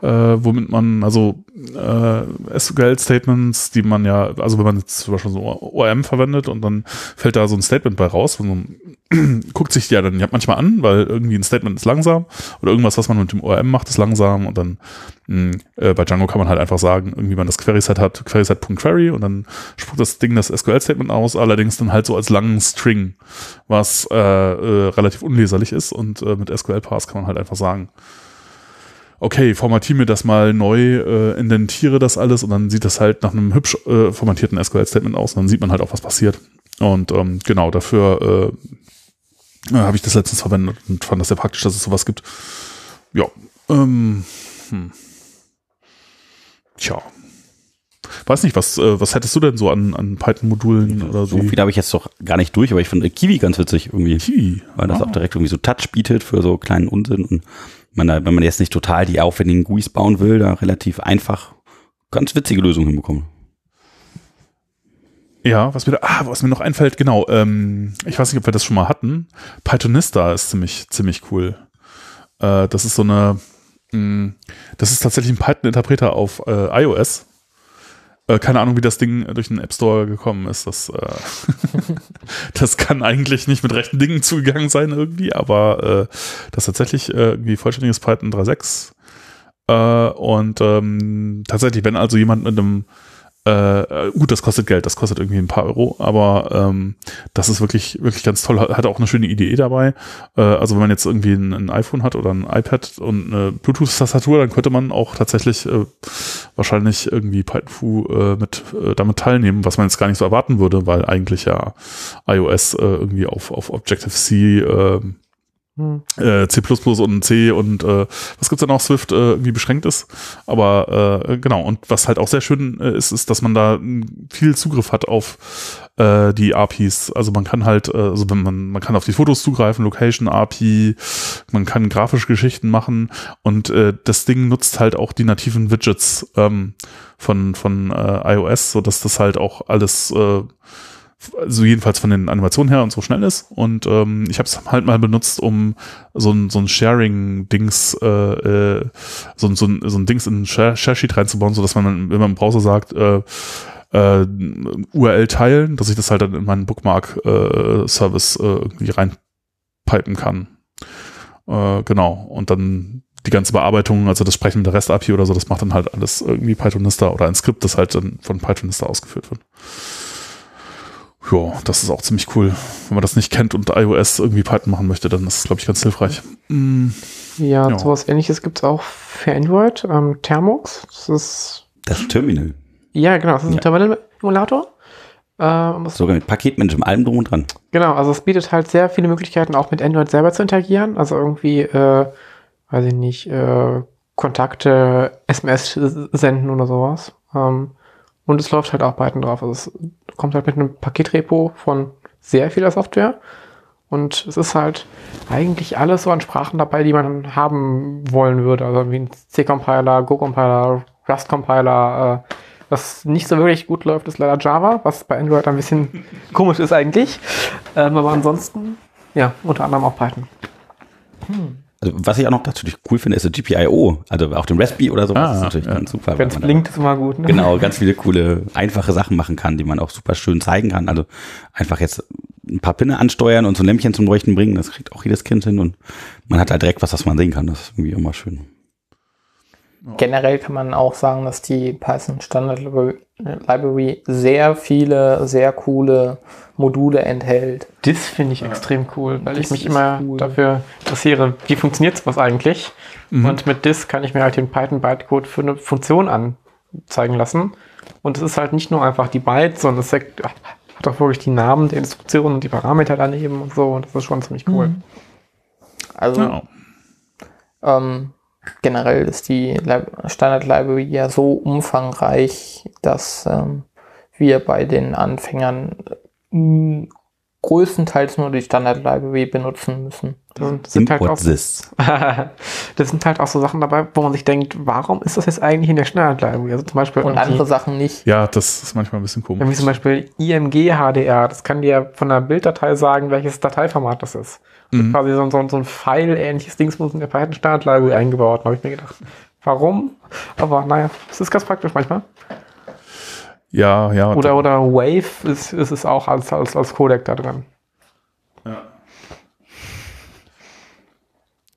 Äh, womit man, also äh, SQL-Statements, die man ja, also wenn man jetzt zum Beispiel so ORM verwendet und dann fällt da so ein Statement bei raus, dann [CLEARS THROAT] guckt sich die ja dann ja manchmal an, weil irgendwie ein Statement ist langsam oder irgendwas, was man mit dem ORM macht, ist langsam und dann mh, äh, bei Django kann man halt einfach sagen, irgendwie man das Query-Set hat, Query-Set.query und dann spuckt das Ding das SQL-Statement aus, allerdings dann halt so als langen String, was äh, äh, relativ unleserlich ist und äh, mit SQL-Pass kann man halt einfach sagen, okay, formatiere mir das mal neu, äh, indentiere das alles und dann sieht das halt nach einem hübsch äh, formatierten SQL-Statement aus und dann sieht man halt auch, was passiert. Und ähm, genau, dafür äh, äh, habe ich das letztens verwendet und fand das sehr praktisch, dass es sowas gibt. Ja. Ähm, hm. Tja. Weiß nicht, was, äh, was hättest du denn so an, an Python-Modulen oder so? So viel habe ich jetzt doch gar nicht durch, aber ich finde Kiwi ganz witzig irgendwie. Kiwi. Weil das Ah. auch direkt irgendwie so Touch bietet für so kleinen Unsinn und man da, wenn man jetzt nicht total die aufwendigen GUIs bauen will, da relativ einfach ganz witzige Lösungen hinbekommen. Ja, was mir da, ah, was mir noch einfällt, genau, ähm, ich weiß nicht, ob wir das schon mal hatten. Pythonista ist ziemlich, ziemlich cool. Äh, das ist so eine, mh, das ist tatsächlich ein Python-Interpreter auf äh, iOS. Äh, keine Ahnung, wie das Ding durch den App Store gekommen ist. Das, äh, [LAUGHS] das kann eigentlich nicht mit rechten Dingen zugegangen sein irgendwie, aber äh, das ist tatsächlich äh, irgendwie vollständiges Python 3.6. Äh, und ähm, tatsächlich, wenn also jemand mit einem äh, gut, das kostet Geld, das kostet irgendwie ein paar Euro, aber ähm, das ist wirklich, wirklich ganz toll. Hat auch eine schöne Idee dabei. Äh, also wenn man jetzt irgendwie ein, ein iPhone hat oder ein iPad und eine Bluetooth-Tastatur, dann könnte man auch tatsächlich äh, wahrscheinlich irgendwie PythonFu äh, mit äh, damit teilnehmen, was man jetzt gar nicht so erwarten würde, weil eigentlich ja iOS äh, irgendwie auf, auf Objective-C äh, Hm. äh, C++ und C und äh, was gibt's dann auch Swift äh, irgendwie beschränkt ist. Aber äh, genau, und was halt auch sehr schön äh, ist, ist, dass man da viel Zugriff hat auf äh, die APIs. Also man kann halt, äh, also wenn man, man kann auf die Fotos zugreifen, Location API, man kann grafische Geschichten machen und äh, das Ding nutzt halt auch die nativen Widgets ähm, von, von äh, iOS, so dass das halt auch alles äh, also jedenfalls von den Animationen her und so schnell ist. Und ähm, ich habe es halt mal benutzt, um so ein, so ein Sharing-Dings, äh, äh, so, so, ein, so ein Dings in Share-Sheet reinzubauen, sodass man, wenn man im Browser sagt, äh, äh, URL teilen, dass ich das halt dann in meinen Bookmark-Service äh, irgendwie reinpipen kann. Äh, genau. Und dann die ganze Bearbeitung, also das Sprechen der REST-API oder so, das macht dann halt alles irgendwie Pythonista oder ein Skript, das halt dann von Pythonista ausgeführt wird. Ja, das ist auch ziemlich cool. Wenn man das nicht kennt und iOS irgendwie Python machen möchte, dann ist es, glaube ich, ganz hilfreich. Mm, Ja, Ja. sowas ähnliches gibt es auch für Android. Ähm, Thermux, das ist, Das Terminal. ja genau, das ist ein Ja. Terminal-Emulator. Ähm, Sogar mit Paketmanagement, allem drum und dran. Genau, also es bietet halt sehr viele Möglichkeiten, auch mit Android selber zu interagieren. Also irgendwie, äh, weiß ich nicht, äh, Kontakte, SMS senden oder sowas. Ähm, und es läuft halt auch Python drauf. Also es kommt halt mit einem Paketrepo von sehr vieler Software. Und es ist halt eigentlich alles so an Sprachen dabei, die man haben wollen würde. Also wie ein C-Compiler, Go-Compiler, Rust-Compiler. Äh, was nicht so wirklich gut läuft, ist leider Java, was bei Android ein bisschen [LAUGHS] komisch ist eigentlich. Ähm, aber ansonsten, ja, unter anderem auch Python. Also was ich auch noch natürlich cool finde, ist so GPIO. Also auch den Raspberry oder sowas Ah, ist natürlich ja. ganz super. Wenn es blinkt, ist immer gut. Ne? Genau, ganz viele coole, einfache Sachen machen kann, die man auch super schön zeigen kann. Also einfach jetzt ein paar Pinne ansteuern und so ein Lämpchen zum Leuchten bringen, das kriegt auch jedes Kind hin und man hat halt direkt was, was man sehen kann. Das ist irgendwie immer schön. Generell kann man auch sagen, dass die Python Standard Libra- Library sehr viele, sehr coole Module enthält. Das finde ich extrem cool, weil Das ich mich immer cool. dafür interessiere, wie funktioniert sowas eigentlich. Mhm. Und mit Dis kann ich mir halt den Python-Bytecode für eine Funktion anzeigen lassen. Und es ist halt nicht nur einfach die Bytes, sondern es sagt- hat auch wirklich die Namen der Instruktionen und die Parameter daneben und so. Und das ist schon ziemlich cool. Mhm. Also ja. ähm, generell ist die Lib Standard Library ja so umfangreich, dass ähm, wir bei den Anfängern äh, größtenteils nur die Standard-Library benutzen müssen. Das sind, das sind halt auch, this. [LAUGHS] das sind halt auch so Sachen dabei, wo man sich denkt, warum ist das jetzt eigentlich in der Standard-Library? Also zum Beispiel Und andere Sachen nicht. Ja, das ist manchmal ein bisschen komisch. zum Beispiel IMG HDR, das kann dir von einer Bilddatei sagen, welches Dateiformat das ist. Mhm. Quasi so, so, so ein File-ähnliches Dings muss in der Python Standard Library eingebaut. Da habe ich mir gedacht, warum? Aber naja, es ist ganz praktisch manchmal. Ja, ja. Oder, oder Wave ist, ist es auch als, als, als Codec da drin.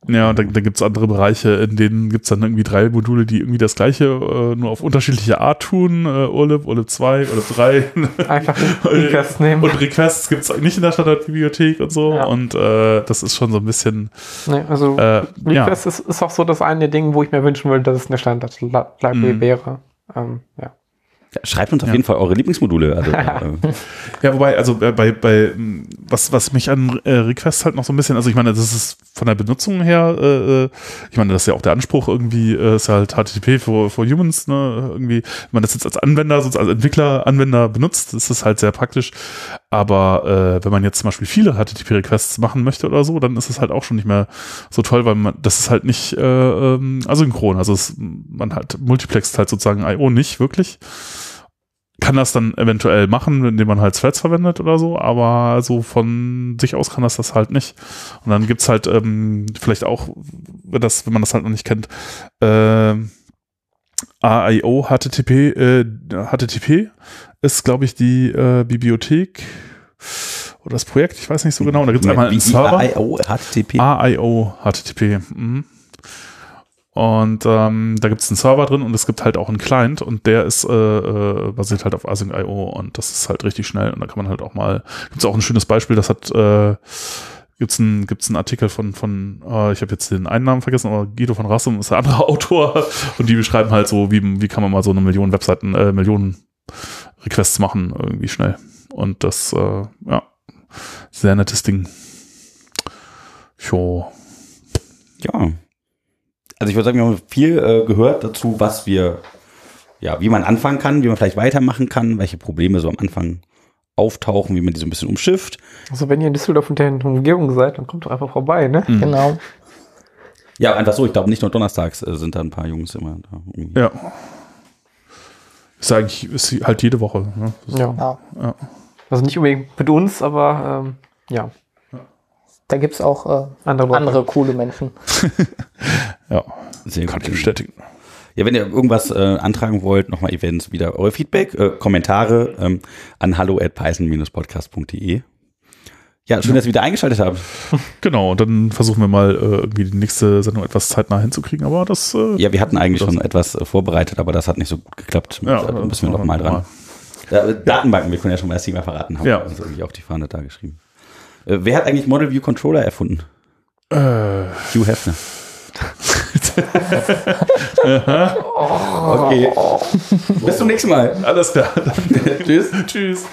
Ja, und dann, dann gibt es andere Bereiche, in denen gibt es dann irgendwie drei Module, die irgendwie das gleiche, äh, nur auf unterschiedliche Art tun. Äh, Urlib, Urlib 2, Urlib 3. Einfach den [LAUGHS] Request nehmen. und Requests gibt es nicht in der Standardbibliothek und so. Ja. Und äh, das ist schon so ein bisschen, Nee, also äh, ja. Request ist, ist auch so das eine Ding, wo ich mir wünschen würde, dass es eine Standard Library Mhm. wäre. Ähm, ja. Schreibt uns auf Ja. jeden Fall eure Lieblingsmodule. Also, äh, [LAUGHS] Ja, wobei, also bei, bei, bei m, was, was mich an äh, Requests halt noch so ein bisschen, also ich meine, das ist von der Benutzung her, äh, äh, ich meine, das ist ja auch der Anspruch irgendwie, äh, ist halt HTTP for, for Humans, ne, irgendwie, wenn man das jetzt als Anwender, sonst als Entwickler, Anwender benutzt, ist das halt sehr praktisch. Aber äh, wenn man jetzt zum Beispiel viele HTTP-Requests machen möchte oder so, dann ist es halt auch schon nicht mehr so toll, weil man, das ist halt nicht äh, ähm, asynchron. Also es, man hat multiplext halt sozusagen IO nicht wirklich kann das dann eventuell machen, indem man halt Threads verwendet oder so, aber so von sich aus kann das das halt nicht. Und dann gibt's halt ähm, vielleicht auch, wenn, das, wenn man das halt noch nicht kennt, ähm, AIO HTTP, äh, HTTP ist, glaube ich, die äh, Bibliothek oder das Projekt, ich weiß nicht so genau. Und da gibt's einmal einen Server. AIO, HTTP. AIO HTTP. Mhm. Und ähm, da gibt es einen Server drin und es gibt halt auch einen Client und der ist äh, äh, basiert halt auf Async.io und das ist halt richtig schnell und da kann man halt auch mal, gibt es auch ein schönes Beispiel, das hat äh, gibt's ein, gibt's einen Artikel von, von äh, ich habe jetzt den einen Namen vergessen, aber Guido von Rassum ist der andere [LAUGHS] Autor und die beschreiben halt so, wie, wie kann man mal so eine Million Webseiten, äh, Millionen Requests machen, irgendwie schnell. Und das, äh, ja, sehr nettes Ding. Jo. Ja. Also ich würde sagen, wir haben viel äh, gehört dazu, was wir, ja, wie man anfangen kann, wie man vielleicht weitermachen kann, welche Probleme so am Anfang auftauchen, wie man die so ein bisschen umschifft. Also wenn ihr in Düsseldorf und der Umgebung seid, dann kommt doch einfach vorbei, ne? Mhm. Genau. Ja, einfach so. Ich glaube, nicht nur donnerstags äh, sind da ein paar Jungs immer da. irgendwie. Ja. Ist eigentlich ist halt jede Woche. Ne? Ja. Ja. Ja. Also nicht unbedingt mit uns, aber ähm, ja, Da gibt es auch äh, andere andere coole Menschen. [LAUGHS] ja. Sehr Kann gut. ich bestätigen. Ja, wenn ihr irgendwas äh, antragen wollt, nochmal Events wieder eure Feedback, äh, Kommentare ähm, an hallo at python-podcast.de. Ja, schön, dass ihr wieder eingeschaltet habt. [LAUGHS] Genau, und dann versuchen wir mal äh, irgendwie die nächste Sendung etwas zeitnah hinzukriegen, aber das. Äh, Ja, wir hatten eigentlich schon etwas äh, vorbereitet, aber das hat nicht so gut geklappt. Ja, da müssen wir noch mal nochmal. dran. Ja, äh, Datenbanken, wir können ja schon mal das Thema verraten, haben Ja. uns irgendwie auf die Fahne da geschrieben. Wer hat eigentlich Model View Controller erfunden? Hugh Hefner. [LAUGHS] okay. Bis zum nächsten Mal. alles klar. [LAUGHS] Tschüss. Tschüss.